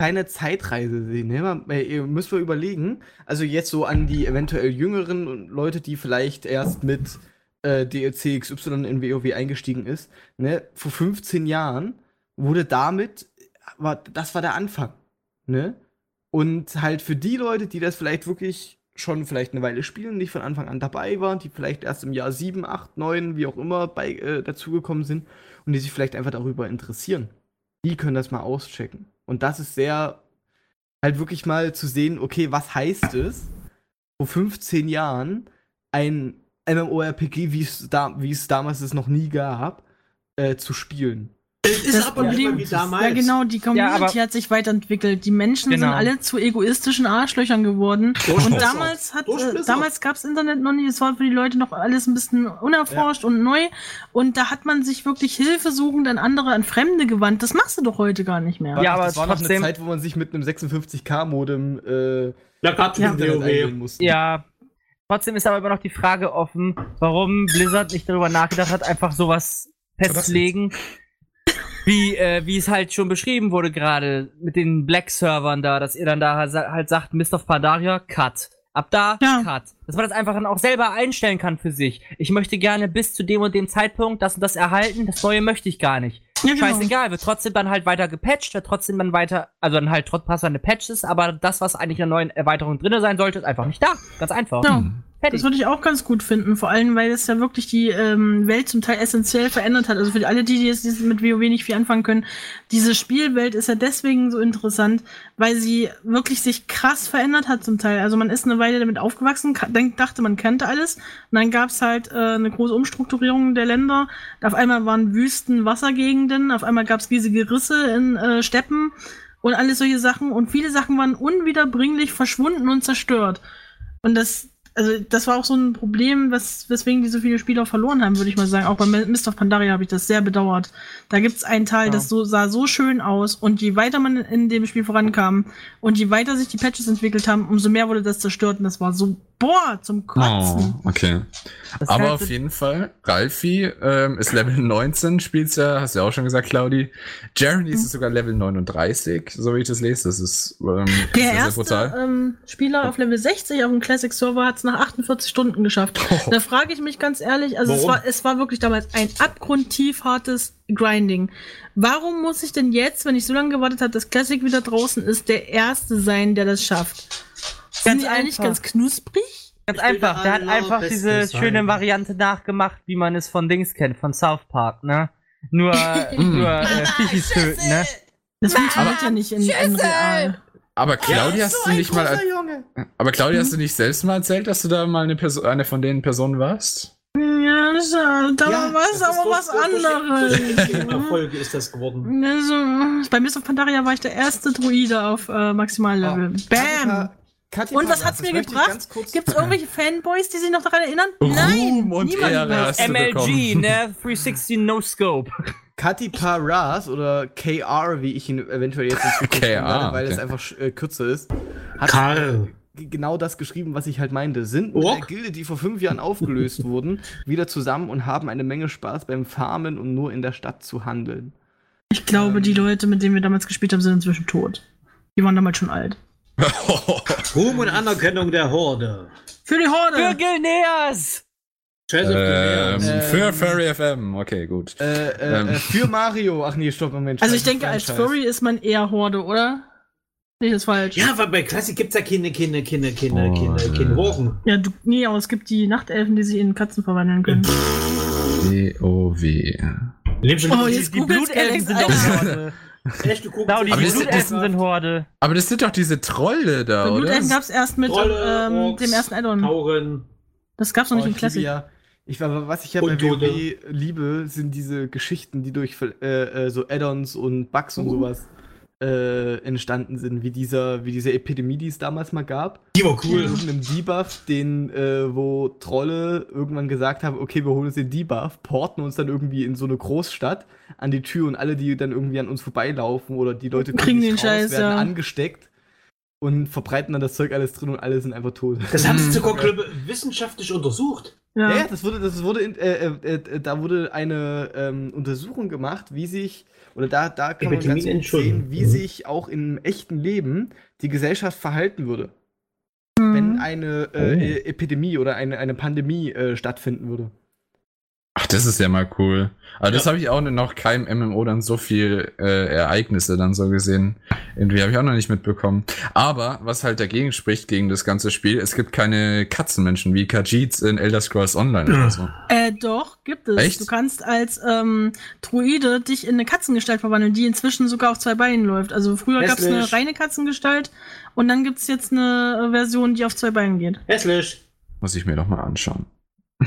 kleine Zeitreise sehen. Ne? Man, äh, ihr müsst mal überlegen, also jetzt so an die eventuell jüngeren Leute, die vielleicht erst mit äh, DLC XY in WoW eingestiegen ist. Ne? Vor 15 Jahren wurde damit, war, das war der Anfang. Ne? Und halt für die Leute, die das vielleicht wirklich schon vielleicht eine Weile spielen, nicht von Anfang an dabei waren, die vielleicht erst im Jahr 7, 8, 9, wie auch immer bei, äh, dazugekommen sind und die sich vielleicht einfach darüber interessieren. Die können das mal auschecken. Und das ist sehr, halt wirklich mal zu sehen, okay, was heißt es, vor 15 Jahren ein MMORPG, wie es da, es damals noch nie gab, äh, zu spielen. Es ist das aber Problem wie damals. Ja, genau, die Community Ja, hat sich weiterentwickelt. Die Menschen Genau. sind alle zu egoistischen Arschlöchern geworden. Und damals hat, äh, damals gab's Internet noch nicht. Es war für die Leute noch alles ein bisschen unerforscht und neu. Und da hat man sich wirklich hilfesuchend an andere, an Fremde gewandt. Das machst du doch heute gar nicht mehr. Ja, aber das war noch eine Zeit, wo man sich mit einem 56k-Modem äh, es Ja. einwählen musste. Ja. Trotzdem ist aber immer noch die Frage offen, warum Blizzard nicht darüber nachgedacht hat, einfach sowas festzulegen. Wie, äh, wie es halt schon beschrieben wurde gerade mit den Black-Servern da, dass ihr dann da halt sagt, Mist of Pandaria, cut. Ab da, Ja. cut. Dass man das einfach dann auch selber einstellen kann für sich. Ich möchte gerne bis zu dem und dem Zeitpunkt das und das erhalten, das Neue möchte ich gar nicht. Ja, genau. Scheißegal, wird trotzdem dann halt weiter gepatcht, wird trotzdem dann weiter, also dann halt trotz passende Patches, aber das, was eigentlich in der neuen Erweiterung drinne sein sollte, ist einfach nicht da. Ganz einfach. Ja. Fertig. Das würde ich auch ganz gut finden, vor allem, weil es ja wirklich die ähm, Welt zum Teil essentiell verändert hat. Also für alle, die, die jetzt mit WoW nicht viel anfangen können, diese Spielwelt ist ja deswegen so interessant, weil sie wirklich sich krass verändert hat zum Teil. Also man ist eine Weile damit aufgewachsen, denk, dachte, man kannte alles. Und dann gab's halt äh, eine große Umstrukturierung der Länder. Auf einmal waren Wüsten Wassergegenden, auf einmal gab's riesige Risse in äh, Steppen und alles solche Sachen. Und viele Sachen waren unwiederbringlich verschwunden und zerstört. Und das, also das war auch so ein Problem, was, weswegen die so viele Spieler verloren haben, würde ich mal sagen. Auch bei Mist of Pandaria habe ich das sehr bedauert. Da gibt's einen Teil, Ja. das so, sah so schön aus und je weiter man in dem Spiel vorankam und je weiter sich die Patches entwickelt haben, umso mehr wurde das zerstört und das war so, boah, zum Kotzen. Oh, okay. Das Aber halt auf jeden Fall, Ralfi ähm, ist Level 19, spielt's ja, hast du ja auch schon gesagt, Claudi. Jeremy ist sogar Level 39, so wie ich das lese. Das ist ähm, Der sehr, sehr erste brutal. ähm, Spieler auf Level 60 auf dem Classic Server hat es nach 48 Stunden geschafft. Da frage ich mich ganz ehrlich, also es war, es war wirklich damals ein abgrundtief hartes Grinding. Warum muss ich denn jetzt, wenn ich so lange gewartet habe, dass Classic wieder draußen ist, der Erste sein, der das schafft? Sind Ganz die eigentlich ganz knusprig? Ganz Ich einfach. Der hat einfach diese sein. schöne Variante nachgemacht, wie man es von Dings kennt, von South Park, ne? Nur, nur äh, Fichis töten, ne? Das funktioniert ja nicht in, in real. Aber Claudia, hast du nicht mal. Junge. Aber Claudia, hast du nicht selbst mal erzählt, dass du da mal eine, Person, eine von den Personen warst? Ja, das, da Ja, war es aber was durch- durch- durch anderes. Erfolge ist das geworden. Also, bei Mist of Pandaria war ich der erste Druide auf äh, Maximallevel. Bam! Kathi Und was hat's das mir gebracht? Gibt es irgendwelche Fanboys, die sich noch daran erinnern? Nein! Ruhm und niemand Ehre mehr. hast du MLG, bekommen. ne? 360 No Scope. Katy Paras oder KR, wie ich ihn eventuell jetzt in Zukunft werde, weil okay. es einfach äh, kürzer ist, hat Karl. g- genau das geschrieben, was ich halt meinte. Sind mit Och. der Gilde, die vor fünf Jahren aufgelöst wurden, wieder zusammen und haben eine Menge Spaß beim Farmen und nur in der Stadt zu handeln. Ich glaube, die Leute, mit denen wir damals gespielt haben, sind inzwischen tot. Die waren damals schon alt. Ruhm und Anerkennung der Horde. Für die Horde! Für Gilneas! Die ähm, Näher. für Furry FM, okay, gut. Äh, äh, Ähm. äh, für Mario. Ach nee, stopp, Moment. also ich denke, als. Furry ist man eher Horde, oder? Nicht ist falsch. Ja, weil bei Klassik gibt's ja keine, keine, keine, keine, Oh, keine, äh. keine Wogen. Ja, du, nee, aber es gibt die Nachtelfen, die sich in Katzen verwandeln können. W-O-W. Oh, Die, jetzt die googelt's Blutelfen sind doch. Horde. Echt, Genau, die Aber das- Blutelfen sind Horde. Aber das sind doch diese Trolle da, Bei oder? Blutelfen gab es erst mit Trolle, ähm, Orks, dem ersten Addon. Tauren. Das gab's noch Oh, nicht Classic. ja, ich, aber was ich ja Und bei WoW Dode. liebe, sind diese Geschichten, die durch äh, äh, so Add-ons und Bugs Uh. und sowas äh, entstanden sind, wie dieser, wie diese Epidemie, die es damals mal gab. Die war cool. Irgendeinem Debuff, den, äh, wo Trolle irgendwann gesagt haben, okay, wir holen uns den Debuff, porten uns dann irgendwie in so eine Großstadt an die Tür und alle, die dann irgendwie an uns vorbeilaufen oder die Leute Kriegen den Scheiß, werden ja. angesteckt und verbreiten dann das Zeug alles drin und alle sind einfach tot. Das haben sie Mhm. sogar wissenschaftlich untersucht. Ja. Ja, das wurde, das wurde, in, äh, äh, äh, da wurde eine ähm, Untersuchung gemacht, wie sich, oder da, da kann man Epidemien ganz gut sehen, wie Mhm. sich auch im echten Leben die Gesellschaft verhalten würde, Mhm. wenn eine äh, Oh. äh, Epidemie oder eine, eine Pandemie äh, stattfinden würde. Ach, das ist ja mal cool. Aber das Ja. habe ich auch noch keinem MMO dann so viel äh, Ereignisse dann so gesehen. Irgendwie habe ich auch noch nicht mitbekommen. Aber was halt dagegen spricht gegen das ganze Spiel, es gibt keine Katzenmenschen wie Khajiits in Elder Scrolls Online oder so. Äh, doch, gibt es. Echt? Du kannst als ähm, Druide dich in eine Katzengestalt verwandeln, die inzwischen sogar auf zwei Beinen läuft. Also früher gab es eine reine Katzengestalt und dann gibt es jetzt eine Version, die auf zwei Beinen geht. Hässlich. Muss ich mir doch mal anschauen.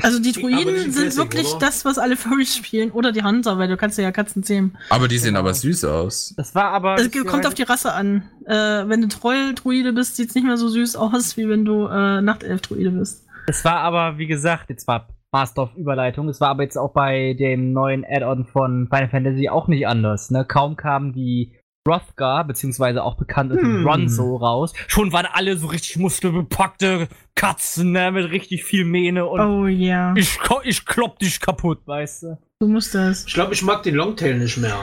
Also die Druiden sind Classic, wirklich oder? das, was alle Furries spielen. Oder die Hunter, weil du kannst ja Katzen zähmen. Aber die sehen Genau. aber süß aus. Das war aber. Es kommt auf die Rasse an. Äh, wenn du Troll-Druide bist, sieht's nicht mehr so süß aus, wie wenn du äh, Nachtelf-Druide bist. Es war aber, wie gesagt, jetzt war Master of Überleitung. Es war aber jetzt auch bei dem neuen Add-on von Final Fantasy auch nicht anders. Ne? Kaum kamen die Rothgar, beziehungsweise auch bekannt als Hm. Ronzo raus. Schon waren alle so richtig muskelbepackte Katzen, ne? Mit richtig viel Mähne und Oh ja, ich, ko- ich klopp dich kaputt, weißt du. du musst das. Ich glaube, ich mag den Longtail nicht mehr.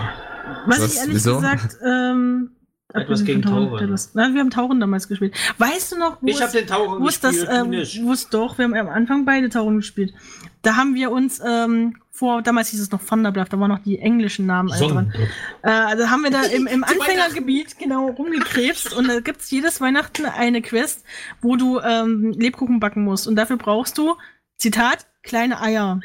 Was, Was, ich ehrlich wieso? gesagt, ähm, Etwas gegen Tauren. Nein, wir haben Tauren damals gespielt. Weißt du noch, wo Ich es, habe den Tauren wo es das, gespielt, du ähm, nicht. wo es doch, wir haben am Anfang beide Tauren gespielt. Da haben wir uns, ähm, vor, damals hieß es noch Thunderbluff, da waren noch die englischen Namen alle dran. Äh, also haben wir da im, im Anfängergebiet genau rumgekrebst und da gibt's jedes Weihnachten eine Quest, wo du ähm, Lebkuchen backen musst. Und dafür brauchst du, Zitat, kleine Eier.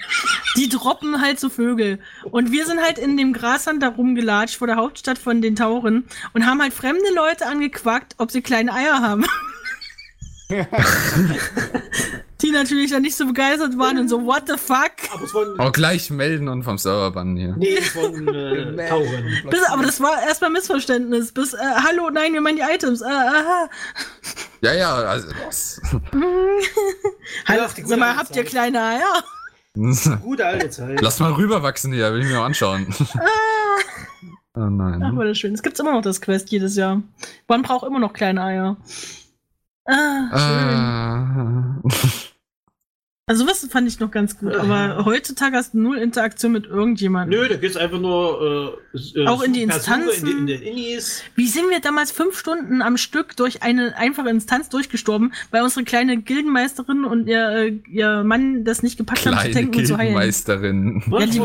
Die droppen halt so Vögel. Und wir sind halt in dem Grasland da rumgelatscht vor der Hauptstadt von den Tauren und haben halt fremde Leute angequackt, ob sie kleine Eier haben. Die natürlich dann nicht so begeistert waren und so, what the fuck? Aber es. Auch gleich melden und vom Server bannen hier. Nee, es waren äh, Tauren. Bis, aber das war erstmal Missverständnis. Bis, äh, hallo, nein, wir meinen die Items. Äh, aha. Ja, ja, also das. Hallo, sag mal, habt ihr kleine Eier? Gute alte Zeit. Lass mal rüberwachsen hier, will ich mir mal anschauen. oh nein. Ach, war das schön. Es gibt's immer noch das Quest jedes Jahr. Man braucht immer noch kleine Eier. Ah, schön. Ah. Also was fand ich noch ganz gut, aber heutzutage hast du null Interaktion mit irgendjemandem. Nö, da geht's einfach nur. Äh, äh, Auch in die Instanzen. In, die, in den Innis. Wie sind wir damals fünf Stunden am Stück durch eine einfache Instanz durchgestorben, weil unsere kleine Gildenmeisterin und ihr, äh, ihr Mann das nicht gepackt haben zu Kleine tanken und zu heilen. Gildenmeisterin. Ja, die-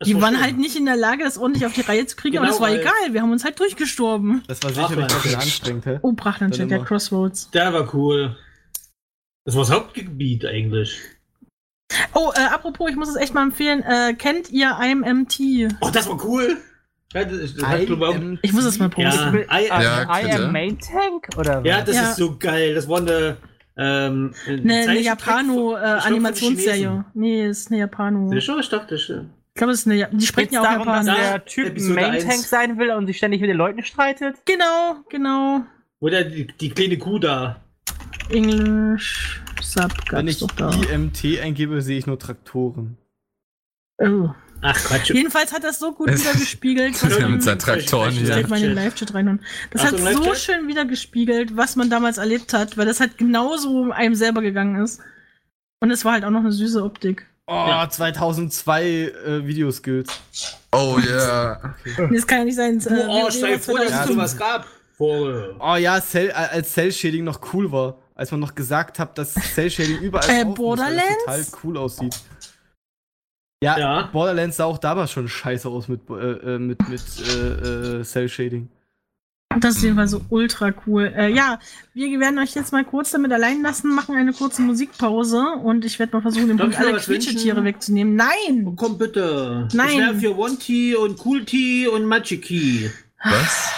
Das Die war waren schön. halt nicht in der Lage, das ordentlich auf die Reihe zu kriegen, aber Genau, das war weil- egal. Wir haben uns halt durchgestorben. Das war sicherlich ein bisschen anstrengend, hä? Oh, Brachlandstedt, Dann der immer. Crossroads. Der war cool. Das war das Hauptgebiet eigentlich. Oh, äh, apropos, ich muss es echt mal empfehlen. Äh, kennt ihr IMMT? Oh, das war cool. Ja, das, das hat, glaub ich, auch- IMT? Ich muss es mal ja, posten. I, Ja, I am Main Tank? Oder was? ja, das Ja. ist so geil. Das war eine, ähm, Eine, eine Japano-Animationsserie. von- nee, ist eine Japano. ich Ich glaub, Ich dachte schon. Glaube, es ist eine. Ja- Die sprechen Geht's ja auch darum, dass Japanisch. Ja, der Typ Main. Tank sein will und sich ständig mit den Leuten streitet? Genau, genau. Oder die, die kleine Kuh da. Englisch Sub Wenn ich doch da. IMT eingebe, sehe ich nur Traktoren. Oh. Ach, Quatsch. Jedenfalls hat das so gut. Das ist ja man- mit seinen Traktoren Ich hier. leg mal in den Live-Chat rein. Das Ach hat so, so schön wiedergespiegelt, was man damals erlebt hat, weil das halt genauso einem selber gegangen ist. Und es war halt auch noch eine süße Optik. Oh, Ja. 2002 äh, Videoskills. Oh yeah. Nee, Das kann ja nicht sein. äh, oh, stell dir vor, dass es 2005. sowas gab. Vor, Oh ja, Cell, äh, als Cell-Shading noch cool war. Als man noch gesagt hat, dass Cell-Shading überall Äh, Borderlands? total cool aussieht. Ja, Ja. Borderlands sah auch damals schon scheiße aus mit, äh, äh, mit, mit äh, äh, Cell-Shading. Das ist jedenfalls so ultra cool. Äh, ja, wir werden euch jetzt mal kurz damit allein lassen, machen eine kurze Musikpause und ich werde mal versuchen, den Punkt alle? Quietschetiere wegzunehmen. Nein! Komm bitte. Nein. Ich wäre für One Tea und Cool Tea und Magic Key. Was?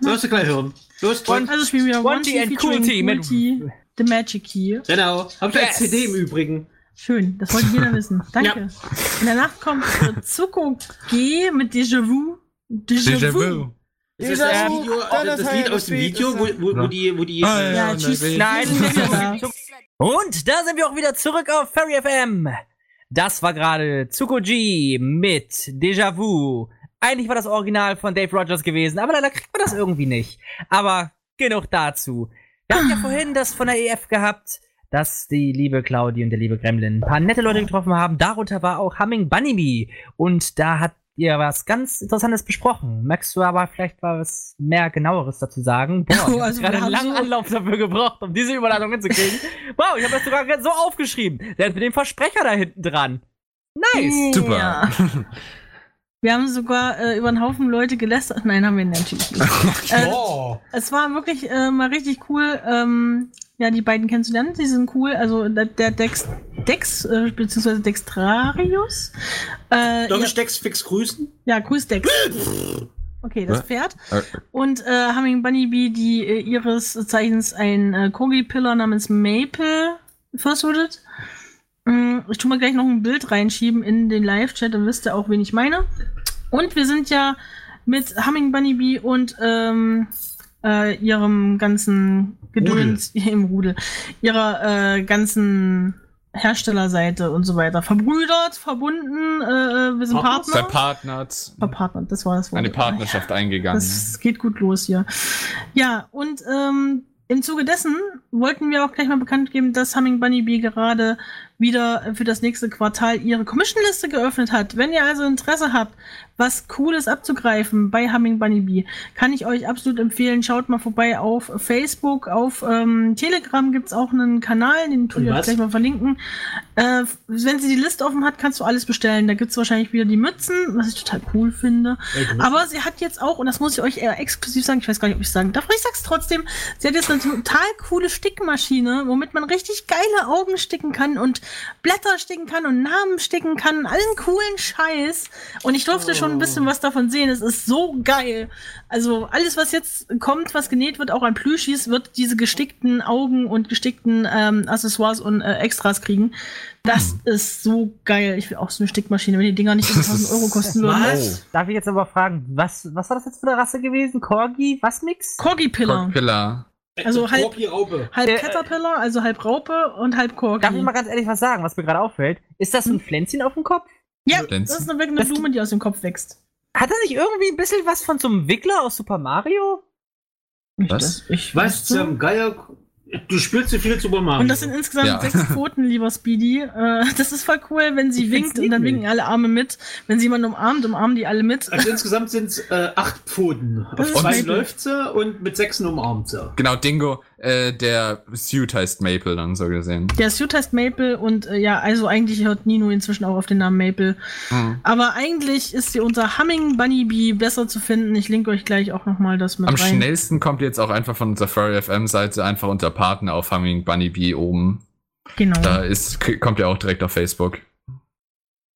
Wirst du gleich hören. Los, One. Also spielen wir One One Tea and Cool Tea mit- Tea, The Magic Key. Genau. Hab ich als Yes. CD im Übrigen. Schön, das wollte jeder wissen. Danke. Und danach kommt äh, Zuko G mit Déjà Vu. Déjà, Vu. Ist das Dieser- das, Video, das, ist Lied halt aus dem das Video, wo, wo, wo die, wo die, Ah, Ja, und tschüss. Nein. Und da sind wir auch wieder zurück auf Fairy FM. Das war gerade Zuko G mit Déjà Vu. Eigentlich war das Original von Dave Rogers gewesen, aber leider kriegt man das irgendwie nicht. Aber genug dazu. Wir hatten ja vorhin das von der EF gehabt, dass die liebe Claudi und der liebe Gremlin ein paar nette Leute getroffen haben. Darunter war auch Humming Bunny Bee. Und da hat ihr was ganz Interessantes besprochen. Magst du aber vielleicht was mehr genaueres dazu sagen? Boah, ich Oh, hab also gerade wir einen haben langen so- Anlauf dafür gebraucht, um diese Überleitung hinzukriegen. Wow, ich habe das sogar so aufgeschrieben. Der hat mit dem Versprecher da hinten dran. Nice. Super. Ja. Wir haben sogar äh, über einen Haufen Leute gelästert. Nein, haben wir natürlich nicht. äh, oh. es war wirklich äh, mal richtig cool, ähm, ja, die beiden kennenzulernen. Die sind cool. Also der, Dex, Dex äh, beziehungsweise Dextrarius. Äh, Darf ja, ich Dex fix grüßen? ja, grüß Dex. Okay, das? Pferd. Äh, Und äh, Humming Bunny Bee, die äh, ihres Zeichens ein äh, Kogi-Pillar namens Maple versudet. Mm, Ich tu mal gleich noch ein Bild reinschieben in den Live-Chat, dann wisst ihr auch, wen ich meine. Und wir sind ja mit Humming Bunny Bee und ähm, äh, ihrem ganzen Gedöns im Rudel, ihrer äh, ganzen Herstellerseite und so weiter verbrüdert, verbunden, äh, wir sind Partners? Partner. Verpartnert. Verpartnert, das war das Wort. Eine Partnerschaft eingegangen. Das geht gut los hier. Ja, und ähm, im Zuge dessen wollten wir auch gleich mal bekannt geben, dass Humming Bunny Bee gerade wieder für das nächste Quartal ihre Commission-Liste geöffnet hat. Wenn ihr also Interesse habt, was Cooles abzugreifen bei Humming Bunny Bee, kann ich euch absolut empfehlen. Schaut mal vorbei auf Facebook, auf ähm, Telegram gibt's auch einen Kanal, den tue ich euch gleich mal verlinken. Äh, wenn sie die Liste offen hat, kannst du alles bestellen. Da gibt's wahrscheinlich wieder die Mützen, was ich total cool finde. Aber sie hat jetzt auch, und das muss ich euch eher exklusiv sagen, ich weiß gar nicht, ob ich sagen darf, aber ich sag's trotzdem, sie hat jetzt eine total coole Stickmaschine, womit man richtig geile Augen sticken kann und Blätter sticken kann und Namen sticken kann, allen coolen Scheiß. Und ich durfte schon ein bisschen was davon sehen. Es ist so geil. Also alles, was jetzt kommt, was genäht wird, auch an Plüschis, wird diese gestickten Augen und gestickten ähm, Accessoires und äh, Extras kriegen. Das ist so geil. Ich will auch so eine Stickmaschine, wenn die Dinger nicht über 1000 Euro kosten würden. Was? Darf ich jetzt aber fragen, was, was war das jetzt für eine Rasse gewesen? Corgi? Was Mix? Corgi-Pillar. Pillar. Also halb- Corgi Raupe. Halb Äh, Caterpillar, also halb Raupe und halb Corgi. Darf ich mal ganz ehrlich was sagen, was mir gerade auffällt? Ist das ein Pflänzchen auf dem Kopf? Ja, das ist eine, eine Das- Blume, die aus dem Kopf wächst. Hat er nicht irgendwie ein bisschen was von so einem Wickler aus Super Mario? Was? Ich Was zum Geier? Du spielst zu viel Super Mario. Und das sind insgesamt Ja. sechs Pfoten, lieber Speedy. Äh, das ist voll cool, wenn sie Ich winkt und dann winken alle Arme mit. Wenn sie jemanden umarmt, umarmen die alle mit. also insgesamt sind es äh, acht Pfoten. Auf zwei läuft sie und mit sechsen umarmt sie. Genau, Dingo. Äh, der Suit heißt Maple dann so gesehen. Der Suit heißt Maple und äh, ja, also eigentlich hört Nino inzwischen auch auf den Namen Maple. Mhm. Aber eigentlich ist sie unter Humming Bunny Bee besser zu finden. Ich linke euch gleich auch nochmal das mit Am rein. schnellsten kommt jetzt auch einfach von unserer Furry FM Seite einfach unter Partner auf Humming Bunny Bee oben. Genau. Da ist, kommt ja auch direkt auf Facebook.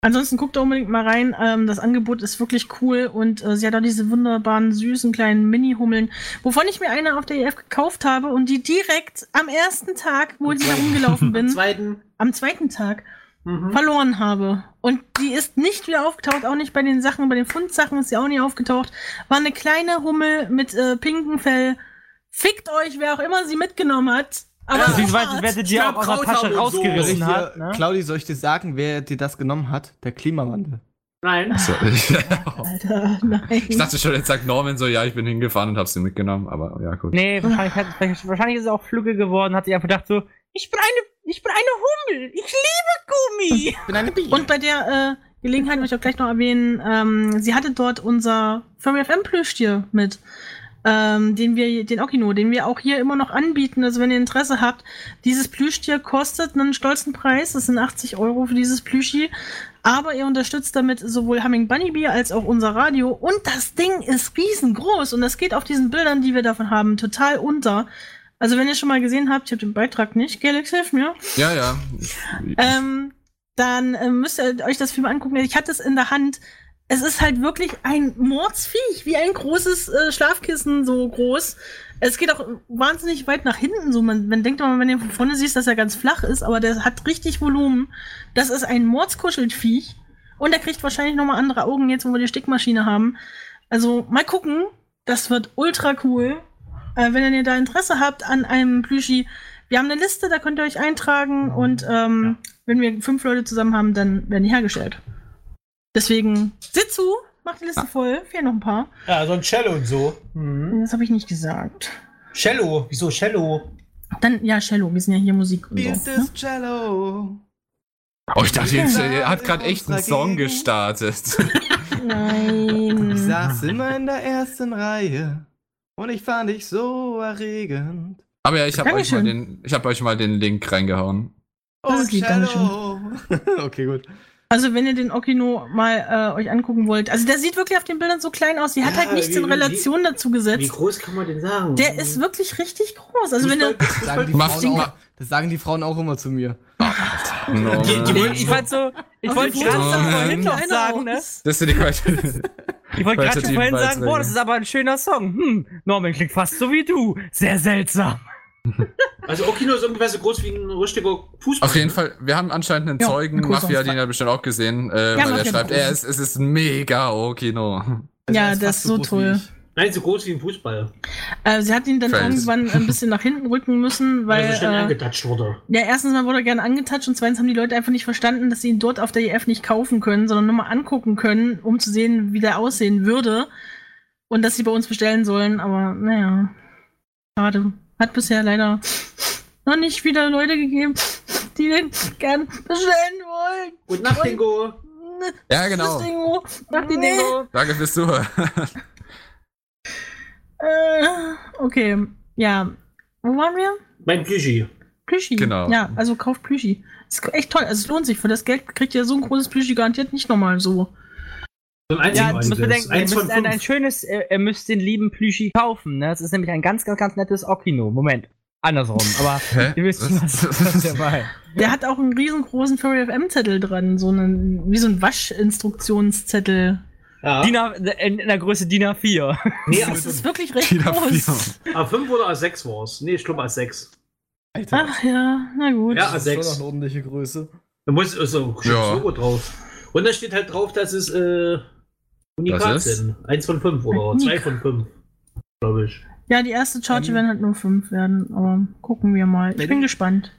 Ansonsten guckt da unbedingt mal rein. Ähm, das Angebot ist wirklich cool und äh, sie hat auch diese wunderbaren, süßen kleinen Mini-Hummeln, wovon ich mir eine auf der EF gekauft habe und die direkt am ersten Tag, wo ich da rumgelaufen Am bin, zweiten. am zweiten Tag, Mhm. verloren habe. Und die ist nicht wieder aufgetaucht, auch nicht bei den Sachen, bei den Fundsachen ist sie auch nie aufgetaucht. War eine kleine Hummel mit äh, pinkem Fell. Fickt euch, wer auch immer sie mitgenommen hat. Aber Ja, so Beziehungsweise, wer sie dir auch aus der Tasche so. rausgerissen ich hat. Ne? Claudi, soll ich dir sagen, wer dir das genommen hat? Der Klimawandel. Nein. So, ich, Alter, nein. ich dachte schon, jetzt sagt Norman so, ja, ich bin hingefahren und hab sie mitgenommen, aber ja, gut. Nee, wahrscheinlich, hat, wahrscheinlich ist es auch Flügge geworden, hat sich einfach gedacht so, ich bin eine, ich bin eine Hummel, ich liebe Gummi. Ich bin eine Biene. Und bei der äh, Gelegenheit möchte ich auch gleich noch erwähnen, ähm, sie hatte dort unser Furry FM Plüschtier mit, ähm, den wir, den Okino, den wir auch hier immer noch anbieten. Also wenn ihr Interesse habt, dieses Plüschtier kostet einen stolzen Preis. Das sind 80 Euro für dieses Plüschi. Aber ihr unterstützt damit sowohl Humming Bunny Bee als auch unser Radio. Und das Ding ist riesengroß und das geht auf diesen Bildern, die wir davon haben, total unter. Also wenn ihr schon mal gesehen habt, ich habe den Beitrag nicht, Galax, hilf mir. Ja, ja. Ähm, dann äh, müsst ihr euch das Film angucken. Ich hatte es in der Hand. Es ist halt wirklich ein Mordsviech, wie ein großes äh, Schlafkissen so groß. Es geht auch wahnsinnig weit nach hinten. So, man, man denkt immer, wenn du ihn von vorne siehst, dass er ganz flach ist, aber der hat richtig Volumen. Das ist ein Mordskuschelviech. Und er kriegt wahrscheinlich noch mal andere Augen jetzt, wo wir die Stickmaschine haben. Also mal gucken. Das wird ultra cool. Äh, wenn ihr da Interesse habt an einem Plüschi, wir haben eine Liste, da könnt ihr euch eintragen und ähm, wenn wir fünf Leute zusammen haben, dann werden die hergestellt. Deswegen, sieh zu, macht die Liste voll, fehlen noch ein paar. Ja, so ein Cello und so. Mhm. Das habe ich nicht gesagt. Cello. Wieso Cello? Dann, ja, Cello, wir sind ja hier Musik und This so. Ne? Cello. oh, ich dachte jetzt, er hat gerade echt einen Song gestartet. Ich Nein. saß immer in der ersten Reihe und ich fand dich so erregend. Aber ja, ich habe euch, mal den- ich hab euch mal den Link reingehauen. Das ist lieb, Cello. okay, gut. Also, wenn ihr den Okino mal äh, euch angucken wollt. Also, der sieht wirklich auf den Bildern so klein aus. Die hat Ja, halt nichts wie- in wie- Relation dazu Wie gesetzt. groß kann man den sagen? Der ist wirklich richtig groß. Also, wenn ihr. Das sagen, die Frauen auch, das sagen die Frauen auch immer zu mir. No. Die- die- Nee, ich wollte so, ich wollte gerade er vorhin noch sagen, ne? Das sind die Qualität. Ich wollte gerade vorhin sagen, boah, das ist aber ein schöner Song. Hm, Norman klingt fast so wie du. Sehr seltsam. Also Okino ist ungefähr so groß wie ein richtiger Fußball. Auf jeden Fall, wir haben anscheinend einen Ja, Zeugen, ein großer Mafia, den hat bestimmt auch gesehen, äh, weil Mafia er schreibt, er ist, es ist mega Okino. Also Ja, das ist so wie toll. Nein, so groß wie ein Fußball. Äh, sie hat ihn dann Fels. irgendwann ein bisschen nach hinten rücken müssen, Weil weil. er so schnell äh, angetatscht wurde. Ja, erstens mal wurde er gerne angetatscht und zweitens haben die Leute einfach nicht verstanden, dass sie ihn dort auf der EF nicht kaufen können, sondern nur mal angucken können, um zu sehen, wie der aussehen würde. Und dass sie bei uns bestellen sollen, aber naja. Schade. Hat bisher leider noch nicht wieder Leute gegeben, die den gern bestellen wollen. Gute Nacht, Dingo. Ja, genau. Dingo. Mach die Dingo. Danke fürs Zuhören. Äh, okay. Ja. Wo waren wir? Mein Plüschi. Plüschi. Genau. Ja, also kauft Plüschi. Ist echt toll. Also es lohnt sich. Für das Geld kriegt ihr so ein großes Plüschi garantiert nicht nochmal so. So ein Ja, du musst bedenken, einziges. ihr müsst ein, ein schönes, äh, ihr müsst den lieben Plüschi kaufen, ne? Das ist nämlich ein ganz, ganz, ganz nettes Okino. Moment. Andersrum, aber Hä? ihr wisst schon, was, was dabei. Der hat auch einen riesengroßen Furry FM Zettel dran, so einen wie so ein Waschinstruktionszettel. Ja. DIN A, in, in der Größe DIN A4. Nee, Das ist A5. wirklich recht DIN groß. A5 oder A6 war es. Nee, ich glaube A6. Alter, Ach ja, na gut. Ja, das ist schon noch A6. eine ordentliche Größe. Da muss also Ja. ja. Logo drauf. Und da steht halt drauf, dass es äh, Unikat Was ist? sind. Eins von fünf oder Unikat. zwei von fünf. Glaube ich. Ja, die erste Charge Ähm, werden halt nur fünf werden, aber gucken wir mal. Ich bin gespannt.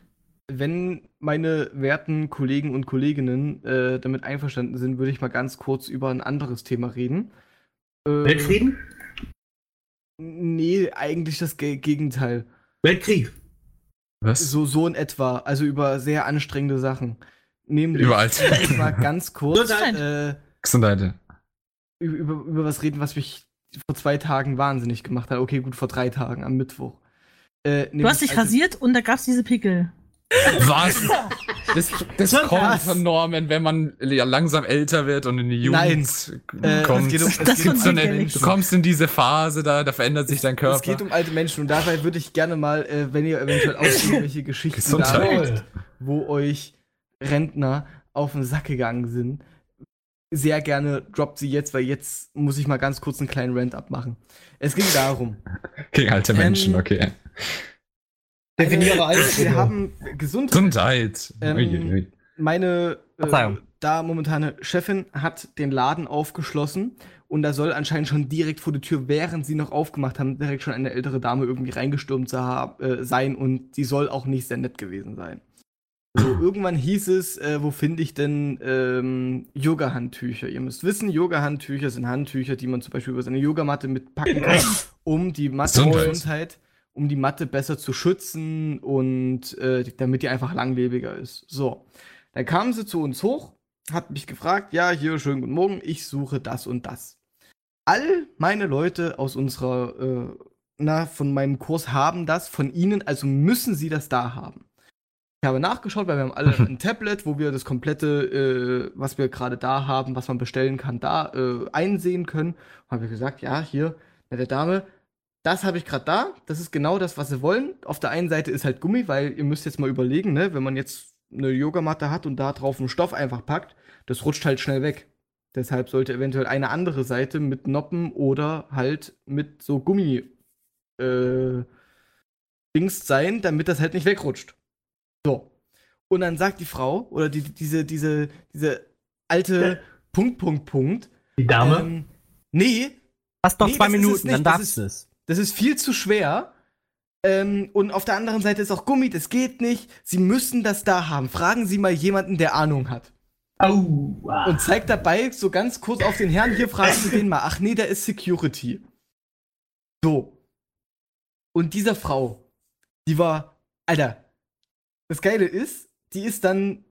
Wenn meine werten Kollegen und Kolleginnen äh, damit einverstanden sind, würde ich mal ganz kurz über ein anderes Thema reden. Äh, Weltfrieden? Nee, eigentlich das Ge Gegenteil. Weltkrieg. Was? So, so in etwa. Also über sehr anstrengende Sachen. Nämlich, Überall. ich mal ganz kurz Gesundheit. äh, Gesundheit. Über, über, über was reden, was mich vor zwei Tagen wahnsinnig gemacht hat. Okay, gut, vor drei Tagen, am Mittwoch. Äh, Du hast dich also, rasiert und da gab's diese Pickel. Was? Das, das kommt krass. von Norman, wenn man ja langsam älter wird und in die Jugend Äh, kommt. es geht um, es so eine, du kommst in diese Phase, da, da verändert sich dein Körper. Es geht um alte Menschen und dabei würde ich gerne mal, äh, wenn ihr eventuell auch irgendwelche Geschichten da habt, wo euch Rentner auf den Sack gegangen sind, sehr gerne droppt sie jetzt, weil jetzt muss ich mal ganz kurz einen kleinen Rant abmachen. Es ging darum. Gegen alte Menschen, Ähm, okay. Definiere alles. Wir haben Gesundheit. Gesundheit. Ähm. Meine äh, da momentane Chefin hat den Laden aufgeschlossen und da soll anscheinend schon direkt vor der Tür, während sie noch aufgemacht haben, direkt schon eine ältere Dame irgendwie reingestürmt zu äh, sein und die soll auch nicht sehr nett gewesen sein. So, irgendwann hieß es, äh, wo finde ich denn ähm, Yoga-Handtücher? Ihr müsst wissen, Yoga-Handtücher sind Handtücher, die man zum Beispiel über seine Yogamatte mitpacken kann, um die Matte Gesundheit. Um die Matte besser zu schützen und äh, damit die einfach langlebiger ist. So, dann kam sie zu uns hoch, hat mich gefragt, ja, hier, schönen guten Morgen, ich suche das und das. All meine Leute aus unserer, äh, na, von meinem Kurs haben das, von ihnen, also müssen sie das da haben. Ich habe nachgeschaut, weil wir haben alle ein Tablet, wo wir das komplette, äh, was wir gerade da haben, was man bestellen kann, da äh, einsehen können. Habe ich gesagt, ja, hier, nette Dame, das habe ich gerade da. Das ist genau das, was sie wollen. Auf der einen Seite ist halt Gummi, weil ihr müsst jetzt mal überlegen, ne, wenn man jetzt eine Yogamatte hat und da drauf einen Stoff einfach packt, das rutscht halt schnell weg. Deshalb sollte eventuell eine andere Seite mit Noppen oder halt mit so Gummi äh, Dings sein, damit das halt nicht wegrutscht. So. Und dann sagt die Frau oder die, diese, diese, diese alte Punkt, Punkt, Punkt. Die Dame. Ähm, nee, Hast noch Nee, zwei Minuten, dann das darfst ist- du es. das ist viel zu schwer. Ähm, und auf der anderen Seite ist auch Gummi, das geht nicht. Sie müssen das da haben. Fragen Sie mal jemanden, der Ahnung hat. Au. ah. Und zeigt dabei so ganz kurz auf den Herrn, hier fragen Sie den mal. Ach nee, der ist Security. So. Und dieser Frau, die war, Alter, das Geile ist, die ist dann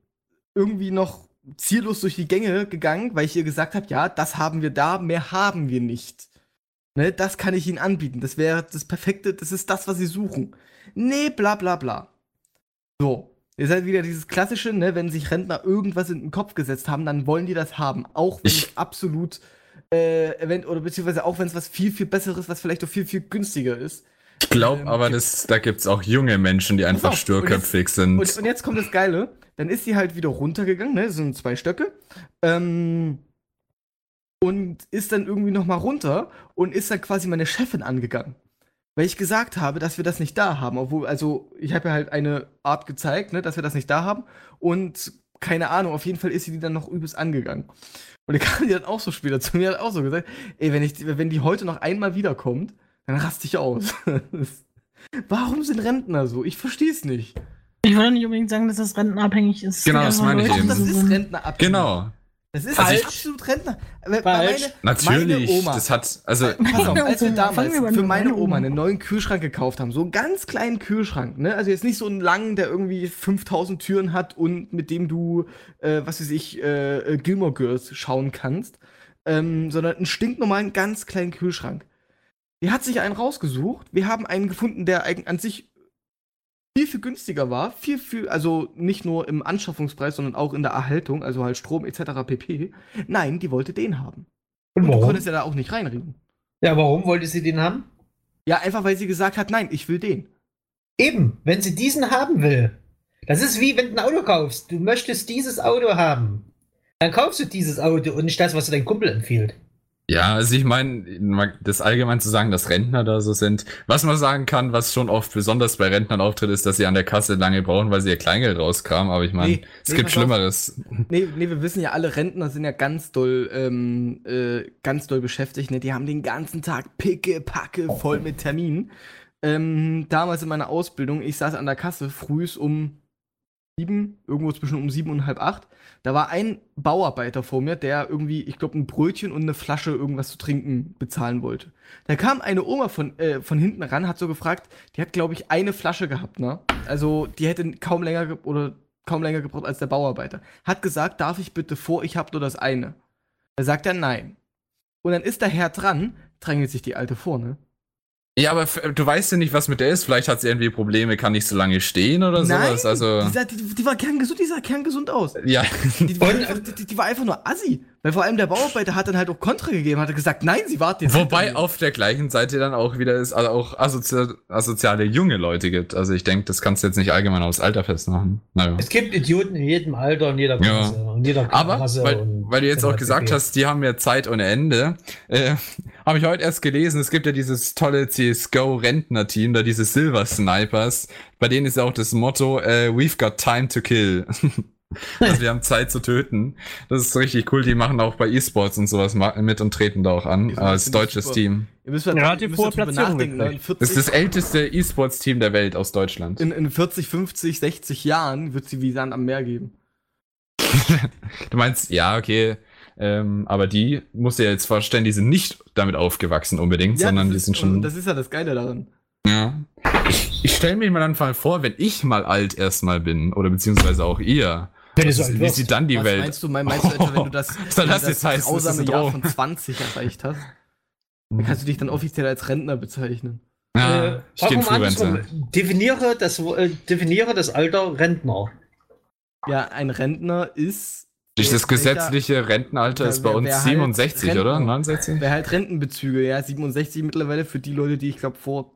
irgendwie noch ziellos durch die Gänge gegangen, weil ich ihr gesagt habe, ja, das haben wir da, mehr haben wir nicht. Ne, das kann ich ihnen anbieten. Das wäre das perfekte, das ist das, was sie suchen. Nee, bla bla bla. So. Ihr seid wieder dieses klassische, ne, wenn sich Rentner irgendwas in den Kopf gesetzt haben, dann wollen die das haben. Auch wenn Ich- es absolut, äh, event oder beziehungsweise auch wenn es was viel, viel Besseres, was vielleicht auch viel, viel günstiger ist. Ich glaube ähm, aber, das, da gibt's auch junge Menschen, die einfach auf, und sturköpfig sind. Und, und jetzt kommt das Geile. Dann ist sie halt wieder runtergegangen, ne? Das sind zwei Stöcke. Ähm, und ist dann irgendwie noch mal runter und ist dann quasi meine Chefin angegangen. Weil ich gesagt habe, dass wir das nicht da haben. Obwohl, also, ich habe ja halt eine Art gezeigt, ne, dass wir das nicht da haben. Und keine Ahnung, auf jeden Fall ist sie die dann noch übelst angegangen. Und dann kam die dann auch so später zu mir, hat auch so gesagt, ey, wenn, ich, wenn die heute noch einmal wiederkommt, dann raste ich aus. Warum sind Rentner so? Ich verstehe es nicht. Ich wollte nicht unbedingt sagen, dass das rentenabhängig ist. Genau, das meine ich eben. Das ist. Rentner genau. Das ist Falsch. absolut Rentner. Falsch. Natürlich. Meine Oma. Das hat, also, Pass auf, Meine als wir damals wir für meine Meine Oma einen neuen Kühlschrank gekauft haben, so einen ganz kleinen Kühlschrank, ne? Also jetzt nicht so einen langen, der irgendwie 5000 Türen hat und mit dem du, äh, was weiß ich, äh, Gilmore Girls schauen kannst, ähm, sondern einen stinknormalen, ganz kleinen Kühlschrank. Die hat sich einen rausgesucht. Wir haben einen gefunden, der an sich viel, viel günstiger war. Viel, viel, also nicht nur im Anschaffungspreis, sondern auch in der Erhaltung, also halt Strom etc. pp. Nein, die wollte den haben. Und Und du konntest ja da auch nicht reinreden. Ja, warum wollte sie den haben? Ja, einfach weil sie gesagt hat, nein, ich will den. Eben, wenn sie diesen haben will. Das ist wie wenn du ein Auto kaufst. Du möchtest dieses Auto haben. Dann kaufst du dieses Auto und nicht das, was dir dein Kumpel empfiehlt. Ja, also ich meine, das allgemein zu sagen, dass Rentner da so sind. Was man sagen kann, was schon oft besonders bei Rentnern auftritt, ist, dass sie an der Kasse lange brauchen, weil sie ihr Kleingeld rauskramen. Aber ich meine, Nee, es nee, gibt auf. Schlimmeres. Nee, nee, wir wissen ja, alle Rentner sind ja ganz doll, ähm, äh, ganz doll beschäftigt. Ne? Die haben den ganzen Tag picke, packe, voll mit Terminen. Ähm, damals in meiner Ausbildung, ich saß an der Kasse frühs um sieben, irgendwo zwischen um sieben und halb acht. Da war ein Bauarbeiter vor mir, der irgendwie, ich glaube, ein Brötchen und eine Flasche irgendwas zu trinken bezahlen wollte. Da kam eine Oma von, äh, von hinten ran, hat so gefragt, die hat, glaube ich, eine Flasche gehabt, ne? Also, die hätte kaum länger ge- oder kaum länger gebraucht als der Bauarbeiter. Hat gesagt, darf ich bitte vor, ich habe nur das eine. Da sagt er nein. Und dann ist der Herr dran, drängelt sich die Alte vor, ne? Ja, aber f- du weißt ja nicht, was mit der ist. Vielleicht hat sie irgendwie Probleme, kann nicht so lange stehen oder sowas. Also, die, sah, die, die war kerngesund, die sah kerngesund aus. ja. Die, war einfach, die, die war einfach nur assi. Weil vor allem der Bauarbeiter hat dann halt auch Kontra gegeben, hat gesagt, nein, sie wartet jetzt. Wobei auf der gleichen Seite dann auch wieder es also auch asozia asoziale junge Leute gibt. Also ich denke, das kannst du jetzt nicht allgemein aufs Alter festmachen. Naja. Es gibt Idioten in jedem Alter und jeder Ja. Klasse und jeder Aber, weil, und weil du jetzt auch gesagt hast, die haben ja Zeit ohne Ende, äh, habe ich heute erst gelesen, es gibt ja dieses tolle CSGO-Rentner-Team, da diese Silver Snipers, bei denen ist ja auch das Motto, äh, we've got time to kill. also wir haben Zeit zu töten. Das ist richtig cool, die machen auch bei E-Sports und sowas mit und treten da auch an, sind als deutsches super. Team. Ihr müsst Ja, ihr die müsst Platzierung nachdenken, ne? Das ist das 40, älteste E-Sports-Team der Welt aus Deutschland. in, in 40, 50, 60 Jahren wird sie wie Sand am Meer geben. Du meinst, ja, okay, ähm, aber die musst du dir jetzt vorstellen, die sind nicht damit aufgewachsen unbedingt, sondern das die ist, sind schon. Das ist ja das Geile daran. Ja. Ich, ich stelle mir mal dann mal vor, wenn ich mal alt erstmal bin, oder beziehungsweise auch ihr, Wenn du was so ist- alt wie sieht dann die Was Welt? meinst du, mein- meinst du etwa, wenn du das, Was soll wenn das du jetzt heißen? Das grausame eine Jahr von 20 erreicht hast? Dann kannst du dich dann offiziell als Rentner bezeichnen. Ja, Äh, warum andersrum? Definiere das, äh, definiere das Alter Rentner. Ja, ein Rentner ist. Das welcher- gesetzliche Rentenalter ist bei uns halt 67, oder? Rentner- 69? Wer halt Rentenbezüge, ja, 67 mittlerweile für die Leute, die ich glaube vor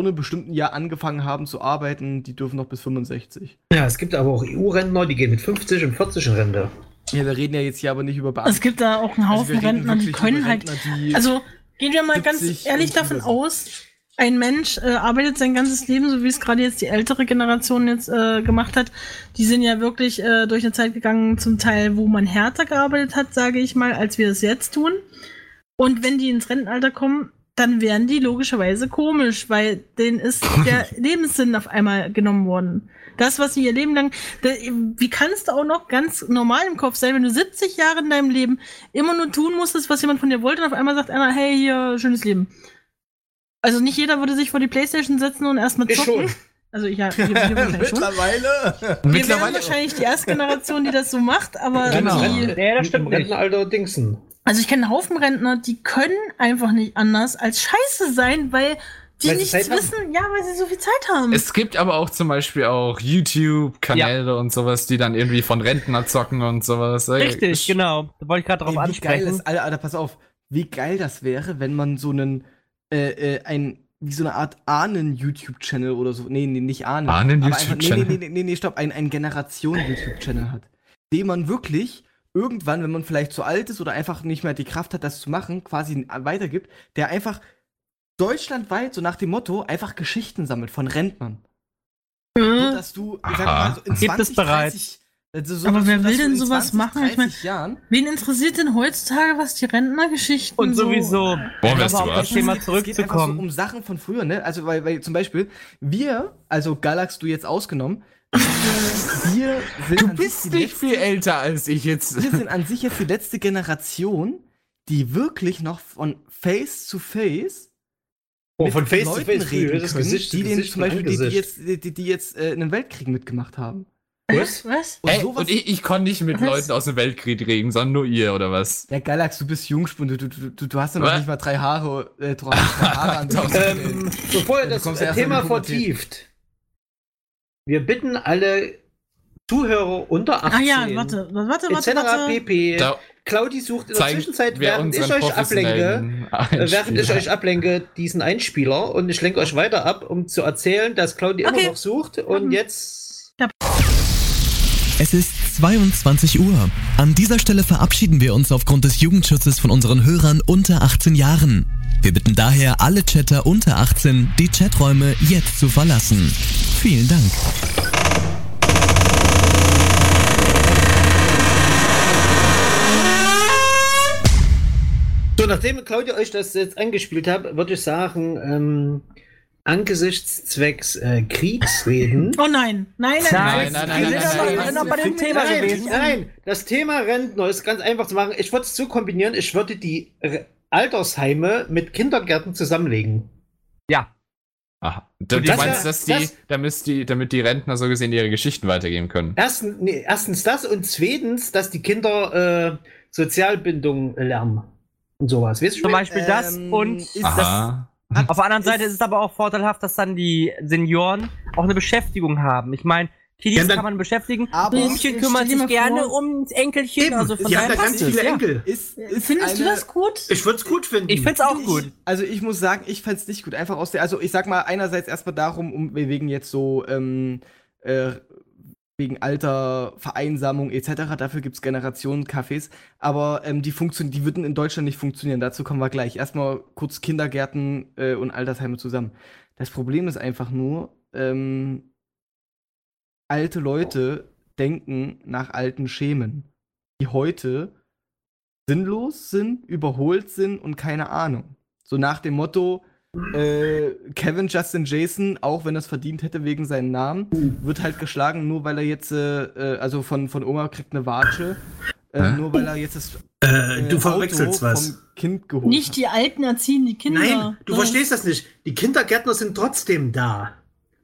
einem bestimmten Jahr angefangen haben zu arbeiten, die dürfen noch bis 65. Ja, es gibt aber auch EU-Rentner, die gehen mit 50 und 40 in Rente. Ja, wir reden ja jetzt hier aber nicht über Es gibt da auch einen Also Haufen reden Rentner, die können über halt. Rentner, die Also gehen wir mal ganz 70 ehrlich davon aus, ein Mensch äh, arbeitet sein ganzes Leben, so wie es gerade jetzt die ältere Generation jetzt äh, gemacht hat. Die sind ja wirklich äh, durch eine Zeit gegangen, zum Teil, wo man härter gearbeitet hat, sage ich mal, als wir es jetzt tun. Und wenn die ins Rentenalter kommen, dann werden die logischerweise komisch, weil denen ist der Lebenssinn auf einmal genommen worden. Das, was sie ihr Leben lang. Da, wie kannst du auch noch ganz normal im Kopf sein, wenn du 70 Jahre in deinem Leben immer nur tun musstest, was jemand von dir wollte, und auf einmal sagt einer, hey, hier, schönes Leben. Also nicht jeder würde sich vor die Playstation setzen und erstmal Ich zocken. schon. Also ja, wir, wir wahrscheinlich schon. Mittlerweile. Wir wären wahrscheinlich die erste Generation, die das so macht, aber Genau. die, Ja, das stimmt. Im Rentenalter Dingsen. Also ich kenne einen Haufen Rentner, die können einfach nicht anders als scheiße sein, weil die Weil sie nichts haben. wissen, ja, weil sie so viel Zeit haben. Es gibt aber auch zum Beispiel auch YouTube-Kanäle und sowas, die dann irgendwie von Rentner zocken und sowas. Äh, Richtig, ich- genau. Da wollte ich gerade drauf Ey, wie geil ansprechen. ist, Alter, Alter, pass auf, wie geil das wäre, wenn man so einen, äh, äh, ein, wie so eine Art Ahnen-YouTube-Channel oder so, nee, nee, nicht Ahnen. Ahnen- aber einfach- YouTube-Channel? Nee, nee, nee, nee, nee, stopp, ein, ein Generation-YouTube-Channel hat, den man wirklich irgendwann, wenn man vielleicht zu alt ist oder einfach nicht mehr die Kraft hat, das zu machen, quasi weitergibt, der einfach deutschlandweit, so nach dem Motto, einfach Geschichten sammelt von Rentnern. So, Äh, dass du, ich sag mal, so in Gibt es 20, bereits. 30, also so, Aber wer du- will denn sowas 20, machen? Ich mein- 30 Jahren wen interessiert denn heutzutage, was die Rentnergeschichten Und so sowieso, Boah, um wärst du das was? Thema Es geht so zurückzukommen. um Sachen von früher, ne? Also, weil, weil zum Beispiel, wir, also Galax, du jetzt ausgenommen, wir sind Du bist nicht letzte, viel älter als ich jetzt. Wir sind an sich jetzt die letzte Generation, die wirklich noch von Face to Face Oh, mit von Face to Leuten Face früher, reden das können, Gesicht zu die den zum Beispiel, die, die jetzt, die, die jetzt äh, einen Weltkrieg mitgemacht haben. Was? Was? Und Ey, sowas- und ich, ich konnte nicht mit Was? Leuten aus dem Weltkrieg reden, sondern nur ihr, oder was? Ja, Galax, du bist Jungspund, du, du, du, du hast ja noch nicht mal drei Haare, äh, drei Haare an Ähm, bevor ihr Du das Thema vertieft, wir bitten alle Zuhörer unter 18 Ah ja, warte, warte, warte, etc. warte. pp. Da Claudi sucht in der Zwischenzeit, während ich euch ablenke, professionellen äh, während ich Einspieler- euch ablenke, diesen Einspieler und ich lenke euch weiter ab, um zu erzählen, dass Claudi Okay. immer noch sucht und Mhm. jetzt Es ist 22 Uhr. An dieser Stelle verabschieden wir uns aufgrund des Jugendschutzes von unseren Hörern unter 18 Jahren. Wir bitten daher alle Chatter unter 18, die Chaträume jetzt zu verlassen. Vielen Dank. So, nachdem Claudia euch das jetzt angespielt hat, würde ich sagen, ähm, angesichts zwecks äh, Kriegsreden. Oh nein, nein, nein, Nein, nein, nein, Wir nein, nein, noch bei dem nein. Thema nein, gewesen. nein, das Thema Rentner ist ganz einfach zu machen. Ich würde es so kombinieren, ich würde die Altersheime mit Kindergärten zusammenlegen. Ja. Aha. Du, du das meinst, dass die, das- damit die, damit die Rentner so gesehen ihre Geschichten weitergeben können? Erstens, nee, erstens das und zweitens, dass die Kinder äh, Sozialbindung lernen. und sowas. Weißt du, Zum schon? Beispiel das Ähm, und ist das, Aha. auf der anderen Seite ist- ist es aber auch vorteilhaft, dass dann die Senioren auch eine Beschäftigung haben. Ich meine, Kiddies Ja, dann- kann man beschäftigen, Aber Blümchen kümmert sich gerne vor- ums Enkelchen, Eben, also von die haben da ganz es, viele ja. Enkel. ist, ist Findest du eine- das gut? Ich würde es gut finden. Ich find's auch Ich- gut. Also ich muss sagen, ich fand's nicht gut. Einfach aus der, also ich sag mal einerseits erstmal darum, um wegen jetzt so ähm, äh, wegen Alter, Vereinsamung etc. Dafür gibt's Generationen-Cafés, aber ähm, die funktionieren, die würden in Deutschland nicht funktionieren. Dazu kommen wir gleich. Erstmal kurz Kindergärten äh, und Altersheime zusammen. Das Problem ist einfach nur, ähm, alte Leute denken nach alten Schemen, die heute sinnlos sind, überholt sind und keine Ahnung. So nach dem Motto, äh, Kevin Justin Jason, auch wenn er es verdient hätte wegen seinem Namen, wird halt geschlagen, nur weil er jetzt, äh, äh, also von, von Oma kriegt eine Watsche, äh, nur weil er jetzt das äh, äh, du verwechselst Auto was. vom Kind geholt Nicht die Alten erziehen die Kinder. Nein, du Das- verstehst das nicht. Die Kindergärtner sind trotzdem da.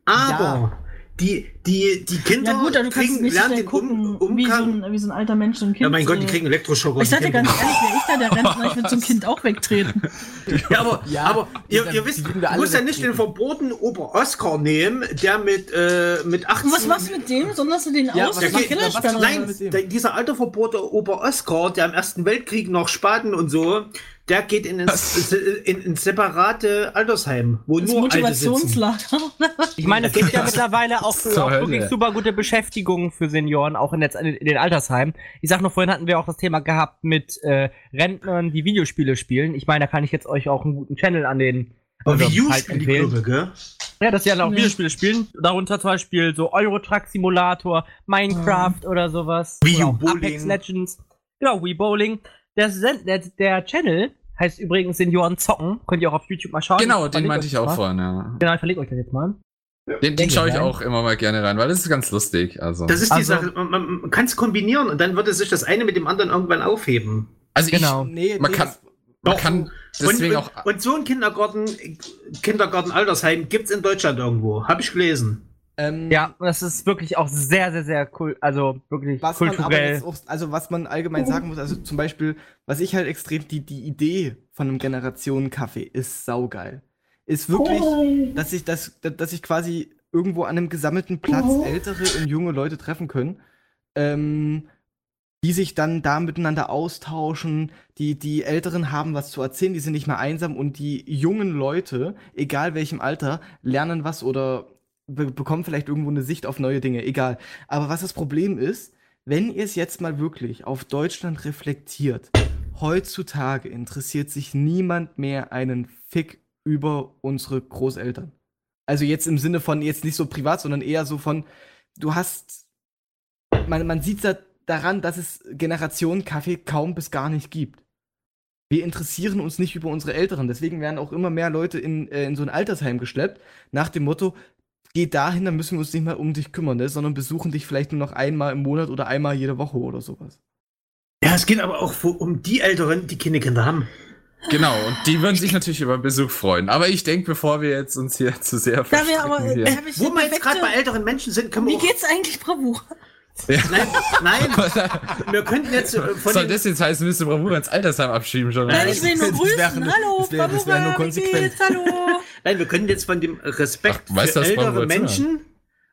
Aber die, die, die Kinder Ja gut, du kannst kriegen, nicht lernen den gucken, um, wie, so ein, wie so ein alter Mensch ein Kind. Ja, mein Gott, die kriegen Elektroschock aus Ich sag dir dem ganz ehrlich, wäre ich da der Rentner, ich würde so ein Kind auch wegtreten. Ja, aber, Ja, aber ihr, die- ihr wisst, du musst ja nicht den verbotenen Ober-Oscar nehmen, der mit, äh, mit 18... Und was machst du mit dem? Sonderst du den Ja, aus? was Der und geht- Nein, was? der, dieser alte verbohrte Ober-Oscar, der im Ersten Weltkrieg noch Spaten und so, der geht in ins, in, in separate Altersheim, wo Das nur. Motivationslager. Ich meine, es gibt ja mittlerweile auch, Zur auch wirklich super gute Beschäftigungen für Senioren, auch in, in den Altersheimen. Ich sag nur, vorhin hatten wir auch das Thema gehabt mit äh, Rentnern, die Videospiele spielen. Ich meine, da kann ich jetzt euch auch einen guten Channel an den Aber also, wie halt gell? Ja, dass sie dann auch Nee. Videospiele spielen. Darunter zum Beispiel so Euro Truck Simulator, Minecraft oder sowas. Wii Bowling. Apex Legends. Genau, Wii Bowling. Der, der, der Channel heißt übrigens Senioren zocken. Könnt ihr auch auf YouTube mal schauen. Genau, den meinte ich auch mal. vorhin, ja. Genau, ich verlinke euch das jetzt mal. Den, den schaue ich auch immer mal gerne rein, weil das ist ganz lustig. Also, Das ist die Also- Sache, man, man kann es kombinieren und dann würde sich das eine mit dem anderen irgendwann aufheben. also Genau. Nee, Man nee, kann- das- man Doch. kann deswegen und, auch. und, so ein Kindergarten, Kindergarten Altersheim gibt's in Deutschland irgendwo. Habe ich gelesen. Ähm, Ja, das ist wirklich auch sehr, sehr, sehr cool. Also wirklich was man aber kulturell. auch, also was man allgemein sagen muss, also zum Beispiel, was ich halt extrem, die, die Idee von einem Generationen-Kaffee ist saugeil. Ist wirklich, dass ich, das, dass ich quasi irgendwo an einem gesammelten Platz ältere und junge Leute treffen können, ähm, die sich dann da miteinander austauschen, die, die Älteren haben was zu erzählen, die sind nicht mehr einsam und die jungen Leute, egal welchem Alter, lernen was oder be bekommen vielleicht irgendwo eine Sicht auf neue Dinge, egal. Aber was das Problem ist, wenn ihr es jetzt mal wirklich auf Deutschland reflektiert, heutzutage interessiert sich niemand mehr einen Fick über unsere Großeltern. Also jetzt im Sinne von jetzt nicht so privat, sondern eher so von, du hast, man, man sieht da daran, dass es Generationen Kaffee kaum bis gar nicht gibt. Wir interessieren uns nicht über unsere Älteren. Deswegen werden auch immer mehr Leute in, äh, in so ein Altersheim geschleppt, nach dem Motto, geh dahin, dann müssen wir uns nicht mehr um dich kümmern, ne? sondern besuchen dich vielleicht nur noch einmal im Monat oder einmal jede Woche oder sowas. Ja, es geht aber auch um die Älteren, die keine Kinder haben. Genau, und die würden sich natürlich über Besuch freuen. Aber ich denke, bevor wir jetzt uns hier zu sehr Da wir aber, hier- Wo wir jetzt gerade bei älteren Menschen sind, können wir Wie geht's eigentlich Bravour? Ja. Nein, nein, wir könnten jetzt äh, von Soll das jetzt heißen, müsste Bravura ins Altersheim abschieben schon? Nein, ich will nur das grüßen. Hallo, das wäre- das nur Bravura, konsequent. Hallo. nein, wir können jetzt von dem Respekt Ach, weißt für ältere jetzt Menschen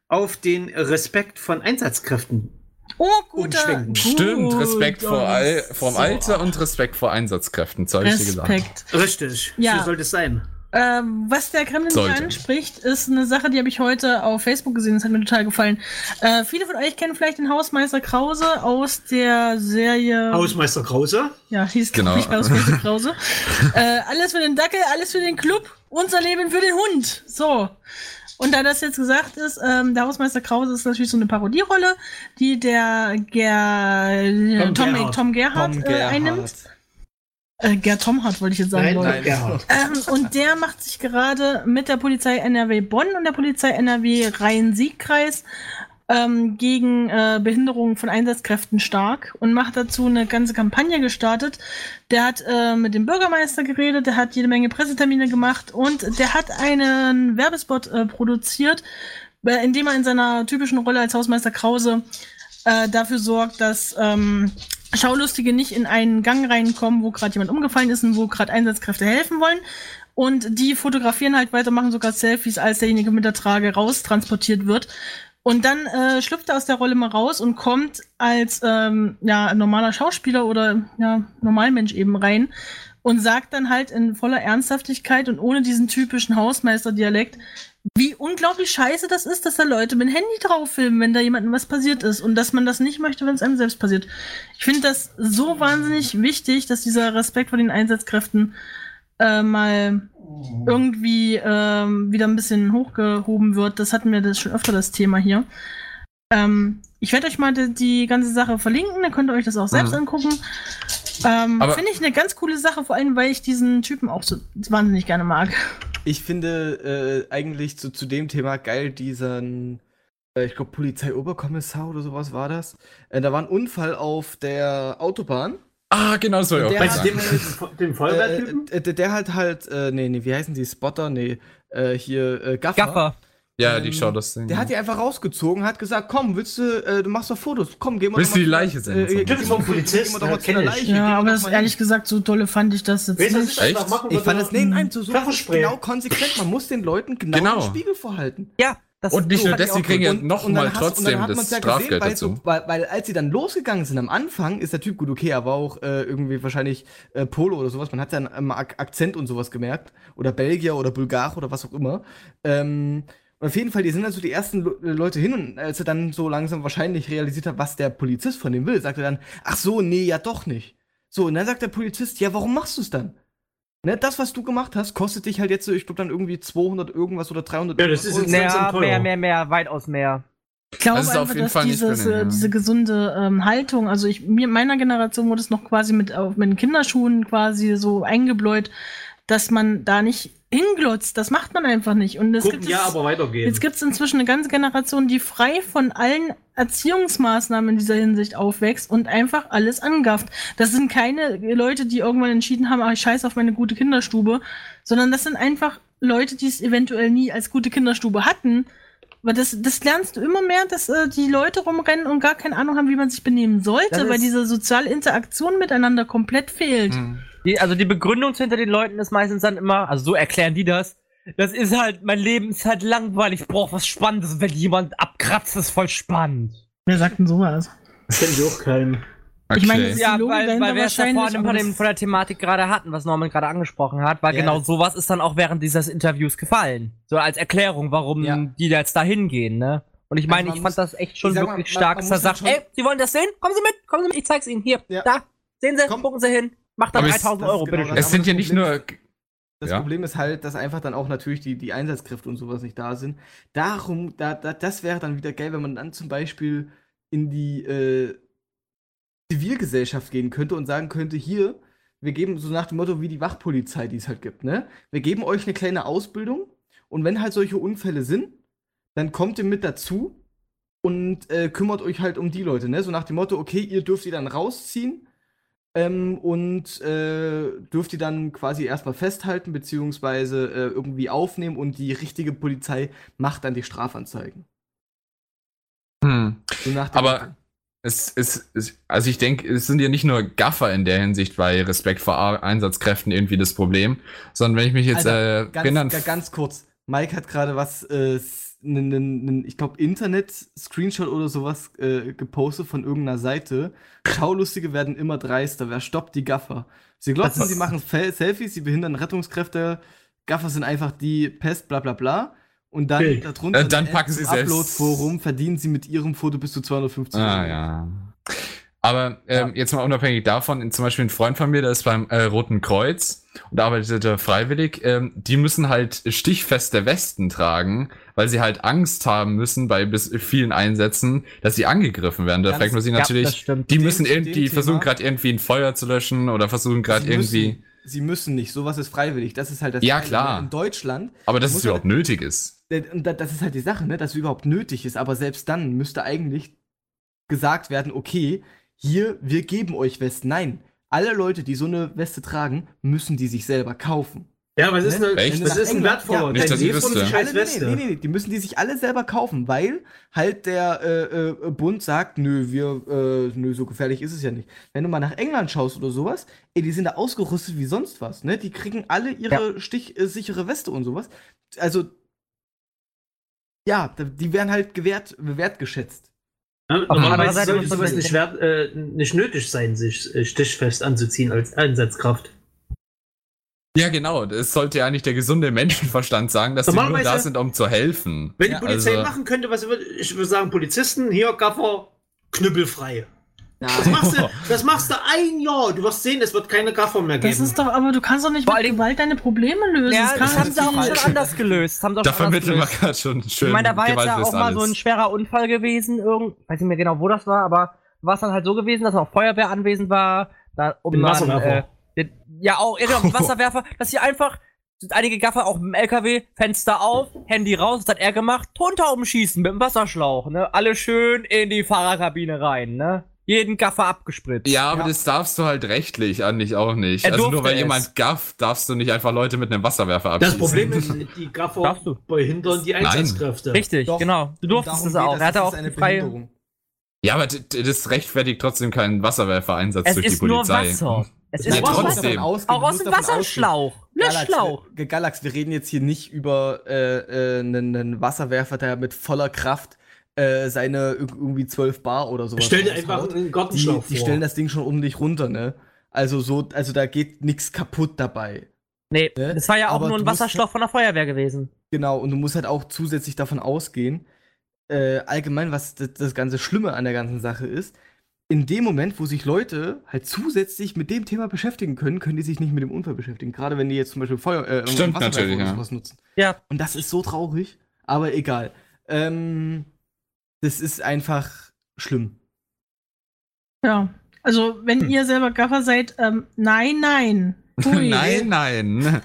auf den Respekt von Einsatzkräften. Oh, guter. Umschwenken. Stimmt, Gut, Respekt vor, oh, Al vorm so. Alter und Respekt vor Einsatzkräften, so hab ich dir gesagt. Respekt. Richtig, Ja. so sollte es sein. Ähm, was der Kremlin Sollte. anspricht, ist eine Sache, die habe ich heute auf Facebook gesehen. Das hat mir total gefallen. Äh, viele von euch kennen vielleicht den Hausmeister Krause aus der Serie. Hausmeister Krause. ja, hieß Genau. nicht Hausmeister Krause. äh, alles für den Dackel, alles für den Club, unser Leben für den Hund. So. Und da das jetzt gesagt ist, ähm, der Hausmeister Krause ist natürlich so eine Parodierolle, die der Ger Tom Tom, Gerhardt. Tom Gerhardt, äh, einnimmt. Äh, Gerd Tomhardt wollte ich jetzt sagen. Nein, nein, Gerhard. Ähm, und der macht sich gerade mit der Polizei NRW Bonn und der Polizei NRW Rhein-Sieg-Kreis ähm, gegen äh, Behinderungen von Einsatzkräften stark und macht dazu eine ganze Kampagne gestartet. Der hat äh, mit dem Bürgermeister geredet, der hat jede Menge Pressetermine gemacht und der hat einen Werbespot äh, produziert, äh, in dem er in seiner typischen Rolle als Hausmeister Krause äh, dafür sorgt, dass ähm, Schaulustige nicht in einen Gang reinkommen, wo gerade jemand umgefallen ist und wo gerade Einsatzkräfte helfen wollen. Und die fotografieren halt weiter, machen sogar Selfies, als derjenige mit der Trage raustransportiert wird. Und dann äh, schlüpft er aus der Rolle mal raus und kommt als ähm, ja, normaler Schauspieler oder ja, Normalmensch eben rein und sagt dann halt in voller Ernsthaftigkeit und ohne diesen typischen Hausmeisterdialekt, wie unglaublich scheiße das ist, dass da Leute mit dem Handy drauf filmen, wenn da jemandem was passiert ist und dass man das nicht möchte, wenn es einem selbst passiert. Ich finde das so wahnsinnig wichtig, dass dieser Respekt vor den Einsatzkräften äh, mal irgendwie ähm, wieder ein bisschen hochgehoben wird. Das hatten wir das schon öfter das Thema hier. Ähm, ich werde euch mal die, die ganze Sache verlinken, dann könnt ihr euch das auch selbst Mhm. angucken. Ähm, Finde ich eine ganz coole Sache, vor allem weil ich diesen Typen auch so wahnsinnig gerne mag. Ich finde äh, eigentlich zu, zu dem Thema geil diesen, äh, ich glaube, Polizeioberkommissar oder sowas war das. Äh, da war ein Unfall auf der Autobahn. Ah, genau, das soll ich auch Der gerade hat sagen. Dem, dem Äh, Feuerwehrtypen? äh, der, der halt halt, äh, nee, nee, wie heißen die? Spotter? Nee, äh, hier, äh, Gaffer. Gaffer. Ja, ähm, die schaut das Ding. Der hat die einfach rausgezogen, hat gesagt, komm, willst du, äh, du machst doch Fotos, komm, gehen wir Willst du die mal- Leiche sehen? Äh, gehen Das ist so ein wir- Polizist, gehen wir doch mal ja, zu ich. Leiche. Ja, aber das mal ehrlich gesagt, so dolle fand ich das jetzt Weißt nicht. Echt? machen Ich fand würde? es, nee, nein, so, so Pfefferspray. genau konsequent. Man muss den Leuten genau, Genau. den Spiegel vorhalten. Ja, das Und nicht so. nur das, sie kriegen ja Und- und nochmal und trotzdem hat das ja Strafgeld gesehen, weil, dazu. So, weil, weil als sie dann losgegangen sind am Anfang, ist der Typ gut okay, er war auch äh, irgendwie wahrscheinlich äh, Polo oder sowas. Man hat dann am Ak Akzent und sowas gemerkt. Oder Belgier oder Bulgar oder was auch immer. Ähm, und auf jeden Fall, die sind dann so die ersten Le Leute hin und als er dann so langsam wahrscheinlich realisiert hat, was der Polizist von dem will, sagt er dann, ach so, nee, ja doch nicht. So, und dann sagt der Polizist, ja, warum machst du es dann? Ne, das, was du gemacht hast, kostet dich halt jetzt, so, ich glaube, dann irgendwie 200 irgendwas oder 300 Ja, das ist jetzt- mehr, teuer. mehr, mehr, weitaus mehr. Ich glaube Das ist auf einfach, jeden dass dieses, billig, äh, ja. diese gesunde ähm, Haltung, also ich, mir, meiner Generation wurde es noch quasi mit, auf, mit den Kinderschuhen quasi so eingebläut, dass man da nicht hinglotzt. Das macht man einfach nicht. Und es Gucken, gibt ja, es, aber weitergehen. jetzt gibt es inzwischen eine ganze Generation, die frei von allen Erziehungsmaßnahmen in dieser Hinsicht aufwächst und einfach alles angafft. Das sind keine Leute, die irgendwann entschieden haben, ach, ich scheiß auf meine gute Kinderstube, sondern das sind einfach Leute, die es eventuell nie als gute Kinderstube hatten. Aber das, das lernst du immer mehr, dass äh, die Leute rumrennen und gar keine Ahnung haben, wie man sich benehmen sollte, weil diese soziale Interaktion miteinander komplett fehlt. Hm. Die, also die Begründung hinter den Leuten ist meistens dann immer, also so erklären die das. Das ist halt, mein Leben ist halt langweilig, ich brauche was Spannendes. Wenn jemand abkratzt, ist voll spannend. Wer sagt denn sowas? Kenn ich auch keinen. Okay. Ich meine, das ist Ja, weil, weil wir es wahrscheinlich, vorhin von, das- dem, von der Thematik gerade hatten, was Norman gerade angesprochen hat, weil Ja, genau das- sowas ist dann auch während dieses Interviews gefallen. So als Erklärung, warum Ja. die da jetzt da hingehen, ne? Und ich Also meine, ich fand das echt schon mal, wirklich man- stark, dass er sagt, ey, Sie wollen das sehen? Kommen Sie mit, kommen Sie mit, ich zeig's Ihnen. Hier, Ja. da, sehen Sie, Komm. gucken Sie hin. Macht dann Aber es- 3000 das Euro, genau bitte. das. es sind ja nicht Problem nur. Das Ja. Problem ist halt, dass einfach dann auch natürlich die, die Einsatzkräfte und sowas nicht da sind. Darum, da, da, das wäre dann wieder geil, wenn man dann zum Beispiel in die äh, Zivilgesellschaft gehen könnte und sagen könnte, hier, wir geben so nach dem Motto wie die Wachpolizei, die es halt gibt, ne? Wir geben euch eine kleine Ausbildung und wenn halt solche Unfälle sind, dann kommt ihr mit dazu und äh, kümmert euch halt um die Leute, ne? So nach dem Motto, okay, ihr dürft die dann rausziehen ähm, und äh, dürft ihr dann quasi erstmal festhalten, beziehungsweise äh, irgendwie aufnehmen und die richtige Polizei macht dann die Strafanzeigen. Hm. So Aber- Motto. Es ist, also ich denke, es sind ja nicht nur Gaffer in der Hinsicht bei Respekt vor A- Einsatzkräften irgendwie das Problem, sondern wenn ich mich jetzt Alter, äh, ganz, erinnern, ga- ganz kurz. Mike hat gerade was, äh, s- nen- nen- nen- ich glaube, Internet-Screenshot oder sowas äh, gepostet von irgendeiner Seite. Schaulustige werden immer dreister. Wer stoppt die Gaffer? Sie glotzen, sie machen Fel Selfies, sie behindern Rettungskräfte. Gaffer sind einfach die Pest, bla bla bla. Und dann Bild. darunter Äh, dann im packen sie selbst- Upload-Forum verdienen sie mit ihrem Foto bis zu 250 Ah, Euro. ja. Aber ähm, jetzt mal unabhängig davon, in- zum Beispiel ein Freund von mir, der ist beim äh, Roten Kreuz und arbeitet da freiwillig, ähm, die müssen halt stichfeste Westen tragen, weil sie halt Angst haben müssen bei bis vielen Einsätzen, dass sie angegriffen werden. Da Ganz- fragt man sich ja, natürlich, stimmt. die müssen irgendwie versuchen gerade irgendwie ein Feuer zu löschen oder versuchen gerade irgendwie, Müssen, sie müssen nicht, sowas ist freiwillig. Das ist halt das Ja, Geile, klar. ne? In Deutschland aber dass es überhaupt nötig ist. Das ist halt die Sache, ne, dass es überhaupt nötig ist. Aber selbst dann müsste eigentlich gesagt werden, okay, hier, wir geben euch Westen. Nein, alle Leute, die so eine Weste tragen, müssen die sich selber kaufen. Ja, was ist, Ne? eine, Echt? was ist ein wertvoller? Nicht, Dein dass ich wüsste. Alle, nee, nee, nee, nee, die müssen die sich alle selber kaufen, weil halt der äh, äh, Bund sagt, nö, wir, äh, nö, so gefährlich ist es ja nicht. Wenn du mal nach England schaust oder sowas, ey, die sind da ausgerüstet wie sonst was, ne? Die kriegen alle ihre stichsichere Weste und sowas. Also, ja, die werden halt gewährt, wertgeschätzt. Ja, Auf der anderen normalerweise Seite sollte sowas nicht, wert, äh, nicht nötig sein, sich äh, stichfest anzuziehen als Einsatzkraft. Ja, genau. Das sollte ja eigentlich der gesunde Menschenverstand sagen, dass sie nur da sind, um zu helfen. Wenn die Ja, Polizei also- machen könnte, was würde ich würde sagen, Polizisten, hier Gaffer, knüppelfrei. Das machst, du, das machst du ein Jahr. Du wirst sehen, es wird keine Gaffer mehr geben. Das ist doch, aber du kannst doch nicht mit Gewalt deine Probleme lösen. Ja, kann das doch haben sie auch schon anders gelöst. Das haben sie auch Da vermitteln wir gerade schon schön. Ich meine, da war jetzt ja auch mal so alles. ein schwerer Unfall gewesen, irgend, weiß nicht mehr genau, wo das war, aber war es dann halt so gewesen, dass auch Feuerwehr anwesend war, da, um Den dann, äh, ja auch, ja, genau, den Wasserwerfer, dass sie einfach, sind einige Gaffer auch mit dem LKW, Fenster auf, Handy raus, was hat er gemacht? Drunter umschießen mit dem Wasserschlauch, ne? Alle schön in die Fahrerkabine rein, ne? Jeden Gaffer abgespritzt. Ja, aber das darfst du halt rechtlich eigentlich auch nicht. Er also nur weil es. jemand gafft, darfst du nicht einfach Leute mit einem Wasserwerfer das abschießen. Problem ist, die Gaffer behindern die Nein. Einsatzkräfte. Richtig, Doch. genau. Du durftest es auch. das, Er hatte das auch ist eine freie. Ja, aber das rechtfertigt trotzdem keinen Wasserwerfereinsatz Es durch die ist nur Polizei. Wasser. Es Ja, ist nur trotzdem. Ausgehen, Auch aus dem. Wasserschlauch. Löschschlauch. Galax, wir, Galax, wir reden jetzt hier nicht über äh, äh, einen, einen Wasserwerfer, der mit voller Kraft äh, seine irg- irgendwie 12 Bar oder sowas Stell dir einfach einen die, Gartenschlauch die vor. stellen das Ding schon ordentlich runter, ne? Also so, also da geht nichts kaputt dabei. Nee, Ne? das war ja auch Aber nur ein Wasserschlauch von der Feuerwehr gewesen. Genau, und du musst halt auch zusätzlich davon ausgehen, äh, allgemein, was das, das ganze Schlimme an der ganzen Sache ist, in dem Moment, wo sich Leute halt zusätzlich mit dem Thema beschäftigen können, können die sich nicht mit dem Unfall beschäftigen. Gerade wenn die jetzt zum Beispiel Feuer, äh, Stimmt natürlich, oder ja. nutzen. Ja. Und das ist so traurig, aber egal. Ähm, das ist einfach schlimm. Ja. Also, wenn Hm. ihr selber Gaffer seid, ähm, nein, nein. Hui. nein, nein.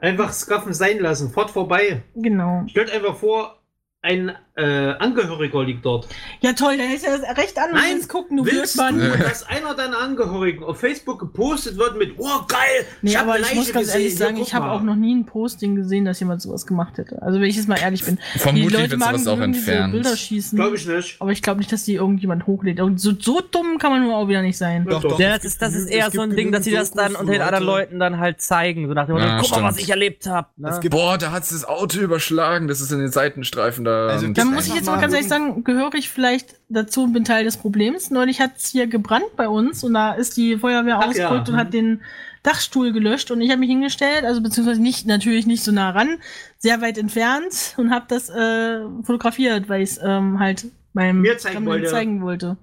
Einfach Skaffen sein lassen, fort vorbei. Genau. Stellt einfach vor, ein äh, Angehöriger liegt dort. Ja, toll, dann du das recht an und Nein, gucken, du Willst du, Blödmann. dass einer deiner Angehörigen auf Facebook gepostet wird mit, oh geil, Nee, hab aber ich muss ganz ehrlich gesehen, hier, sagen, guck ich habe mal." auch noch nie ein Posting gesehen, dass jemand sowas gemacht hätte. Also, wenn ich jetzt mal ehrlich bin. die Vermutlich Leute wird machen sowas auch entfernt. Bilder schießen. Glaube ich nicht. Aber ich glaube nicht, dass die irgendjemand hochlädt. Und so, so dumm kann man nur auch wieder nicht sein. Doch, doch. Ja, es das ist, das ist eher es so ein Ding, dass sie das dann unter den anderen Leute- Leuten dann halt zeigen. So nach dem Motto, Ja, guck mal, was ich erlebt habe. Ne? Es Boah, da hat's das Auto überschlagen. Das ist in den Seitenstreifen da. Also, Dann Das muss ich jetzt mal ganz ehrlich sagen, gehöre ich vielleicht dazu und bin Teil des Problems. Neulich hat es hier gebrannt bei uns und da ist die Feuerwehr Ach ausgerückt ja. und hat den Dachstuhl gelöscht und ich habe mich hingestellt, also beziehungsweise nicht, natürlich nicht so nah ran, sehr weit entfernt und habe das äh, fotografiert, weil ich es ähm, halt meinem Mir zeigen wollte. zeigen wollte.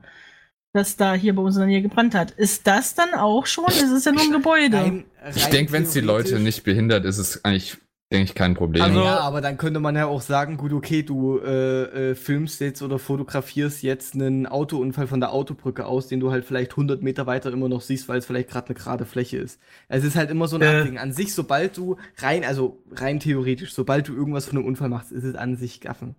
Dass da hier bei uns in der Nähe gebrannt hat. Ist das dann auch schon? Es ist ja nur ein Gebäude. rein- ich denke, wenn es die Leute nicht behindert, ist es eigentlich, denke ich, kein Problem. Also- ja, aber dann könnte man ja auch sagen, gut, okay, du äh, äh, filmst jetzt oder fotografierst jetzt einen Autounfall von der Autobrücke aus, den du halt vielleicht 100 Meter weiter immer noch siehst, weil es vielleicht gerade eine gerade Fläche ist. Es ist halt immer so ein Äh. Abwägen. An sich, sobald du rein, also rein theoretisch, sobald du irgendwas von einem Unfall machst, ist es an sich Gaffen.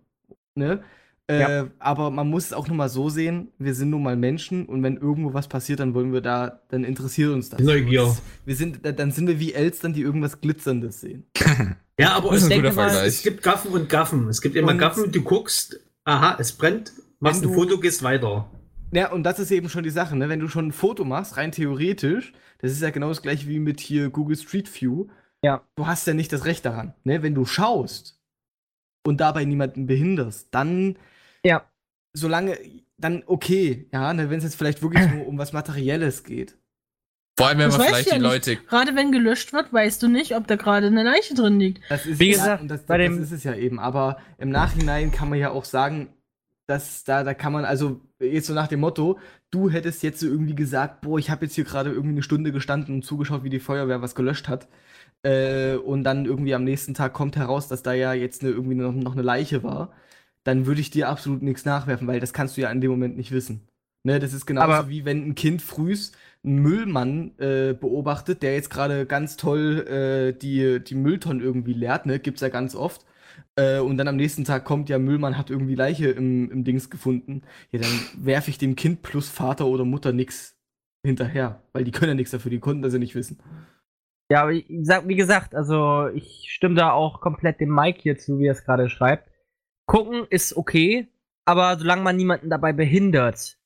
Ne? Äh, aber man muss es auch nur mal so sehen, wir sind nun mal Menschen und wenn irgendwo was passiert, dann wollen wir da, dann interessiert uns das. Neugier. Wir sind, dann sind wir wie Elstern, die irgendwas Glitzerndes sehen. Ja, aber ein denke mal, es gibt Gaffen und Gaffen. Es gibt immer Und- Gaffen, du guckst, aha, es brennt, machst Wenn ein du- Foto, gehst weiter. Ja, und das ist eben schon die Sache, ne? Wenn du schon ein Foto machst, rein theoretisch, das ist ja genau das gleiche wie mit hier Google Street View. Ja. Du hast ja nicht das Recht daran, ne? Wenn du schaust und dabei niemanden behinderst, dann. Ja. Solange, dann okay, ja, ne? Wenn es jetzt vielleicht wirklich nur um was Materielles geht. Vor allem, wenn Das man vielleicht ich die ja Leute. Gerade wenn gelöscht wird, weißt du nicht, ob da gerade eine Leiche drin liegt. Das ist Wie ja, gesagt, und das, bei das dem- ist es ja eben. Aber im Nachhinein kann man ja auch sagen, dass da, da kann man, also jetzt so nach dem Motto, du hättest jetzt so irgendwie gesagt, boah, ich habe jetzt hier gerade irgendwie eine Stunde gestanden und zugeschaut, wie die Feuerwehr was gelöscht hat. Äh, und dann irgendwie am nächsten Tag kommt heraus, dass da ja jetzt eine, irgendwie noch, noch eine Leiche war. Dann würde ich dir absolut nichts nachwerfen, weil das kannst du ja in dem Moment nicht wissen. Ne, das ist genauso Aber- wie wenn ein Kind frühs einen Müllmann äh, beobachtet, der jetzt gerade ganz toll äh, die, die Mülltonnen irgendwie leert, ne? Gibt's ja ganz oft. Äh, und dann am nächsten Tag kommt, ja, Müllmann hat irgendwie Leiche im, im Dings gefunden. Ja, dann werfe ich dem Kind plus Vater oder Mutter nix hinterher. Weil die können ja nichts dafür, die konnten das ja nicht wissen. Ja, aber ich sag, wie gesagt, also ich stimme da auch komplett dem Mike hier zu, wie er es gerade schreibt. Gucken ist okay, aber solange man niemanden dabei behindert,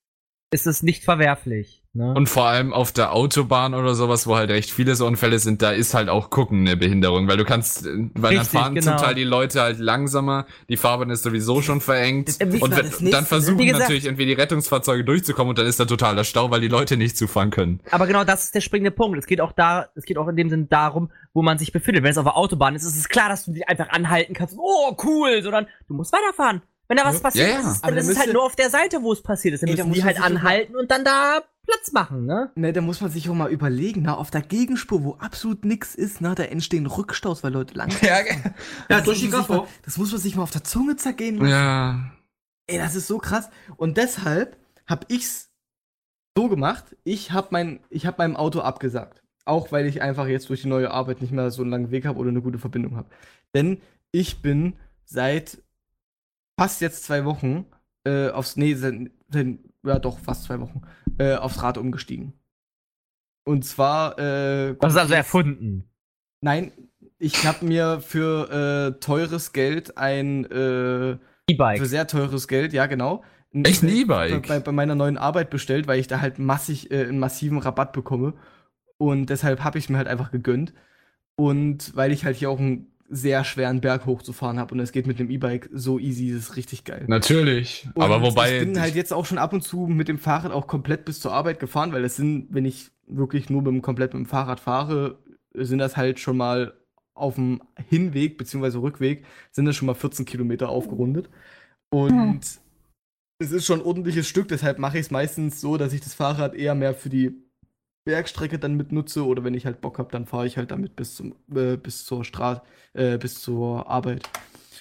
ist es nicht verwerflich. Ne? Und vor allem auf der Autobahn oder sowas, wo halt recht viele so Unfälle sind, da ist halt auch Gucken eine Behinderung, weil du kannst, äh, weil Richtig, dann fahren genau. zum Teil die Leute halt langsamer, die Fahrbahn ist sowieso schon verengt und wenn- dann versuchen Wie gesagt- natürlich irgendwie die Rettungsfahrzeuge durchzukommen und dann ist da totaler Stau, weil die Leute nicht zufahren können. Aber genau das ist der springende Punkt. Es geht auch da, es geht auch in dem Sinn darum, wo man sich befindet. Wenn es auf der Autobahn ist, ist es klar, dass du dich einfach anhalten kannst. Oh, cool, sondern du musst weiterfahren. Wenn da was passiert, Ja, ja. ist dann da ist es halt nur auf der Seite, wo es passiert ist. Dann Ey, da müssen muss die halt anhalten und dann da Platz machen, ne? Ne, da muss man sich auch mal überlegen, na, auf der Gegenspur, wo absolut nichts ist, na, da entstehen Rückstaus, weil Leute lang. Ja, Das durch die muss man sich mal-. Das muss man sich mal auf der Zunge zergehen lassen. Ja. Ey, das ist so krass. Und deshalb hab ich's so gemacht. Ich hab mein, ich hab meinem Auto abgesagt. Auch weil ich einfach jetzt durch die neue Arbeit nicht mehr so einen langen Weg habe oder eine gute Verbindung habe. Denn ich bin seit fast jetzt zwei Wochen äh, aufs, nee, seit, seit, ja doch, fast zwei Wochen, äh, aufs Rad umgestiegen. Und zwar, äh, Das ist also erfunden. nein, ich habe mir für äh, teures Geld ein, äh, E-Bike. für sehr teures Geld, ja genau. Ein Echt ein bei, E-Bike? bei, bei meiner neuen Arbeit bestellt, weil ich da halt massig äh, einen massiven Rabatt bekomme. Und deshalb habe ich mir halt einfach gegönnt. Und weil ich halt hier auch einen sehr schweren Berg hochzufahren habe und es geht mit dem E-Bike so easy, das ist richtig geil. Natürlich. Und Aber wobei. Ich bin halt jetzt auch schon ab und zu mit dem Fahrrad auch komplett bis zur Arbeit gefahren, weil das sind, wenn ich wirklich nur mit dem, komplett mit dem Fahrrad fahre, sind das halt schon mal auf dem Hinweg bzw. Rückweg, sind das schon mal 14 Kilometer aufgerundet. Und es ist schon ein ordentliches Stück, deshalb mache ich es meistens so, dass ich das Fahrrad eher mehr für die Bergstrecke dann mitnutze oder wenn ich halt Bock habe, dann fahre ich halt damit bis zum äh, bis zur Straße, äh, bis zur Arbeit.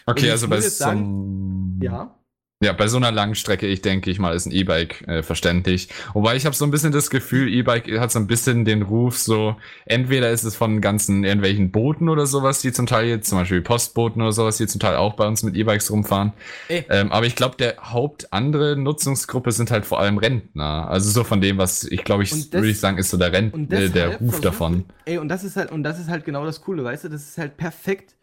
Okay, also bei so sagen- Ja. Ja, bei so einer langen Strecke, ich denke ich mal, ist ein E-Bike äh, verständlich. Wobei ich habe so ein bisschen das Gefühl, E-Bike hat so ein bisschen den Ruf, so entweder ist es von ganzen irgendwelchen Booten oder sowas, die zum Teil jetzt, zum Beispiel Postboten oder sowas, die zum Teil auch bei uns mit E-Bikes rumfahren. Ey. Ähm, aber ich glaube, der Haupt andere Nutzungsgruppe sind halt vor allem Rentner. Also so von dem, was ich glaube, ich würde ich sagen, ist so der Rent, äh, der deshalb Ruf davon. Ey, und das ist halt, und das ist halt genau das Coole, weißt du, das ist halt perfekt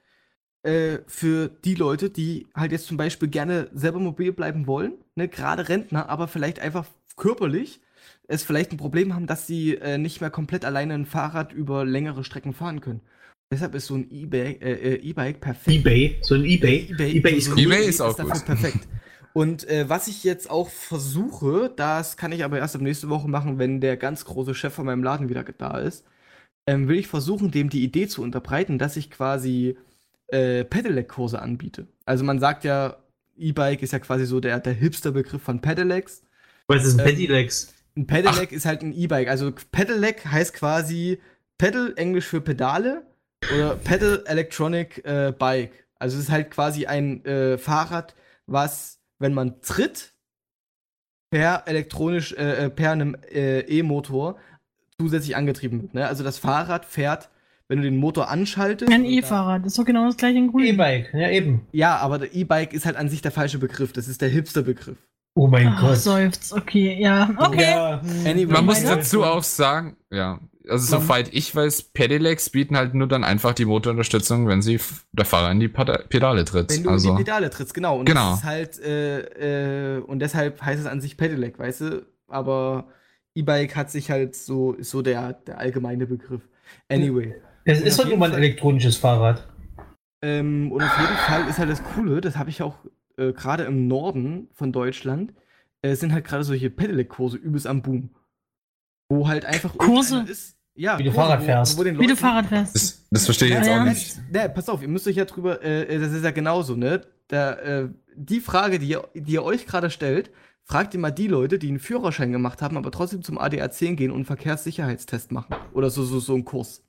äh, für die Leute, die halt jetzt zum Beispiel gerne selber mobil bleiben wollen, ne, gerade Rentner, aber vielleicht einfach körperlich es vielleicht ein Problem haben, dass sie äh, nicht mehr komplett alleine ein Fahrrad über längere Strecken fahren können. Deshalb ist so ein E-Bike äh, äh, E-Bike perfekt. Ebay, so ein Ebay. eBay, eBay ist so cool. eBay ist auch dafür gut. perfekt. Und äh, was ich jetzt auch versuche, das kann ich aber erst ab nächste Woche machen, wenn der ganz große Chef von meinem Laden wieder da ist, ähm, will ich versuchen, dem die Idee zu unterbreiten, dass ich quasi äh, Pedelec-Kurse anbiete. Also man sagt ja, E-Bike ist ja quasi so der, der Hipster-Begriff von Pedelecs. Was ist ein Ähm, Pedelecs? Ein Pedelec ist halt ein E-Bike. Also Pedelec heißt quasi Pedal, Englisch für Pedale oder Pedal Electronic äh, Bike. Also es ist halt quasi ein äh, Fahrrad, was, wenn man tritt, per elektronisch, äh, äh, per einem äh, E-Motor zusätzlich angetrieben wird. Ne? Also das Fahrrad fährt, wenn du den Motor anschaltest. Ein E-Fahrrad, ist doch genau das gleiche in grün. E-Bike, ja eben. Ja, aber der E-Bike ist halt an sich der falsche Begriff. Das ist der Hipster-Begriff. Oh mein Ach, Gott. seufzt, okay, ja. Okay. Ja, Anyway, Man muss meine- dazu auch sagen, ja, also Man- soweit ich weiß, Pedelecs bieten halt nur dann einfach die Motorunterstützung, wenn sie der Fahrer in die Peda- Pedale tritt. Wenn du also, in die Pedale trittst, genau. Und Genau. das ist halt, äh, äh, und deshalb heißt es an sich Pedelec, weißt du? Aber E-Bike hat sich halt so, ist so der, der allgemeine Begriff. Anyway. Es Und ist nun jeden mal ein Fall- elektronisches Fahrrad. Ähm, und auf jeden Fall ist halt das Coole, das habe ich auch äh, gerade im Norden von Deutschland, äh, sind halt gerade solche Pedelec-Kurse übelst am Boom. Wo halt einfach Kurse? ist. Ja, Wie du Kurse, Fahrrad wo- fährst. Wo den Wie du Fahrrad fährst. das, das verstehe ich Ja, jetzt ja. auch Ne, nicht. ne, pass auf, ihr müsst euch ja drüber, äh, äh, das ist ja genauso, ne? Da, äh, die Frage, die ihr, die ihr euch gerade stellt, fragt ihr mal die Leute, die einen Führerschein gemacht haben, aber trotzdem zum 10 gehen und einen Verkehrssicherheitstest machen. Oder so, so, so einen Kurs.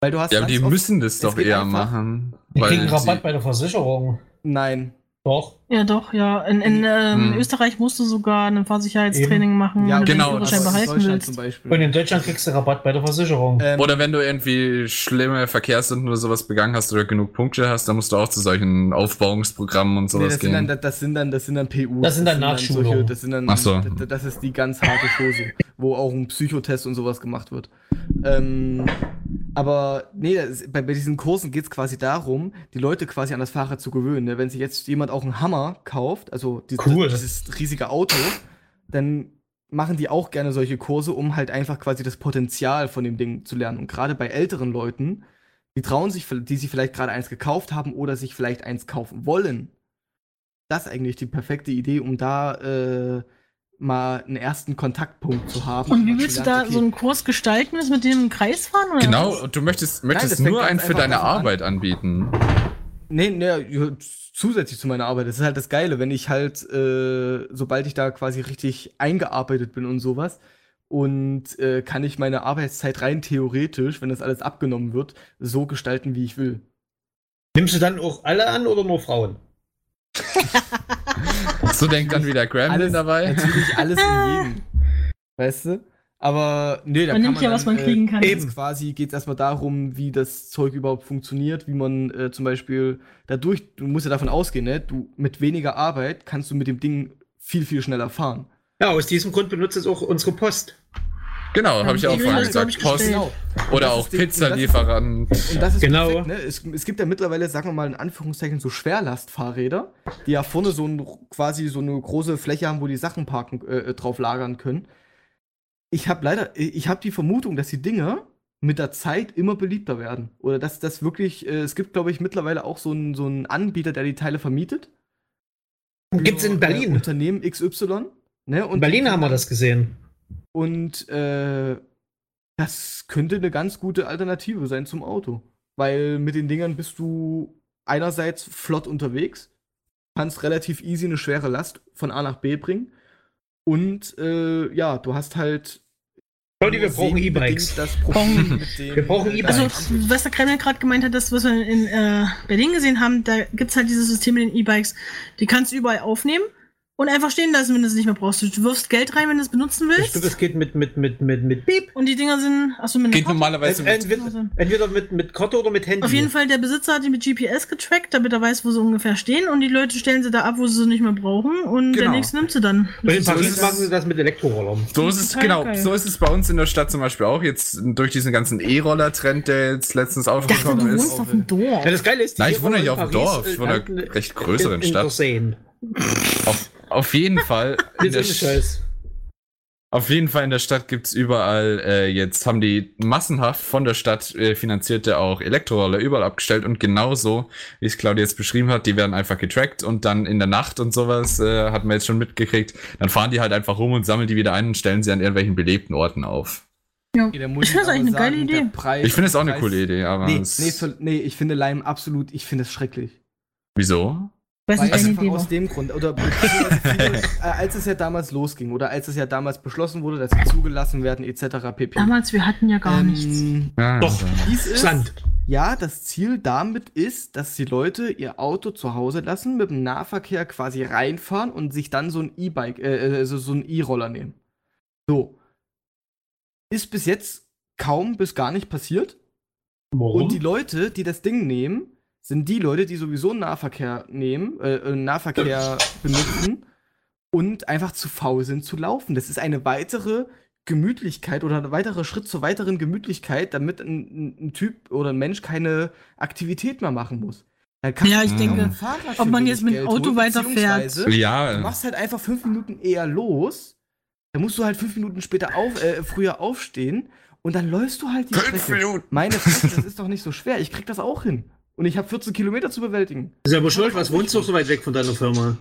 Weil du hast. Ja, aber die müssen das doch eher einfach- machen. Die weil kriegen Rabatt bei der Versicherung. Nein. Doch. Ja, doch, ja. In, in ähm, Hm. Österreich musst du sogar ein Fahrsicherheitstraining machen, Ja, wenn du genau, den Führerschein das ist in behalten Deutschland willst. zum Und Beispiel. in Deutschland kriegst du Rabatt bei der Versicherung. Ähm, Oder wenn du irgendwie schlimme Verkehrssünden oder sowas begangen hast oder genug Punkte hast, dann musst du auch zu solchen Aufbauungsprogrammen und nee, sowas das, sind dann, gehen. das, das sind dann, das sind dann PUs. Das sind dann Nachschulungen. Das sind dann, Ach so. das, das ist die ganz harte Chose, wo auch ein Psychotest und sowas gemacht wird. Ähm, Aber nee, das, bei, bei diesen Kursen geht es quasi darum, die Leute quasi an das Fahrrad zu gewöhnen. Ne? Wenn sich jetzt jemand auch einen Hammer kauft, also dieses, Cool. dieses riesige Auto, dann machen die auch gerne solche Kurse, um halt einfach quasi das Potenzial von dem Ding zu lernen. Und gerade bei älteren Leuten, die trauen sich, die sich vielleicht gerade eins gekauft haben oder sich vielleicht eins kaufen wollen, das ist eigentlich die perfekte Idee, um da äh, mal einen ersten Kontaktpunkt zu haben. Und wie willst du da okay, so einen Kurs gestalten? Willst du mit dem im Kreis fahren? Oder Genau, du möchtest, möchtest fängt nur einen für deine davon an. Arbeit anbieten. Nee, nee, ja, zusätzlich zu meiner Arbeit. Das ist halt das Geile, wenn ich halt, äh, sobald ich da quasi richtig eingearbeitet bin und sowas, und äh, kann ich meine Arbeitszeit rein theoretisch, wenn das alles abgenommen wird, so gestalten, wie ich will. Nimmst du dann auch alle an oder nur Frauen? So denkt dann wieder Gremlin Alles, dabei. Natürlich alles in jedem. Weißt du? Aber nee, da Man kann nimmt ja, dann, was man kriegen kann. Äh, eben quasi geht es erstmal darum, wie das Zeug überhaupt funktioniert, wie man äh, zum Beispiel dadurch, du musst ja davon ausgehen, ne? Du mit weniger Arbeit kannst du mit dem Ding viel, viel schneller fahren. Ja, aus diesem Grund benutzt es auch unsere Post. Genau, habe ich auch vorhin gesagt. Post. Genau. oder auch ist die- und das ist- Pizzalieferant. Und das ist Genau. perfekt, ne? es, es gibt ja mittlerweile, sagen wir mal in Anführungszeichen, so Schwerlastfahrräder, die ja vorne so ein, quasi so eine große Fläche haben, wo die Sachen parken, äh, drauf lagern können. Ich habe leider, ich habe die Vermutung, dass die Dinger mit der Zeit immer beliebter werden. Oder dass das wirklich, äh, es gibt, glaube ich, mittlerweile auch so einen so einen Anbieter, der die Teile vermietet. Gibt's in Für, Äh, Berlin. Unternehmen XY. Ne? Und In Berlin haben wir das gesehen. Und äh, das könnte eine ganz gute Alternative sein zum Auto. Weil mit den Dingern bist du einerseits flott unterwegs, kannst relativ easy eine schwere Last von A nach B bringen. Und äh, ja, du hast halt. Claudi, wir brauchen E-Bikes. Wir brauchen E-Bikes. Also, was der Kreml gerade gemeint hat, das, was wir in äh, Berlin gesehen haben, da gibt's halt dieses System mit den E-Bikes. Die kannst du überall aufnehmen und einfach stehen lassen, wenn du es nicht mehr brauchst. Du wirfst Geld rein, wenn du es benutzen Ich willst. glaube, es geht mit, mit, mit, mit, mit Beep. Und die Dinger sind, achso, mit Geht Karte. normalerweise mit. Entweder, entweder mit, mit Karte oder mit Handy. Auf jeden Fall, der Besitzer hat die mit GPS getrackt, damit er weiß, wo sie ungefähr stehen. Und die Leute stellen sie da ab, wo sie sie nicht mehr brauchen. Und der Genau. nächste nimmt sie dann. Und in So Paris ist es- machen sie das mit Elektrorollern. So ist es, genau, geil. so ist es bei uns in der Stadt zum Beispiel auch. Jetzt durch diesen ganzen E-Roller-Trend, der jetzt letztens Ich dachte, du aufgekommen wohnst ist. auf dem Dorf. Ja, das Geile ist, die Nein, ich wohne nicht in auf dem Dorf. Ich äh, wohne in halten einer recht größeren in, in Stadt. der. Auf, auf jeden Fall. In der, Scheiß. auf jeden Fall in der Stadt gibt's überall, äh, jetzt haben die massenhaft von der Stadt äh, finanzierte auch Elektroroller überall abgestellt und genauso, wie es Claudia jetzt beschrieben hat, die werden einfach getrackt und dann in der Nacht und sowas, äh, hat man jetzt schon mitgekriegt, dann fahren die halt einfach rum und sammeln die wieder ein und stellen sie an irgendwelchen belebten Orten auf. Okay, da muss Ich find's aber eigentlich eine geile Idee. Preis- Ich finde es auch eine Preis- coole Idee, aber Nee, es- nee, für, nee, ich finde Lime absolut, ich finde es schrecklich. wieso? Weiß Weil nicht, deine Idee aus dem Grund, oder äh, als es ja damals losging, oder als es ja damals beschlossen wurde, dass sie zugelassen werden, etc. pp. Damals, wir hatten ja gar nichts. ähm, Ja, Doch. Dies ist, Sand. ja, das Ziel damit ist, dass die Leute ihr Auto zu Hause lassen, mit dem Nahverkehr quasi reinfahren und sich dann so ein E-Bike, äh, also so ein E-Roller nehmen. So. Ist bis jetzt kaum bis gar nicht passiert. Warum? Und die Leute, die das Ding nehmen, sind die Leute, die sowieso Nahverkehr nehmen, äh, äh, Nahverkehr benutzen und einfach zu faul sind zu laufen. Das ist eine weitere Gemütlichkeit oder ein weiterer Schritt zur weiteren Gemütlichkeit, damit ein, ein, Typ oder ein Mensch keine Aktivität mehr machen muss. Dann kann Ja, ich denke, ob man jetzt mit dem Auto weiterfährt. beziehungsweise Du ja machst halt einfach fünf Minuten eher los. Dann musst du halt fünf Minuten später auf, äh, früher aufstehen und dann läufst du halt die Fünf Strecke. Minuten. Meine Fresse, das ist doch nicht so schwer. Ich krieg das auch hin. Und ich habe 14 Kilometer zu bewältigen. ist ja aber schuld, was wohnst du so weit weg von deiner Firma?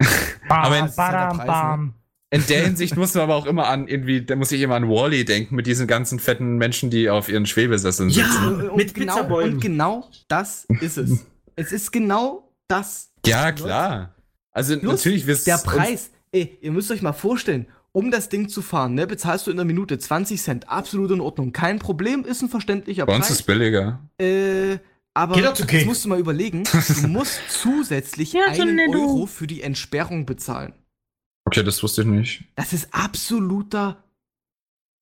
Aber in- Das Preis, ne? In der Hinsicht muss man aber auch immer an irgendwie, da muss ich immer an Wally denken mit diesen ganzen fetten Menschen, die auf ihren Schwebesesseln Ja. sitzen. Und, Mit genau, Pizzabäumen. und genau das ist es. es ist genau das. Ja, klar. Also Plus natürlich wirst Der Preis, ey, ihr müsst euch mal vorstellen, um das Ding zu fahren, ne, bezahlst du in der Minute 20 Cent. Absolut in Ordnung. Kein Problem, ist ein verständlicher Bei uns Preis. ist billiger. Äh, aber jetzt musst du mal überlegen, du musst zusätzlich Ja, so einen. Euro für die Entsperrung bezahlen. Okay, das wusste ich nicht. Das ist absoluter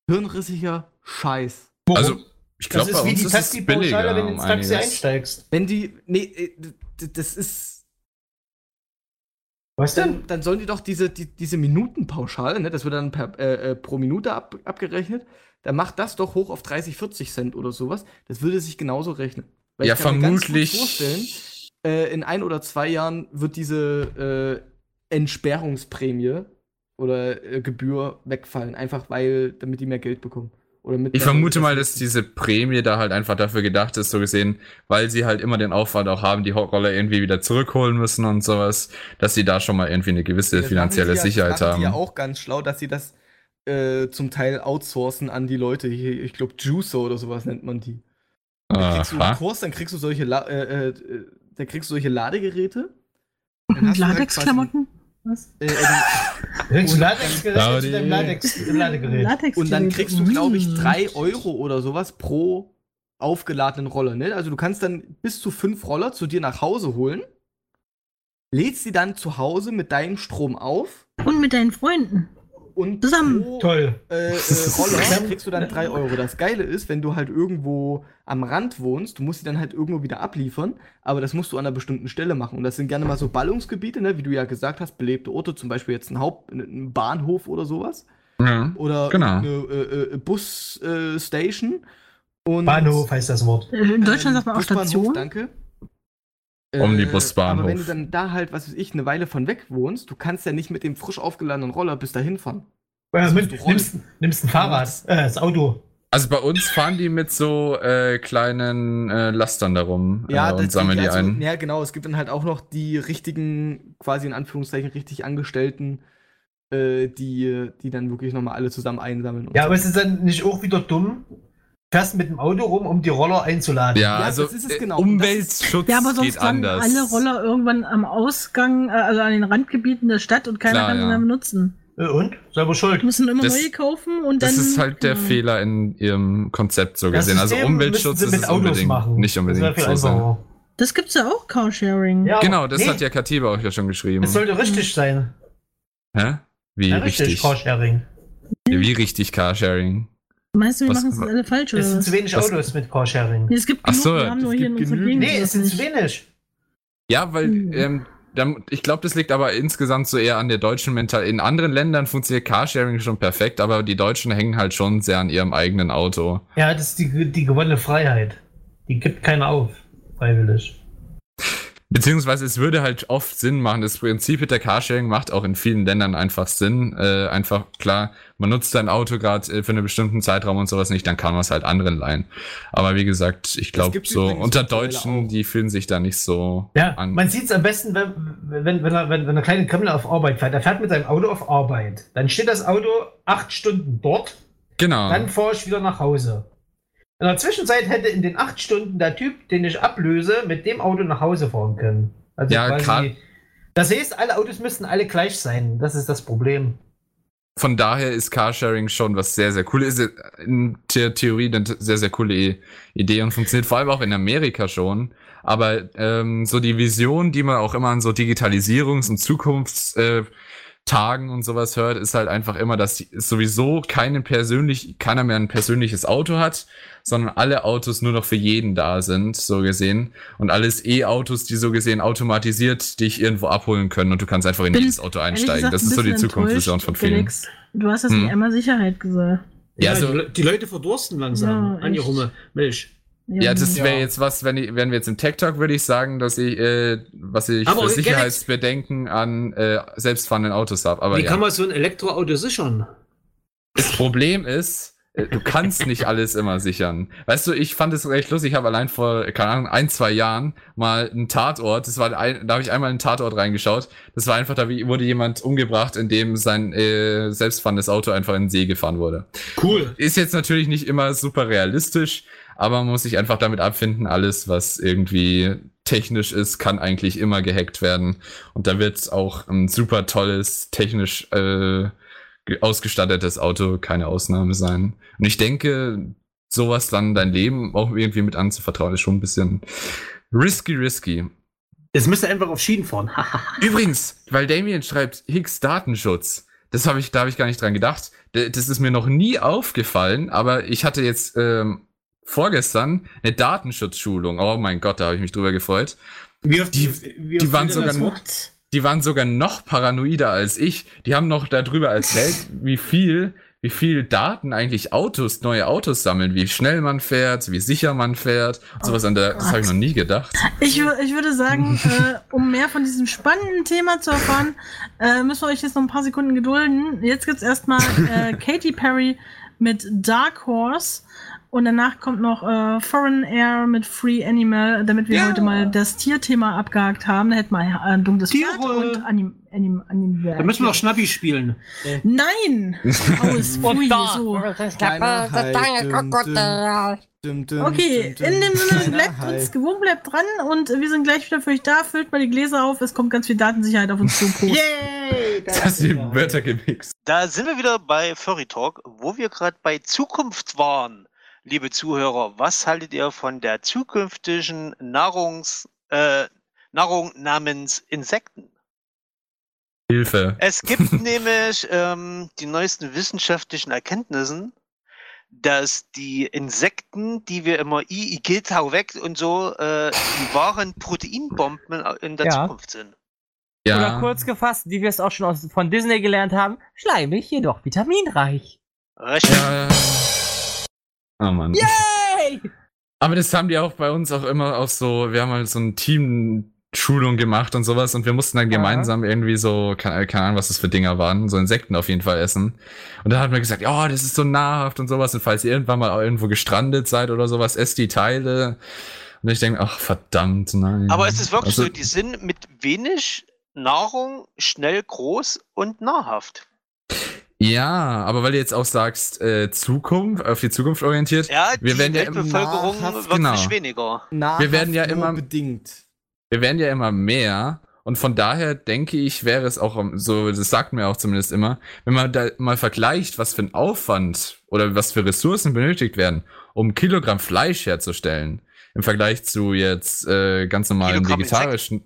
hirnrissiger Scheiß. Also, ich glaube, das bei ist wie die Taxipauschale, billiger. wenn du ins um Taxi einiges. einsteigst. Wenn die, nee, äh, das ist, Was denn? dann, dann sollen die doch diese, die, diese Minutenpauschale, ne, das wird dann per, äh, äh, pro Minute ab, abgerechnet, dann macht das doch hoch auf 30, 40 Cent oder sowas. Das würde sich genauso rechnen. Weil Ja, ich kann mir ganz gut vermutlich- vorstellen, äh, in ein oder zwei Jahren wird diese äh, Entsperrungsprämie oder äh, Gebühr wegfallen, einfach weil, damit die mehr Geld bekommen. Oder mit Ich vermute mal, dass diese Prämie da halt einfach dafür gedacht ist, so gesehen, weil sie halt immer den Aufwand auch haben, die Roller irgendwie wieder zurückholen müssen und sowas, dass sie da schon mal irgendwie eine gewisse Das finanzielle ja, Sicherheit haben. Ja auch ganz schlau, dass sie das äh, zum Teil outsourcen an die Leute. Hier, ich glaube, Juicer oder sowas nennt man die. Dann kriegst du einen. Kurs, dann kriegst du solche, La äh, äh, dann kriegst du solche Ladegeräte. Halt Latex-Klamotten? Was? Äh, äh, Und-. Latex dann kriegst du, glaube ich, Mm. 3 Euro oder sowas pro aufgeladenen Roller. Ne? Also du kannst dann bis zu fünf Roller zu dir nach Hause holen, lädst sie dann zu Hause mit deinem Strom auf Und mit deinen Freunden. Und Zusammen. pro Toll. äh, äh, Roller kriegst du dann 3 Euro. Das Geile ist, wenn du halt irgendwo am Rand wohnst, du musst sie dann halt irgendwo wieder abliefern, aber das musst du an einer bestimmten Stelle machen. Und das sind gerne mal so Ballungsgebiete, ne? wie du ja gesagt hast, belebte Orte, zum Beispiel jetzt ein Haupt, ein Bahnhof oder sowas. Ja. Oder Genau. eine äh, äh, Busstation. Und Bahnhof heißt das Wort. Äh, In Deutschland sagt man auch Station. Danke. Omnibusbahnhof. Aber wenn du dann da halt, was weiß ich, eine Weile von weg wohnst, du kannst ja nicht mit dem frisch aufgeladenen Roller bis dahin fahren. Äh, musst mit, nimmst, nimmst ein Fahrrad, äh, das Auto. Also bei uns fahren die mit so äh, kleinen äh, Lastern darum Ja, äh, und das sammeln die also, ein. Ja, genau. Es gibt dann halt auch noch die richtigen, quasi in Anführungszeichen richtig Angestellten, äh, die, die dann wirklich nochmal alle zusammen einsammeln. und Ja, so. aber es ist dann nicht auch wieder dumm, fährst mit dem Auto rum, um die Roller einzuladen. Ja, Ja, also das ist es äh, genau. Das Umweltschutz Ja, aber sonst geht anders. alle Roller irgendwann am Ausgang, äh, also an den Randgebieten der Stadt und keiner Klar, kann sie ja. mehr benutzen. Äh, Und? Selber schuld. Die müssen immer Das- neue kaufen und dann. Das ist halt der ja. Fehler in ihrem Konzept so gesehen. Also Umweltschutz ist es unbedingt machen. nicht Das unbedingt so sein. Das gibt's ja auch Carsharing. Ja, Genau, das nee, hat ja Katiba auch ja schon geschrieben. Es sollte richtig sein. Hä? Wie Ja, richtig? richtig, Carsharing. Wie richtig Carsharing? Meinst du, wir machen es alle falsch oder Es sind zu wenig Was- Autos mit Carsharing. Nee, es gibt Ach genug, so, wir haben nur hier genügend. Gegend. Nee, es sind nicht. zu wenig. Ja, weil Hm. ähm, dann, ich glaube, das liegt aber insgesamt so eher an der deutschen Mental. In anderen Ländern funktioniert Carsharing schon perfekt, aber die Deutschen hängen halt schon sehr an ihrem eigenen Auto. Ja, das ist die, die gewonnene Freiheit. Die gibt keiner auf. Freiwillig. Beziehungsweise es würde halt oft Sinn machen. Das Prinzip mit der Carsharing macht auch in vielen Ländern einfach Sinn. Äh, einfach klar, man nutzt sein Auto gerade äh, für einen bestimmten Zeitraum und sowas nicht, dann kann man es halt anderen leihen. Aber wie gesagt, ich glaube so unter Deutschen, auch. die fühlen sich da nicht so Ja, an. man sieht es am besten, wenn, wenn, wenn, er, wenn, wenn der kleine Kreml auf Arbeit fährt. Er fährt mit seinem Auto auf Arbeit. Dann steht das Auto acht Stunden dort. genau. Dann fahre ich wieder nach Hause. In der Zwischenzeit hätte in den acht Stunden der Typ, den ich ablöse, mit dem Auto nach Hause fahren können. Also Ja, quasi. Das heißt, alle Autos müssten alle gleich sein. Das ist das Problem. Von daher ist Carsharing schon was sehr, sehr cool ist. In der Theorie eine sehr, sehr coole Idee und funktioniert vor allem auch in Amerika schon. Aber ähm, so die Vision, die man auch immer an so Digitalisierungs- und Zukunftstagen äh, Tagen und sowas hört, ist halt einfach immer, dass die, sowieso keinen persönlich, keiner mehr ein persönliches Auto hat, sondern alle Autos nur noch für jeden da sind, so gesehen. Und alles E-Autos, die so gesehen automatisiert dich irgendwo abholen können und du kannst einfach in Bin dieses Auto einsteigen. gesagt, das ist so die Zukunftsvision von vielen. Felix. Du hast das Hm. nicht einmal Sicherheit gesagt. Ja, Ja, so- die, Le- die Leute verdursten langsam. Ja, Anja echt. Rumme, Milch. Ja, das Ja. wäre jetzt was, wenn, ich, wenn wir jetzt im Tech Talk würde ich sagen, dass ich, äh, was ich Aber für Sicherheitsbedenken an äh, selbstfahrenden Autos habe. Aber Wie ja. kann man so ein Elektroauto sichern? das Problem ist, äh, du kannst nicht alles immer sichern. Weißt du, ich fand es recht lustig. Ich habe allein vor, keine Ahnung, ein, zwei Jahren mal einen Tatort, das war ein, da habe ich einmal einen Tatort reingeschaut. Das war einfach, da wurde jemand umgebracht, in dem sein äh, selbstfahrendes Auto einfach in den See gefahren wurde. Cool. Ist jetzt natürlich nicht immer super realistisch, aber man muss sich einfach damit abfinden, alles, was irgendwie technisch ist, kann eigentlich immer gehackt werden. Und da wird auch ein super tolles, technisch äh, ge- ausgestattetes Auto keine Ausnahme sein. Und ich denke, sowas dann dein Leben auch irgendwie mit anzuvertrauen, ist schon ein bisschen risky, risky. Jetzt müsst ihr einfach auf Schienen fahren. Übrigens, weil Damien schreibt Higgs Datenschutz. Das habe ich, da habe ich gar nicht dran gedacht. Das ist mir noch nie aufgefallen, aber ich hatte jetzt ähm, vorgestern eine Datenschutzschulung. Oh mein Gott, da habe ich mich drüber gefreut. Wie oft, Die- wie die oft waren wird denn sogar das Die waren sogar noch paranoider als ich. Die haben noch darüber erzählt, wie viel wie viel Daten eigentlich Autos, neue Autos sammeln, wie schnell man fährt, wie sicher man fährt und sowas. An der, das habe ich noch nie gedacht. Ich, ich würde sagen, äh, um mehr von diesem spannenden Thema zu erfahren, äh, müssen wir euch jetzt noch ein paar Sekunden gedulden. Jetzt gibt's erstmal äh, Katy Perry mit Dark Horse und danach kommt noch äh, Foreign Air mit Free Animal, damit wir Ja. heute mal das Tierthema abgehakt haben. Da hätten wir äh, ein dunkles Pferd Tiere. und Anim, Anim, Anim, Da müssen wir noch Schnappi spielen. Nein! Aus, pfui, so. Okay, in dem Sinne, bleibt uns gewogen, bleibt dran und wir sind gleich wieder für euch da. Füllt mal die Gläser auf, es kommt ganz viel Datensicherheit auf uns zu. Prost. Yay! Hast du die Wörter gemixt. Da sind wir wieder bei Furry Talk, wo wir gerade bei Zukunft waren. Liebe Zuhörer, was haltet ihr von der zukünftigen Nahrungs, äh, Nahrung namens Insekten? Hilfe. Es gibt nämlich ähm, die neuesten wissenschaftlichen Erkenntnissen, dass die Insekten, die wir immer i, i hau weg und so, äh, die wahren Proteinbomben in der Ja. Zukunft sind. Oder Ja. kurz gefasst, die wir es auch schon aus, von Disney gelernt haben, schleimig, jedoch vitaminreich. Richtig. ja. Oh Mann. Yay! Aber das haben die auch bei uns auch immer auch so, wir haben halt so ein Team-Schulung gemacht und sowas und wir mussten dann Ja. gemeinsam irgendwie so, keine, keine Ahnung, was das für Dinger waren, so Insekten auf jeden Fall essen. Und dann hat man gesagt, ja, das ist so nahrhaft und sowas und falls ihr irgendwann mal irgendwo gestrandet seid oder sowas, esst die Teile. Und ich denke, ach verdammt, nein. Aber es ist wirklich Also, so, die sind mit wenig Nahrung schnell groß und nahrhaft. Ja, aber weil du jetzt auch sagst, äh, Zukunft, auf die Zukunft orientiert, Ja, Wir die werden ja Weltbevölkerung wird genau. nicht weniger. Nahrhaft Wir werden ja immer- bedingt. wir werden ja immer mehr und von daher denke ich, wäre es auch so, das sagt mir auch zumindest immer, wenn man da mal vergleicht, was für ein Aufwand oder was für Ressourcen benötigt werden, um Kilogramm Fleisch herzustellen, im Vergleich zu jetzt äh, ganz normalen Kilogramm vegetarischen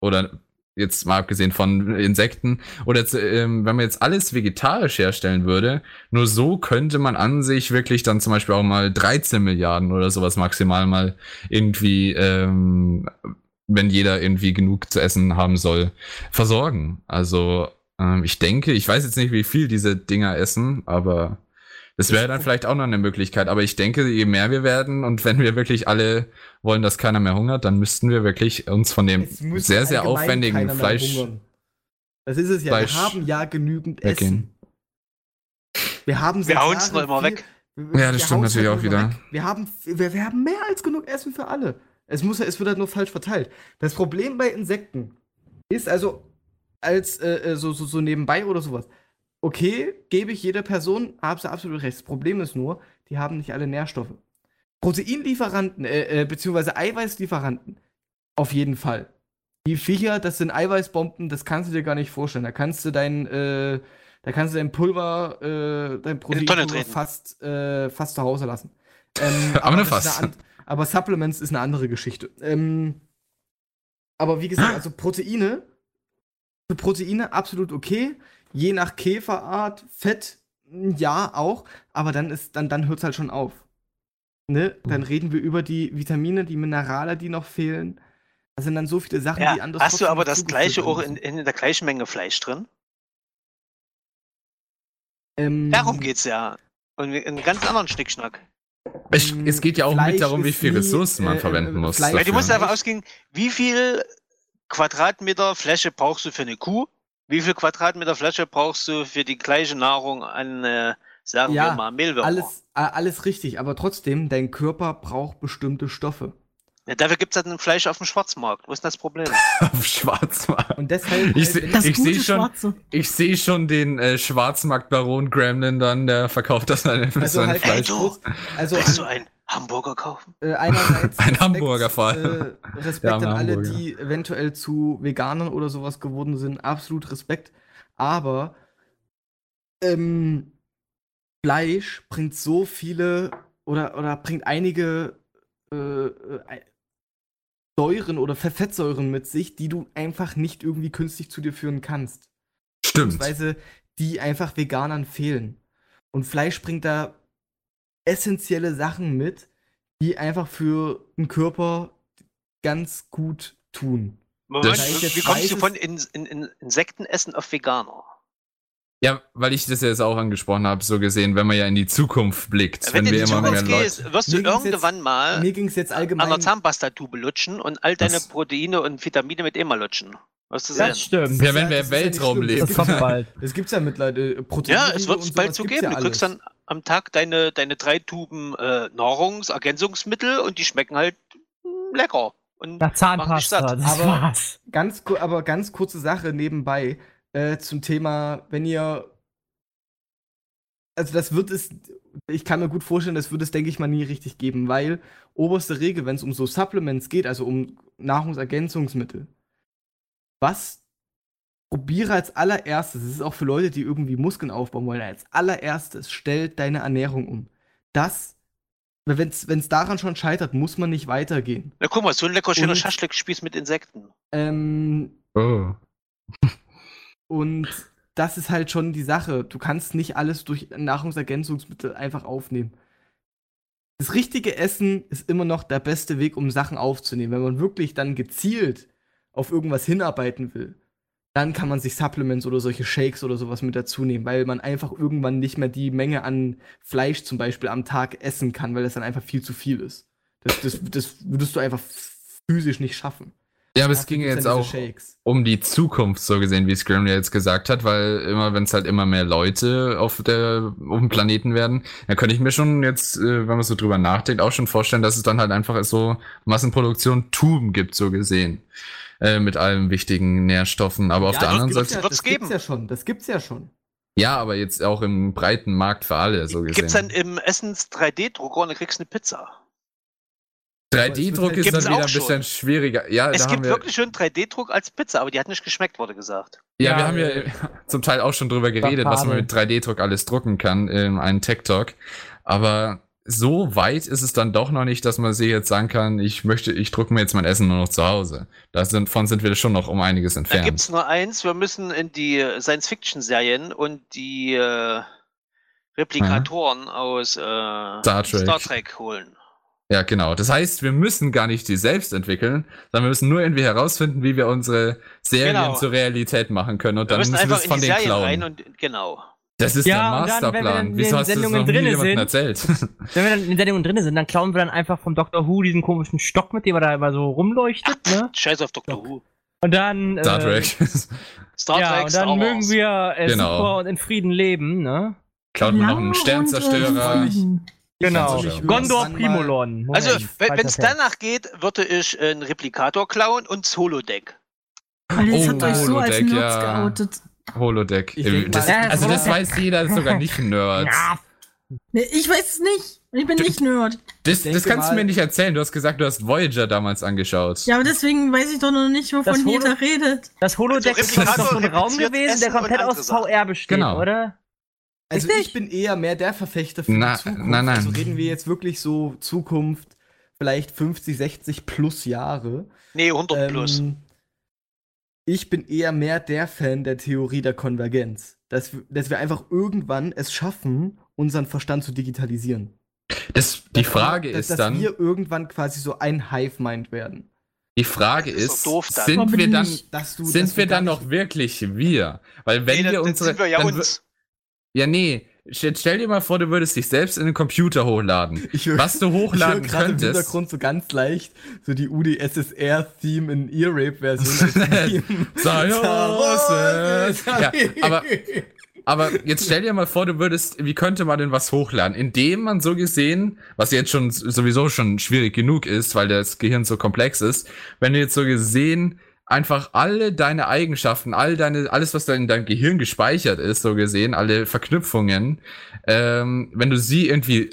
oder jetzt mal abgesehen von Insekten oder zu, ähm, wenn man jetzt alles vegetarisch herstellen würde, nur so könnte man an sich wirklich dann zum Beispiel auch mal 13 Milliarden oder sowas maximal mal irgendwie ähm, wenn jeder irgendwie genug zu essen haben soll, versorgen. Also ähm, ich denke, ich weiß jetzt nicht, wie viel diese Dinger essen, aber das wäre dann vielleicht auch noch eine Möglichkeit. Aber ich denke, je mehr wir werden und wenn wir wirklich alle wollen, dass keiner mehr hungert, dann müssten wir wirklich uns von dem Es sehr, sehr aufwendigen Fleisch. Das ist es ja. Fleisch wir haben ja genügend weggehen. Essen. Wir haben seit Wir hauen's Jahren noch immer viel- weg. wir- Ja, das wir stimmt natürlich halt auch wieder. weg. Wir haben, wir, wir haben mehr als genug Essen für alle. Es, muss, es wird halt nur falsch verteilt. Das Problem bei Insekten ist also, als äh, äh, so, so, so nebenbei oder sowas. Okay, gebe ich jeder Person, habe sie absolut recht. Das Problem ist nur, die haben nicht alle Nährstoffe. Proteinlieferanten, äh, äh, beziehungsweise Eiweißlieferanten, auf jeden Fall. Die Viecher, das sind Eiweißbomben, das kannst du dir gar nicht vorstellen. Da kannst du dein, äh, da kannst du dein Pulver, äh, dein treten. fast, äh, fast zu Hause lassen. Ähm, Aber ist fast. an- aber Supplements ist eine andere Geschichte. Ähm, aber wie gesagt, also Proteine, für Proteine absolut okay. Je nach Käferart, Fett, ja auch, aber dann ist, dann, dann hört es halt schon auf. Ne? Dann Hm. reden wir über die Vitamine, die Minerale, die noch fehlen. Das sind dann so viele Sachen, Ja, die anders hast du aber das gleiche auch in, in der gleichen Menge Fleisch drin? Ähm, Darum geht's ja. Und einen ganz anderen Schnickschnack. Es, es geht ja auch Fleisch mit darum, wie viel Ressourcen man äh, verwenden äh, muss. Fleisch- Weil du musst davon ausgehen, wie viel Quadratmeter Fläche brauchst du für eine Kuh? Wie viel Quadratmeter Fläche brauchst du für die gleiche Nahrung an, äh, sagen Ja, wir mal, Mehlwürmer? Alles, alles richtig, aber trotzdem, dein Körper braucht bestimmte Stoffe. Ja, dafür gibt's halt ein Fleisch auf dem Schwarzmarkt. Wo ist denn das Problem? auf Schwarzmarkt. Und deshalb. Ich halt, Ich gute seh schon- Schwarze. Ich sehe schon den äh, Schwarzmarktbaron Gremlin dann, der verkauft das dann Also seinem halt Fleisch. Ey, du, also Willst du an, einen Hamburger kaufen? äh, einerseits Ein Respekt, Hamburger vor allem. Äh, Respekt Ja, an alle, Hamburger. die eventuell zu Veganern oder sowas geworden sind. Absolut Respekt. Aber ähm, Fleisch bringt so viele oder, oder bringt einige äh, äh, Säuren oder Fe- Fettsäuren mit sich, die du einfach nicht irgendwie künstlich zu dir führen kannst. Stimmt. Beziehungsweise die einfach Veganern fehlen. Und Fleisch bringt da essentielle Sachen mit, die einfach für den Körper ganz gut tun. Moment, Das- wie, kommst du von in, in, in Insektenessen auf Veganer? Ja, weil ich das jetzt auch angesprochen habe, so gesehen, wenn man ja in die Zukunft blickt, Wenn, wenn, du wir in die immer mehr Zukunft Leute. gehst, wirst du ging's irgendwann jetzt- mal Mir ging es jetzt an allgemein. der Zahnpastatube lutschen und all deine Das- Proteine und Vitamine mit immer lutschen. Wirst du sehen. Das stimmt. Ja, wenn wir im ja Weltraum schlimm. leben. Das kommt bald. Das gibt's ja mittlerweile. äh, Proteine Ja, es wird es bald so geben. ja du kriegst dann am Tag deine, deine drei Tuben äh, Nahrungsergänzungsmittel und die schmecken halt mh, lecker. Und Nach Zahnpasta, das Aber- war's. Ganz, aber ganz kurze Sache nebenbei äh, zum Thema, wenn ihr. Also, das wird es. Ich kann mir gut vorstellen, das wird es, denke ich mal, nie richtig geben, weil oberste Regel, wenn es um so Supplements geht, also um Nahrungsergänzungsmittel, was probiere als allererstes, das ist auch für Leute, die irgendwie Muskeln aufbauen wollen, als allererstes stellt deine Ernährung um. Das, wenn es daran schon scheitert, muss man nicht weitergehen. Na guck mal, so ein lecker schöner Schaschlikspieß mit Insekten. Ähm, Oh. Und das ist halt schon die Sache. Du kannst nicht alles durch Nahrungsergänzungsmittel einfach aufnehmen. Das richtige Essen ist immer noch der beste Weg, um Sachen aufzunehmen. Wenn man wirklich dann gezielt auf irgendwas hinarbeiten will, dann kann man sich Supplements oder solche Shakes oder sowas mit dazu nehmen, weil man einfach irgendwann nicht mehr die Menge an Fleisch zum Beispiel am Tag essen kann, weil das dann einfach viel zu viel ist. Das, das, das würdest du einfach physisch nicht schaffen. Ja, aber es ging jetzt auch Shakes. um die Zukunft, so gesehen, wie Scram ja jetzt gesagt hat, weil immer, wenn es halt immer mehr Leute auf, der, auf dem Planeten werden, dann könnte ich mir schon jetzt, äh, wenn man so drüber nachdenkt, auch schon vorstellen, dass es dann halt einfach so Massenproduktion Tuben gibt, so gesehen. Äh, mit allen wichtigen Nährstoffen. Aber auf Ja, der das anderen Seite. ja, das gibt's ja schon. Das gibt's ja schon. Ja, aber jetzt auch im breiten Markt für alle, so gesehen. Gibt's dann im Essens 3D-Drucker und dann kriegst du eine Pizza. 3D-Druck ist dann wieder ein bisschen schon. schwieriger. Ja, es da haben gibt wir, wirklich schon 3D-Druck als Pizza, aber die hat nicht geschmeckt, wurde gesagt. Ja, Ja, wir haben ja äh, zum Teil auch schon drüber geredet, was man mit 3D-Druck alles drucken kann in einem Tech-Talk. Aber so weit ist es dann doch noch nicht, dass man sich jetzt sagen kann, ich möchte, ich drucke mir jetzt mein Essen nur noch zu Hause. Davon sind wir schon noch um einiges Da entfernt. gibt's nur eins, wir müssen in die Science-Fiction-Serien und die äh, Replikatoren aus äh, Star, Trek. Trek. holen. Ja, genau. Das heißt, wir müssen gar nicht die selbst entwickeln, sondern wir müssen nur irgendwie herausfinden, wie wir unsere Serien Genau. zur Realität machen können. Und Wir dann müssen müssen wir es von denen Serien klauen. rein und genau. das ist Ja, und der dann, wenn wir Masterplan. dann in Wieso hast du das Sendungen noch nie drinne jemandem sind- erzählt? Wenn wir dann in Sendungen drin sind, dann klauen wir dann einfach vom Dr. Who diesen komischen Stock, mit dem er da immer so rumleuchtet, ne? Scheiß auf Dr. Who. Und dann. Star äh, Trek. Star ja, Trek, und Star dann Wars. mögen wir äh, Genau. super und in Frieden leben, ne? Klaut man noch Ja, einen und, Sternzerstörer. Genau. Gondor Primolon. Moment, Also, wenn es danach geht, würde ich einen Replikator klauen und das Holodeck. Alter, jetzt Oh, habt ihr euch so als Holodeck, Nerds ja. geoutet. Holodeck. Das, mal- also das Holodeck. weiß jeder, das ist sogar nicht ein Nerd. Ja, ich weiß es nicht. Ich bin nicht Nerd. Das, das kannst du mal- mir nicht erzählen. Du hast gesagt, du hast Voyager damals angeschaut. Ja, aber deswegen weiß ich doch noch nicht, wovon da redet. Das Holodeck Also, ist doch so ein Raum gewesen, der komplett aus. VR besteht, Genau. oder? Also Richtig? ich bin eher mehr der Verfechter für Na- die Zukunft. nein, nein. Also reden wir jetzt wirklich so Zukunft, vielleicht 50, 60 plus Jahre. Nee, 100 plus. Ähm, ich bin eher mehr der Fan der Theorie der Konvergenz. Dass, wir- dass wir einfach irgendwann es schaffen, unseren Verstand zu digitalisieren. Das, die Dass- Frage dass, ist dass dann, wir irgendwann quasi so ein Hive-Mind werden. die Frage Das ist ist, doof dann. sind wir dann, nicht. Dass du, dass sind wir dann noch wirklich wir? Weil wenn nee, wir unsere, wir ja dann, uns. Ja nee, Jetzt stell dir mal vor, du würdest dich selbst in den Computer hochladen. Ich hör- Was du Ich hochladen im könntest. Hintergrund so ganz leicht so die UdSSR-Theme in Ear-Rape-Version. Ja, aber, aber jetzt stell dir mal vor, du würdest, wie könnte man denn was hochladen? Indem man so gesehen, was jetzt schon sowieso schon schwierig genug ist, weil das Gehirn so komplex ist, wenn du jetzt so gesehen einfach alle deine Eigenschaften, all deine, alles, was da in deinem Gehirn gespeichert ist, so gesehen, alle Verknüpfungen, ähm, wenn du sie irgendwie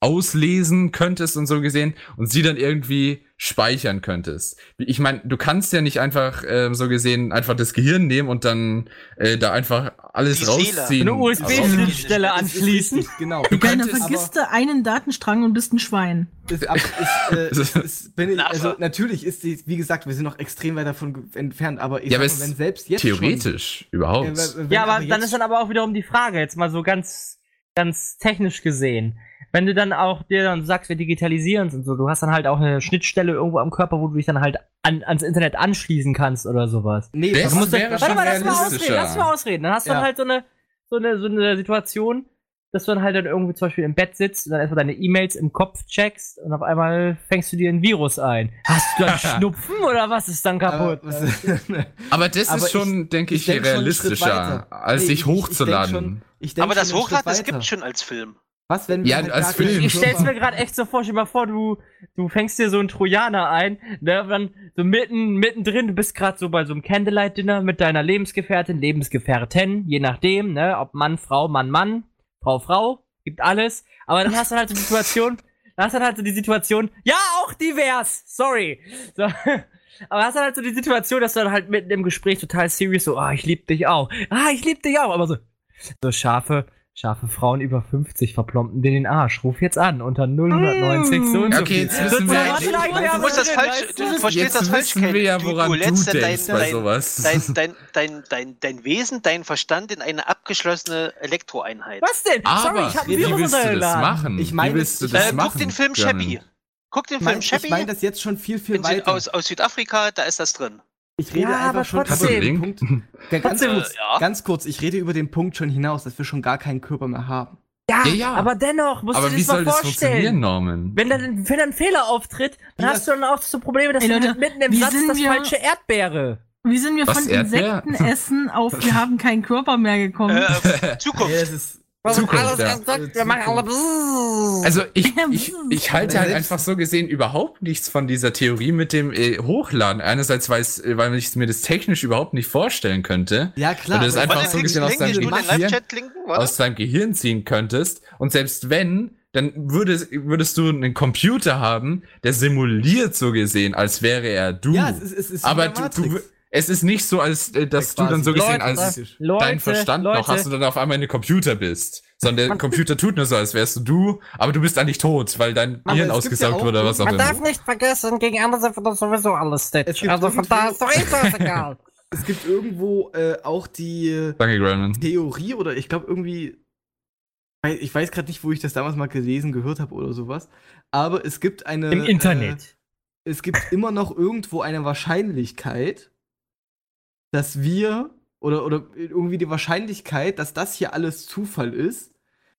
auslesen könntest und so gesehen und sie dann irgendwie speichern könntest. Ich meine, du kannst ja nicht einfach ähm, so gesehen einfach das Gehirn nehmen und dann äh, da einfach alles Die rausziehen. Eine USB-Schnittstelle anschließen. Genau. Du Dann könntest- vergisst du einen Datenstrang und bist ein Schwein. Ist, ab, ist, äh, ist, ist, bin also natürlich ist die, wie gesagt, wir sind noch extrem weit davon entfernt, aber ich Ja, aber mal, wenn selbst jetzt Theoretisch, überhaupt. Schon, äh, wenn Ja, aber jetzt dann ist dann aber auch wiederum die Frage, jetzt mal so ganz, ganz technisch gesehen. Wenn du dann auch dir dann sagst, wir digitalisieren es und so, du hast dann halt auch eine Schnittstelle irgendwo am Körper, wo du dich dann halt an, ans Internet anschließen kannst oder sowas. Nee, Das was- wäre was- schon Warte mal, lass mal realistischer. ausreden, lass mal ausreden. Dann hast du Ja. dann halt so eine, so eine, so eine Situation, dass du dann halt dann irgendwie zum Beispiel im Bett sitzt und dann erstmal deine E-Mails im Kopf checkst und auf einmal fängst du dir ein Virus ein. Hast du dann Schnupfen oder was ist dann Aber, kaputt? was, Aber das Aber ist schon, denke ich, denk schon einen Schritt realistischer, als Nee, sich ich- ich denk hochzuladen. schon- ich denk Aber das schon Hochladen, das gibt schon als Film. Was, wenn wir Ja, halt als Film. Ich stell's mir gerade echt so vor, stell mal vor, du, du fängst dir so einen Trojaner ein, ne, dann so mitten, mittendrin, du bist gerade so bei so einem Candlelight-Dinner mit deiner Lebensgefährtin, Lebensgefährten, je nachdem, ne, ob Mann, Frau, Mann, Mann, Frau, Frau, gibt alles. Aber dann hast du halt so die Situation, dann hast du halt so die Situation, ja, auch divers, sorry. So. Aber hast du halt so die Situation, dass du dann halt mitten im Gespräch total serious so, ah, ich lieb dich auch. Ah, ich lieb dich auch. Aber so, so scharfe, scharfe Frauen über 50 verplompten dir den Arsch. Ruf jetzt an unter 0190 so und so Okay, jetzt wissen wir- Schleichwerbung Du musst das falsch, du verstehst das falsch, ja, Ken. woran du, du lädst dein, sowas. Dein, dein, dein, dein, dein Wesen, dein Verstand in eine abgeschlossene Elektroeinheit. Was denn? Sorry, Aber ich hab wie willst du das machen? Ich meine, wie willst du das Äh, machen? guck den Film? Shabby. Guck den Ich meine Film Shabby ich mein das jetzt schon viel, viel weiter. aus, aus Südafrika, da ist das drin. Ich rede Ja, einfach aber schon trotzdem. über den? Punkt. Ja, ganz, Trotzdem. kurz, ja. ganz kurz, ich rede über den Punkt schon hinaus, dass wir schon gar keinen Körper mehr haben. Ja, Ja, ja. aber dennoch, musst Aber du dir das soll mal das funktionieren, vorstellen. Norman? Wenn dann, wenn dann ein Fehler auftritt, dann hast du dann auch so Probleme, dass Ey, du Leute, halt mitten im Satz sind das wir- falsche Erdbeere. Wie sind wir Was, von Erdbeer? Insektenessen auf wir haben keinen Körper mehr gekommen? Äh, Zukunft. Ja, das ist Zukunft, ja. wir machen alle Also ich, ich, ich halte halt einfach so gesehen überhaupt nichts von dieser Theorie mit dem äh, Hochladen. Einerseits, weil es- äh, weil ich mir das technisch überhaupt nicht vorstellen könnte. Ja, klar. Und das einfach so gesehen aus deinem Gehirn, aus deinem Gehirn ziehen könntest. Und selbst wenn, dann würdest, würdest du einen Computer haben, der simuliert so gesehen, als wäre er du. Ja, es ist, es ist Aber du, du, es ist nicht so, als äh, dass Ja, du dann so gesehen Leute, als Leute, dein Verstand Leute. noch hast und dann auf einmal ein Computer bist. Sondern der Computer tut nur so, als wärst du du, aber du bist eigentlich tot, weil dein Aber gibt ausgesaugt ja wurde oder was auch Man darf immer. nicht vergessen, gegen andere sind das sowieso alles Es Stitch. gibt Also von da ist doch eh scheißegal. Es gibt irgendwo äh, auch die äh, Danke. Theorie oder ich glaube irgendwie, ich weiß gerade nicht, wo ich das damals mal gelesen, gehört habe oder sowas, aber es gibt eine Im Internet. Äh, es gibt immer noch irgendwo eine Wahrscheinlichkeit, dass wir oder oder irgendwie die Wahrscheinlichkeit, dass das hier alles Zufall ist,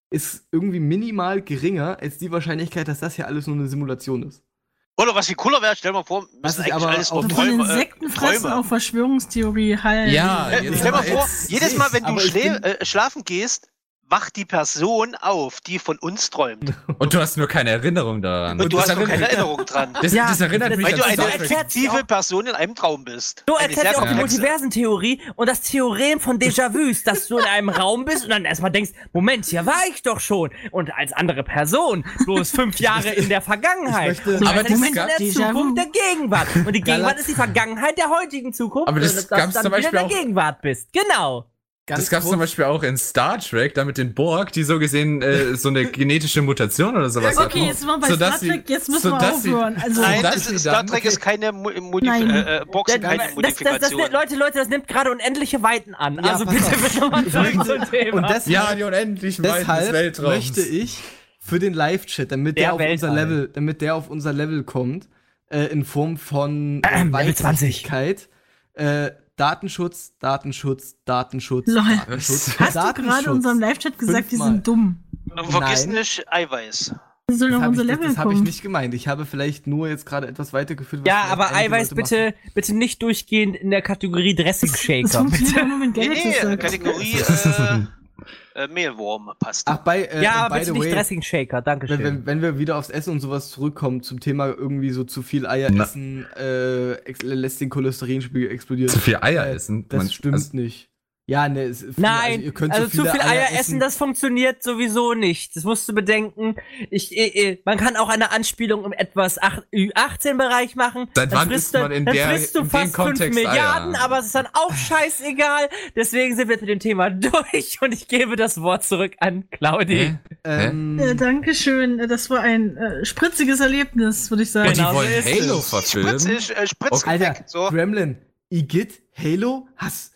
ist irgendwie minimal geringer als die Wahrscheinlichkeit, dass das hier alles nur eine Simulation ist. Oder was viel cooler wäre, stell mal vor, Was müssen ich eigentlich aber alles nur Träume, äh, Insektenfressen Träume. auf Verschwörungstheorie halt. Ja, Äh, stell mal aber vor, jedes Mal, wenn du bin- äh, schlafen gehst, wacht die Person auf, die von uns träumt. Und du hast nur keine Erinnerung daran. Und du das hast noch keine Erinnerung dran. das, Ja, das erinnert das- mich Weil an du eine fiktive Person in einem Traum bist. So Eine ja auch die. Multiversentheorie und das Theorem von Déjà-vus, dass du in einem Raum bist und dann erstmal denkst, Moment, hier war ich doch schon. Und als andere Person, bloß fünf Jahre in der Vergangenheit. Möchte- du Aber bist das in gab- der. Zukunft der Gegenwart. Und die Gegenwart ist die Vergangenheit der heutigen Zukunft. Aber das dann zum wieder Beispiel in der Gegenwart bist. Genau. Ganz Das gab es zum Beispiel auch in Star Trek, da mit den Borg, die so gesehen äh, so eine genetische Mutation oder sowas hatten. Okay, jetzt sind wir bei Sodass Star Trek, jetzt müssen wir aufhören. Also, Nein, das ist, Star Trek ist keine Mo Modif Nein. äh, äh, Boxen, Das, keine das, das, das, Modifikation. nimmt- Leute, Leute, das nimmt gerade unendliche Weiten an. Ja, also bitte, auf. bitte mal zurück zum Thema. Und deshalb, Ja, die unendlichen Weiten des Weltraums. möchte ich für den Live-Chat, damit der, Der auf unser Weltall. Level, damit der auf unser Level kommt, äh, in Form von äh, Ähm, Level 20. Weitsichtigkeit, äh, Datenschutz, Datenschutz, Datenschutz, Lol. Datenschutz. hast du gerade Datenschutz. in unserem Live-Chat gesagt, die Fünfmal. sind dumm? Und vergiss Nein. nicht Eiweiß. Die Das auf habe unser ich, Level das hab ich kommen. nicht gemeint. Ich habe vielleicht nur jetzt gerade etwas weitergeführt. was Ja, aber Eiweiß bitte, bitte nicht durchgehend in der Kategorie Dressing Das Shaker. funktioniert Bitte. ja nur, wenn Nee. Kategorie äh, äh, Mehlwurm passt. Ach, bei, äh, Ja, by the nicht way, Dressing Shaker, danke wenn, schön. wenn, wenn wir wieder aufs Essen und sowas zurückkommen, zum Thema irgendwie so zu viel Eier Na. essen, äh, lässt den Cholesterinspiegel explodieren. Zu viel Eier Äh, essen. Das Man- stimmt also- nicht. Ja, ne, es, viele, Nein, ihr könnt also so viele zu viel Eier, essen, das funktioniert sowieso nicht. Das musst du bedenken. Ich, äh, äh, man kann auch eine Anspielung im etwas ach- Ü18-Bereich machen. Seit Dann wann frisst man in dann der- frisst du in dem fast 5 Kontext Milliarden, Eier? aber es ist dann auch scheißegal. Deswegen sind wir zu dem Thema durch und ich gebe das Wort zurück an Claudi. Hä? Ähm, Äh, Dankeschön, das war ein äh, spritziges Erlebnis, würde ich sagen. Und die Genau wollen Halo verfilmen. Spritzig, äh, Spritzgepäck. Alter, So. Gremlin, Igitt, Halo, hast.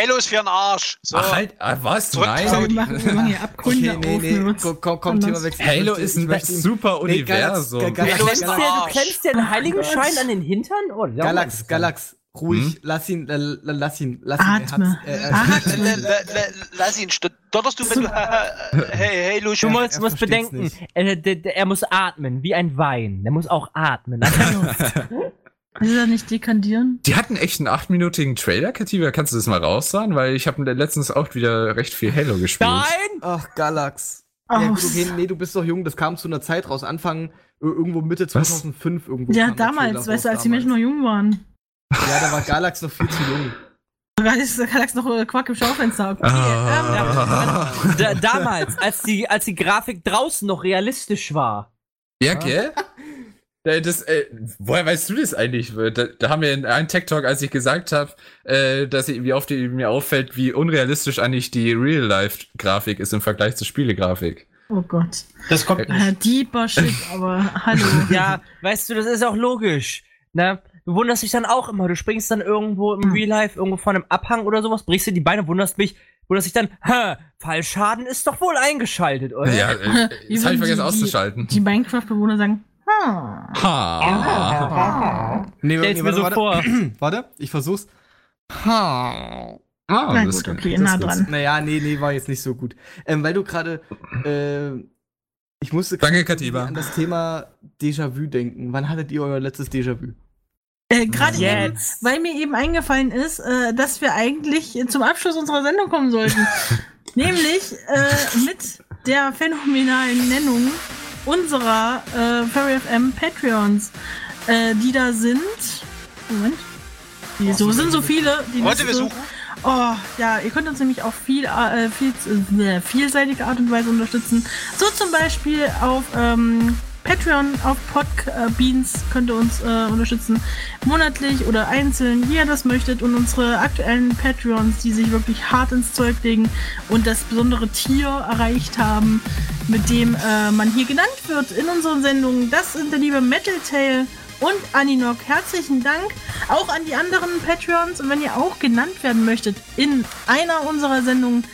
Halo ist für den Arsch. So. Ach halt, ah, was? Zurück Nein. zu wir machen, wir machen hier Abgründe Okay, nee, auf. nee, wir wird's komm, komm, komm. Thema wechseln. Halo ist ein möchte super Nee, Galax- Universum. Ga- Galax- Halo ist Du du klemmst dir einen Heiligenschein an den Hintern? Oh, ja, Galax, Galax, ruhig, Hm? lass ihn, äh, lass ihn, lass ihn. er Atme. hat's- er- Atme. La- la- la- Lass ihn, st- dotterst du mit. hey, hey, Du Lucian. musst, er musst bedenken, er, er muss atmen, wie ein Wein. Der muss auch atmen. Will er nicht dekandieren? Die hatten echt einen achtminütigen Trailer, Kativa. Kannst du das mal raussagen? Weil ich habe letztens auch wieder recht viel Halo gespielt. Nein! Ach, Galax. Ach, ja, gut, okay, nee, du bist doch jung, das kam zu einer Zeit raus, Anfang, äh, irgendwo Mitte 2005 irgendwo. Ja, damals, weißt du, als die Menschen noch jung waren. Ja, da war Galax noch viel zu jung. Da gab's noch äh, Quack im Schaufenster. Okay, Ah. Da, damals, als die, als die Grafik draußen noch realistisch war. Ja, gell? Äh, Das, äh, woher weißt du das eigentlich? Da, da haben wir in einem Tech Talk, als ich gesagt habe, äh, dass ich, wie oft die, mir auffällt, wie unrealistisch eigentlich die Real-Life-Grafik ist im Vergleich zur Spielegrafik. oh Gott. Das kommt Äh, nicht. deeper Shit, aber hallo. Ja, weißt du, das ist auch logisch. Ne? Du wunderst dich dann auch immer. Du springst dann irgendwo im Real Life, irgendwo von einem Abhang oder sowas, brichst dir die Beine, wunderst mich, wunderst dich dann, hä, Fallschaden ist doch wohl eingeschaltet, oder? Ja, äh, das habe ich vergessen die- auszuschalten. Die Minecraft-Bewohner sagen, hm. Ha. Nee, Stell's mir so warte, vor. Warte, ich versuch's. Ah, Na das ist gut, okay, nah dran. Naja, nee, nee, war jetzt nicht so gut. Ähm, weil du gerade, äh, ich musste Danke, an das Thema Déjà-vu denken. Wann hattet ihr euer letztes Déjà-vu? Äh, Gerade eben, Jetzt. weil mir eben eingefallen ist, äh, dass wir eigentlich zum Abschluss unserer Sendung kommen sollten. Nämlich äh, mit der phänomenalen Nennung unserer äh, Fairy FM Patreons, äh, die da sind. Moment. Die so sind so viele. Die Warte, wir suchen. Oh, ja, ihr könnt uns nämlich auf viel, äh, viel, äh, vielseitige Art und Weise unterstützen. So zum Beispiel auf ähm, Patreon, auf Podbeans könnt ihr uns äh, unterstützen. Monatlich oder einzeln, wie ihr das möchtet. Und unsere aktuellen Patreons, die sich wirklich hart ins Zeug legen und das besondere Tier erreicht haben, mit dem äh, man hier genannt wird in unseren Sendungen. Das sind der liebe Metal Tail und Aninok. Herzlichen Dank auch an die anderen Patreons. Und wenn ihr auch genannt werden möchtet in einer unserer Sendungen,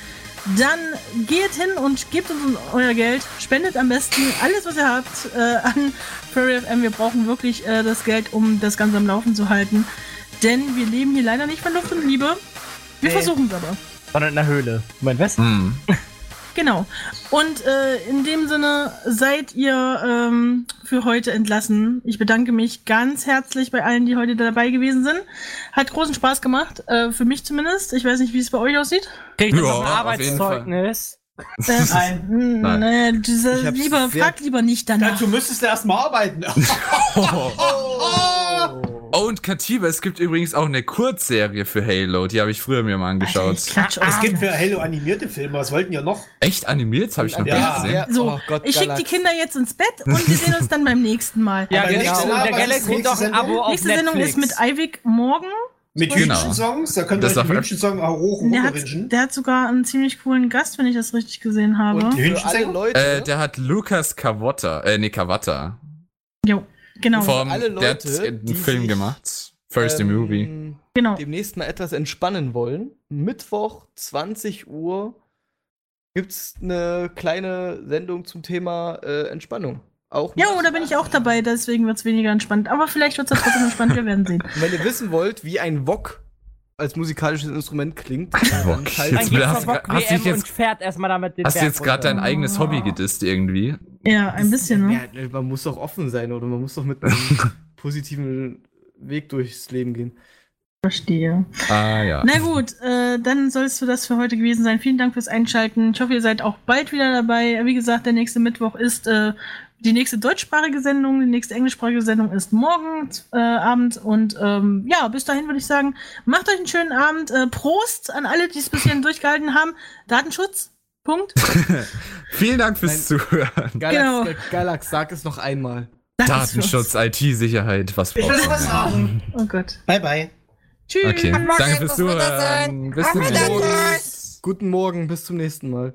dann geht hin und gebt uns euer Geld. Spendet am besten alles, was ihr habt, äh, an Furry FM. Wir brauchen wirklich äh, das Geld, um das Ganze am Laufen zu halten. Denn wir leben hier leider nicht von Luft und Liebe. Wir Nee. versuchen es aber. Sondern in der Höhle. Moment, was? Hm. Genau. Und äh, in dem Sinne seid ihr ähm, für heute entlassen. Ich bedanke mich ganz herzlich bei allen, die heute dabei gewesen sind. Hat großen Spaß gemacht, äh, für mich zumindest. Ich weiß nicht, wie es bei euch aussieht. Krieg ich Ja, ein Arbeitszeugnis? Äh, Nein. Nein. Nee, diese, Ich hab's lieber, frag lieber nicht danach. Dazu müsstest du erstmal arbeiten. Oh, und Katiba, es gibt übrigens auch eine Kurzserie für Halo, die habe ich früher mir mal angeschaut. Ich klatsch Es gibt für Halo animierte Filme, was wollten ja noch? Echt animiert? Das habe ich noch Ja. gar nicht gesehen. Ja, So, oh Gott, ich schicke die Kinder jetzt ins Bett und wir sehen uns dann beim nächsten Mal. Ja, genau. nächste der Arbeit Galax ist kriegt doch ein nächste Abo auf Nächste Netflix. Sendung ist mit Eivik morgen. Mit Genau. Hühnchen-Songs? Da wir darf- den Hühnchen-Song auch hoch Der hat, der hat sogar einen ziemlich coolen Gast, wenn ich das richtig gesehen habe. Und Die Leute, Äh, der hat Lukas Kawata, äh, nee, Kawata. Jo, genau. Vom, alle der hat Leute, einen Film sich, gemacht. First ähm, Movie. genau. demnächst mal etwas entspannen wollen, Mittwoch, 20 Uhr, gibt's eine kleine Sendung zum Thema äh, Entspannung. Auch Ja, da bin ich auch dabei, deswegen wird es weniger entspannt. Aber vielleicht wird es trotzdem entspannt, wir werden sehen. Und wenn ihr wissen wollt, wie ein Wok als musikalisches Instrument klingt, Wok. dann Jetzt hast- hast jetzt- und fährt erstmal damit den Hast du jetzt gerade dein eigenes Hobby gedisst irgendwie? Ja, ein bisschen, ne? Ja, man muss doch offen sein oder man muss doch mit einem positiven Weg durchs Leben gehen. Verstehe. Ah, ja. Na gut, äh, dann sollst du das für heute gewesen sein. Vielen Dank fürs Einschalten. Ich hoffe, ihr seid auch bald wieder dabei. Wie gesagt, der nächste Mittwoch ist äh, die nächste deutschsprachige Sendung. Die nächste englischsprachige Sendung ist morgen äh, Abend. Und ähm, ja, bis dahin würde ich sagen, macht euch einen schönen Abend. Äh, Prost an alle, die es bis hierhin durchgehalten haben. Datenschutz. Punkt. Vielen Dank fürs Zuhören. Galax, Genau. äh, Galax, sag es noch einmal. Datenschutz, IT-Sicherheit, was Ich will braucht was man? sagen. Oh Gott. Bye, bye. Tschüss. Okay, danke fürs Zuhören. Bis zum nächsten Mal. Guten Morgen, bis zum nächsten Mal.